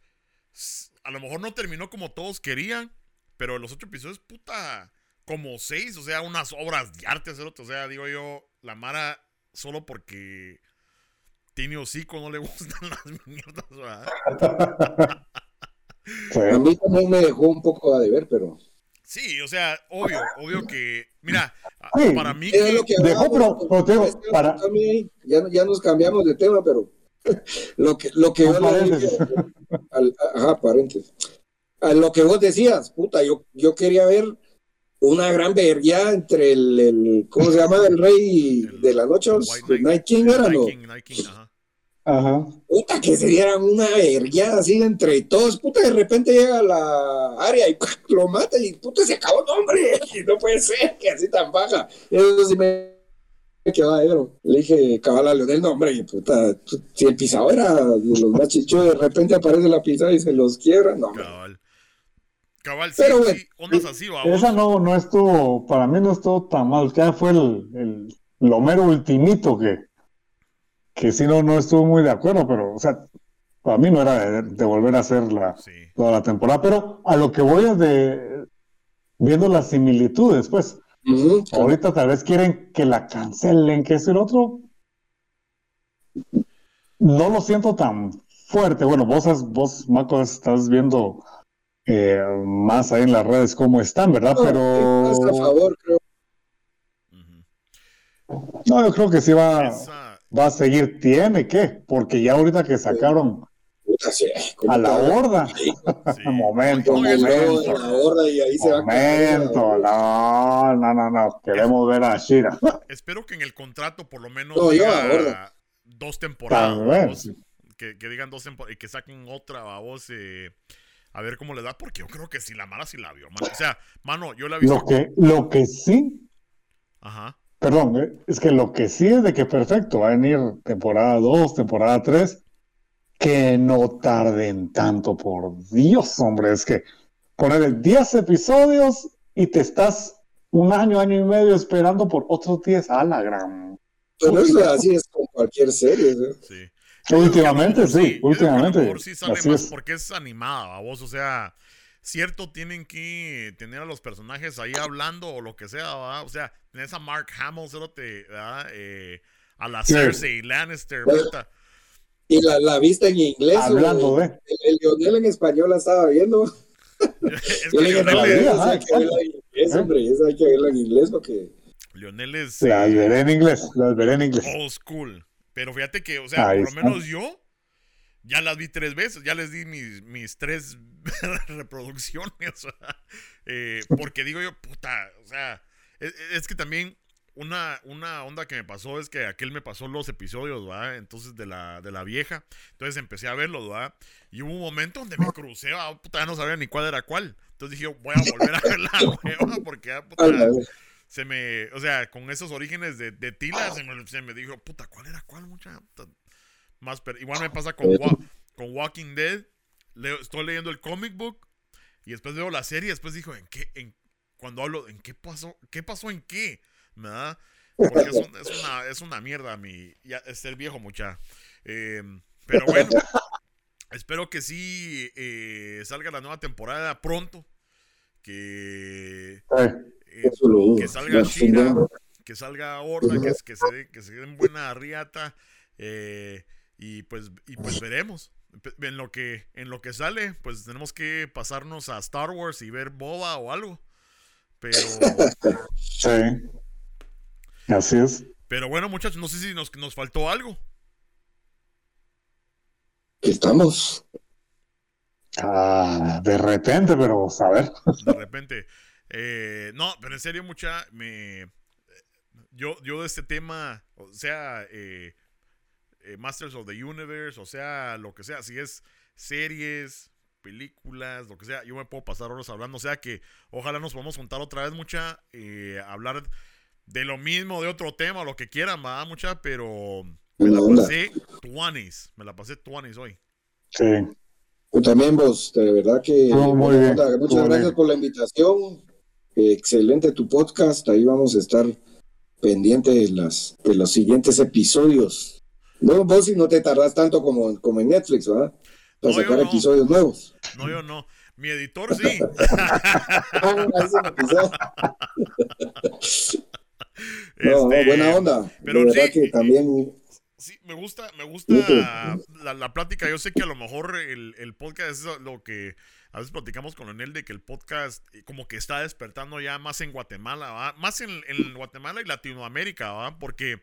a lo mejor no terminó como todos querían, pero de los ocho episodios, puta, como seis, o sea, unas obras de arte, o sea, digo yo, la Mara, solo porque tiene hocico, no le gustan las mierdas, ¿verdad?
A mí también me dejó un poco a deber, pero...
Sí, o sea, obvio, obvio que, mira, para mí
que... para... ya, ya nos cambiamos de tema, pero lo que, lo que yo al, ajá, paréntesis. A lo que vos decías, puta, yo, yo quería ver una gran vergüenza entre el, el, ¿cómo se llama? El rey de la noche, el Night King, ¿era, no? Night King, ajá. Ajá. Puta, que se dieran una vergueada así entre todos. Puta, de repente llega la área y lo mata y puta, se acabó el hombre. Y no puede ser que así tan baja. Eso sí me quedó adentro. Le dije, cabal a Leonel, no, hombre, y puta, si el pisado era de los más chichos, de repente aparece la pisada y se los quiebra, no.
Cabal. Cabal, sí, Pero, sí, ondas así, vamos.
Esa no, no estuvo, para mí no estuvo tan mal. Ya fue el, el, lo mero ultimito que que si no, no estuvo muy de acuerdo, pero, o sea, para mí no era de, volver a hacer la, toda la temporada, pero a lo que voy es de viendo las similitudes, pues. Ahorita tal vez quieren que la cancelen, que es el otro. No lo siento tan fuerte. Bueno, vos, vos Marco, estás viendo eh, más ahí en las redes cómo están, ¿verdad? pero.
a favor, creo.
No, yo creo que sí va va a seguir, tiene que, porque ya ahorita que sacaron a la horda, momento, momento, momento, no, no, no, no, queremos ver a Shira.
Espero que en el contrato por lo menos diga dos temporadas, que, digan dos temporadas y que saquen otra, a vos, eh, A ver cómo le da, porque yo creo que si la Mara sí la vio, mano. O sea, mano, yo la he visto.
Lo que, lo que sí,
Ajá.
Perdón, eh, es que lo que sí es de que perfecto, va a venir temporada 2, temporada 3, que no tarden tanto, por Dios, hombre, es que poner 10 episodios y te estás un año, año y medio esperando por otros 10 a la gran.
Pero eso así es con cualquier serie. ¿no?
Sí.
Últimamente, sí, últimamente.
mejor sí sale
así
más
es.
porque es animada, vos. O sea, cierto, tienen que tener a los personajes ahí hablando o lo que sea, ¿verdad? O sea, tenés a Mark Hamill, cerote, ¿verdad? Eh, a la. Cersei Lannister,
Pues,
puta.
Y la, la viste en inglés.
Hablando.
El, el Lionel en español la estaba viendo.
es que Lionel, es,
hay que verla en inglés,
¿Eh?
hombre. Esa hay que verla en inglés porque.
Lionel es
Las
eh,
veré en inglés, las veré en inglés.
old school. Pero fíjate que, o sea,
Ahí
por lo
está.
menos yo ya las vi tres veces, ya les di mis, mis tres reproducciones. Eh, porque digo yo, puta, o sea, es, es que también una, una onda que me pasó es que aquel me pasó los episodios, ¿verdad? Entonces de la, de la vieja. Entonces empecé a verlos, ¿verdad? Y hubo un momento donde me crucé, ¿verdad? puta, ya no sabía ni cuál era cuál. Entonces dije, voy a volver a ver la nueva porque ya, puta,
Ah, la-
se me, o sea, con esos orígenes de, de Tila, se me, se me dijo, puta, ¿cuál era cuál, mucha? Puta, Más, per- igual me pasa con, Wa- con Walking Dead. Leo- estoy leyendo el comic book y después veo la serie. Después dijo, ¿en qué? En, cuando hablo, ¿en qué pasó? ¿Qué pasó en qué? ¿Verdad? Porque es, un- es una, es una mierda mi, ya, es el viejo mucha. Eh, pero bueno, espero que sí eh, salga la nueva temporada pronto. Que
Eh,
eh,
eso lo dudo.
que salga Shira, que salga Horda, que, que se que se den buena riata eh, y pues y pues veremos. En lo que en lo que sale, pues tenemos que pasarnos a Star Wars y ver Boba o algo. Pero
sí. Así es.
pero bueno, muchachos, no sé si nos, nos faltó algo.
Estamos.
Ah, de repente, pero a ver.
de repente. Eh, no, pero en serio, mucha, me, yo, yo de este tema, o sea, eh, eh, Masters of the Universe, o sea, lo que sea, si es series, películas, lo que sea, yo me puedo pasar horas hablando, o sea que ojalá nos podamos juntar otra vez, mucha, eh, hablar de lo mismo, de otro tema, lo que quieran, va, mucha, pero me la pasé tuanis, me la pasé tuanis hoy.
Sí.
También vos, de verdad que
Estuvo muy bien,
muchas gracias
bien.
por la invitación. Eh, Excelente tu podcast. Ahí vamos a estar pendientes de las de los siguientes episodios. No, vos si no te tardas tanto como, como en Netflix, ¿verdad? Para
No,
sacar
no.
episodios nuevos.
No, yo no. Mi editor sí.
Ah. No,
Este,
buena onda.
pero
de verdad
sí,
que también
Sí, me gusta, me gusta la, la plática. Yo sé que a lo mejor el, el podcast es lo que a veces platicamos con Leonel de que el podcast eh, como que está despertando ya más en Guatemala, ¿va? más en, en Guatemala y Latinoamérica, ¿va? porque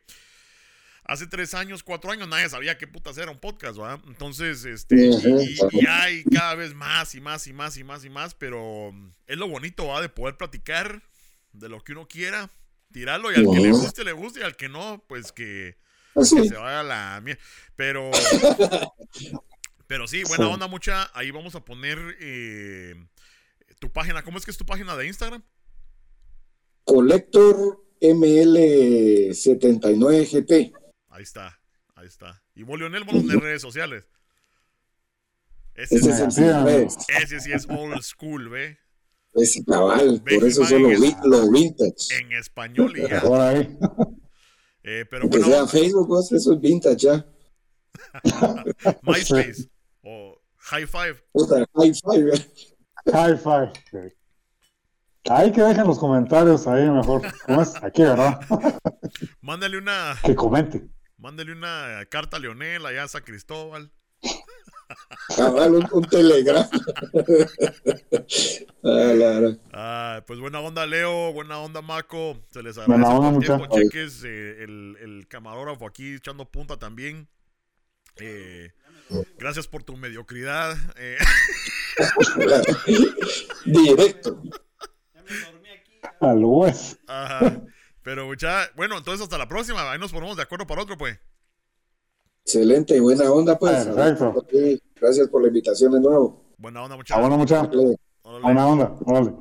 hace tres años, cuatro años nadie sabía qué putas era un podcast, ¿va? Entonces, este, y, hay cada vez más y más y más y más y más, pero es lo bonito, ¿va? De poder platicar de lo que uno quiera, tirarlo y al que le guste, le guste y al que no, pues que
así.
que se vaya a la mierda. Pero. Pero sí, buena onda, mucha. Ahí vamos a poner eh, tu página. ¿Cómo es que es tu página de Instagram?
Collector ML79GT.
Ahí está, ahí está. Y vos, Leonel, vos en redes sociales. Ese,
Ese
sí-
es. Silvestre.
ese sí es old school, ¿ve?
Ese cabal,
Ve,
por eso
man,
solo
es-
vi- lo vintage.
En español y ya. Eh, pero
Que
bueno,
sea Facebook, eso es vintage ya.
MySpace o High Five.
Puta, high five. ya.
High five. Ahí que dejen los comentarios ahí mejor. ¿Cómo es? Aquí, ¿verdad?
Mándale una,
que comenten.
Mándale una carta a Leonel allá a San Cristóbal.
Cabal, un, un telegrama. Ah, la, la.
Ah, pues buena onda, Leo. Buena onda, Maco. Se les agradece
Buena onda,
tiempo. Cheques, eh, el, el camarógrafo aquí echando punta también. Eh, gracias por tu mediocridad. eh,
Directo.
Al West.
ajá. Pero mucha, bueno, entonces hasta la próxima. Ahí nos ponemos de acuerdo para otro, pues.
Excelente, buena onda, pues.
Perfecto.
Gracias por la invitación de nuevo.
Buena onda,
Ah,
muchachos.
bueno, mucha.
Dale.
Órale.
Buena onda. Órale.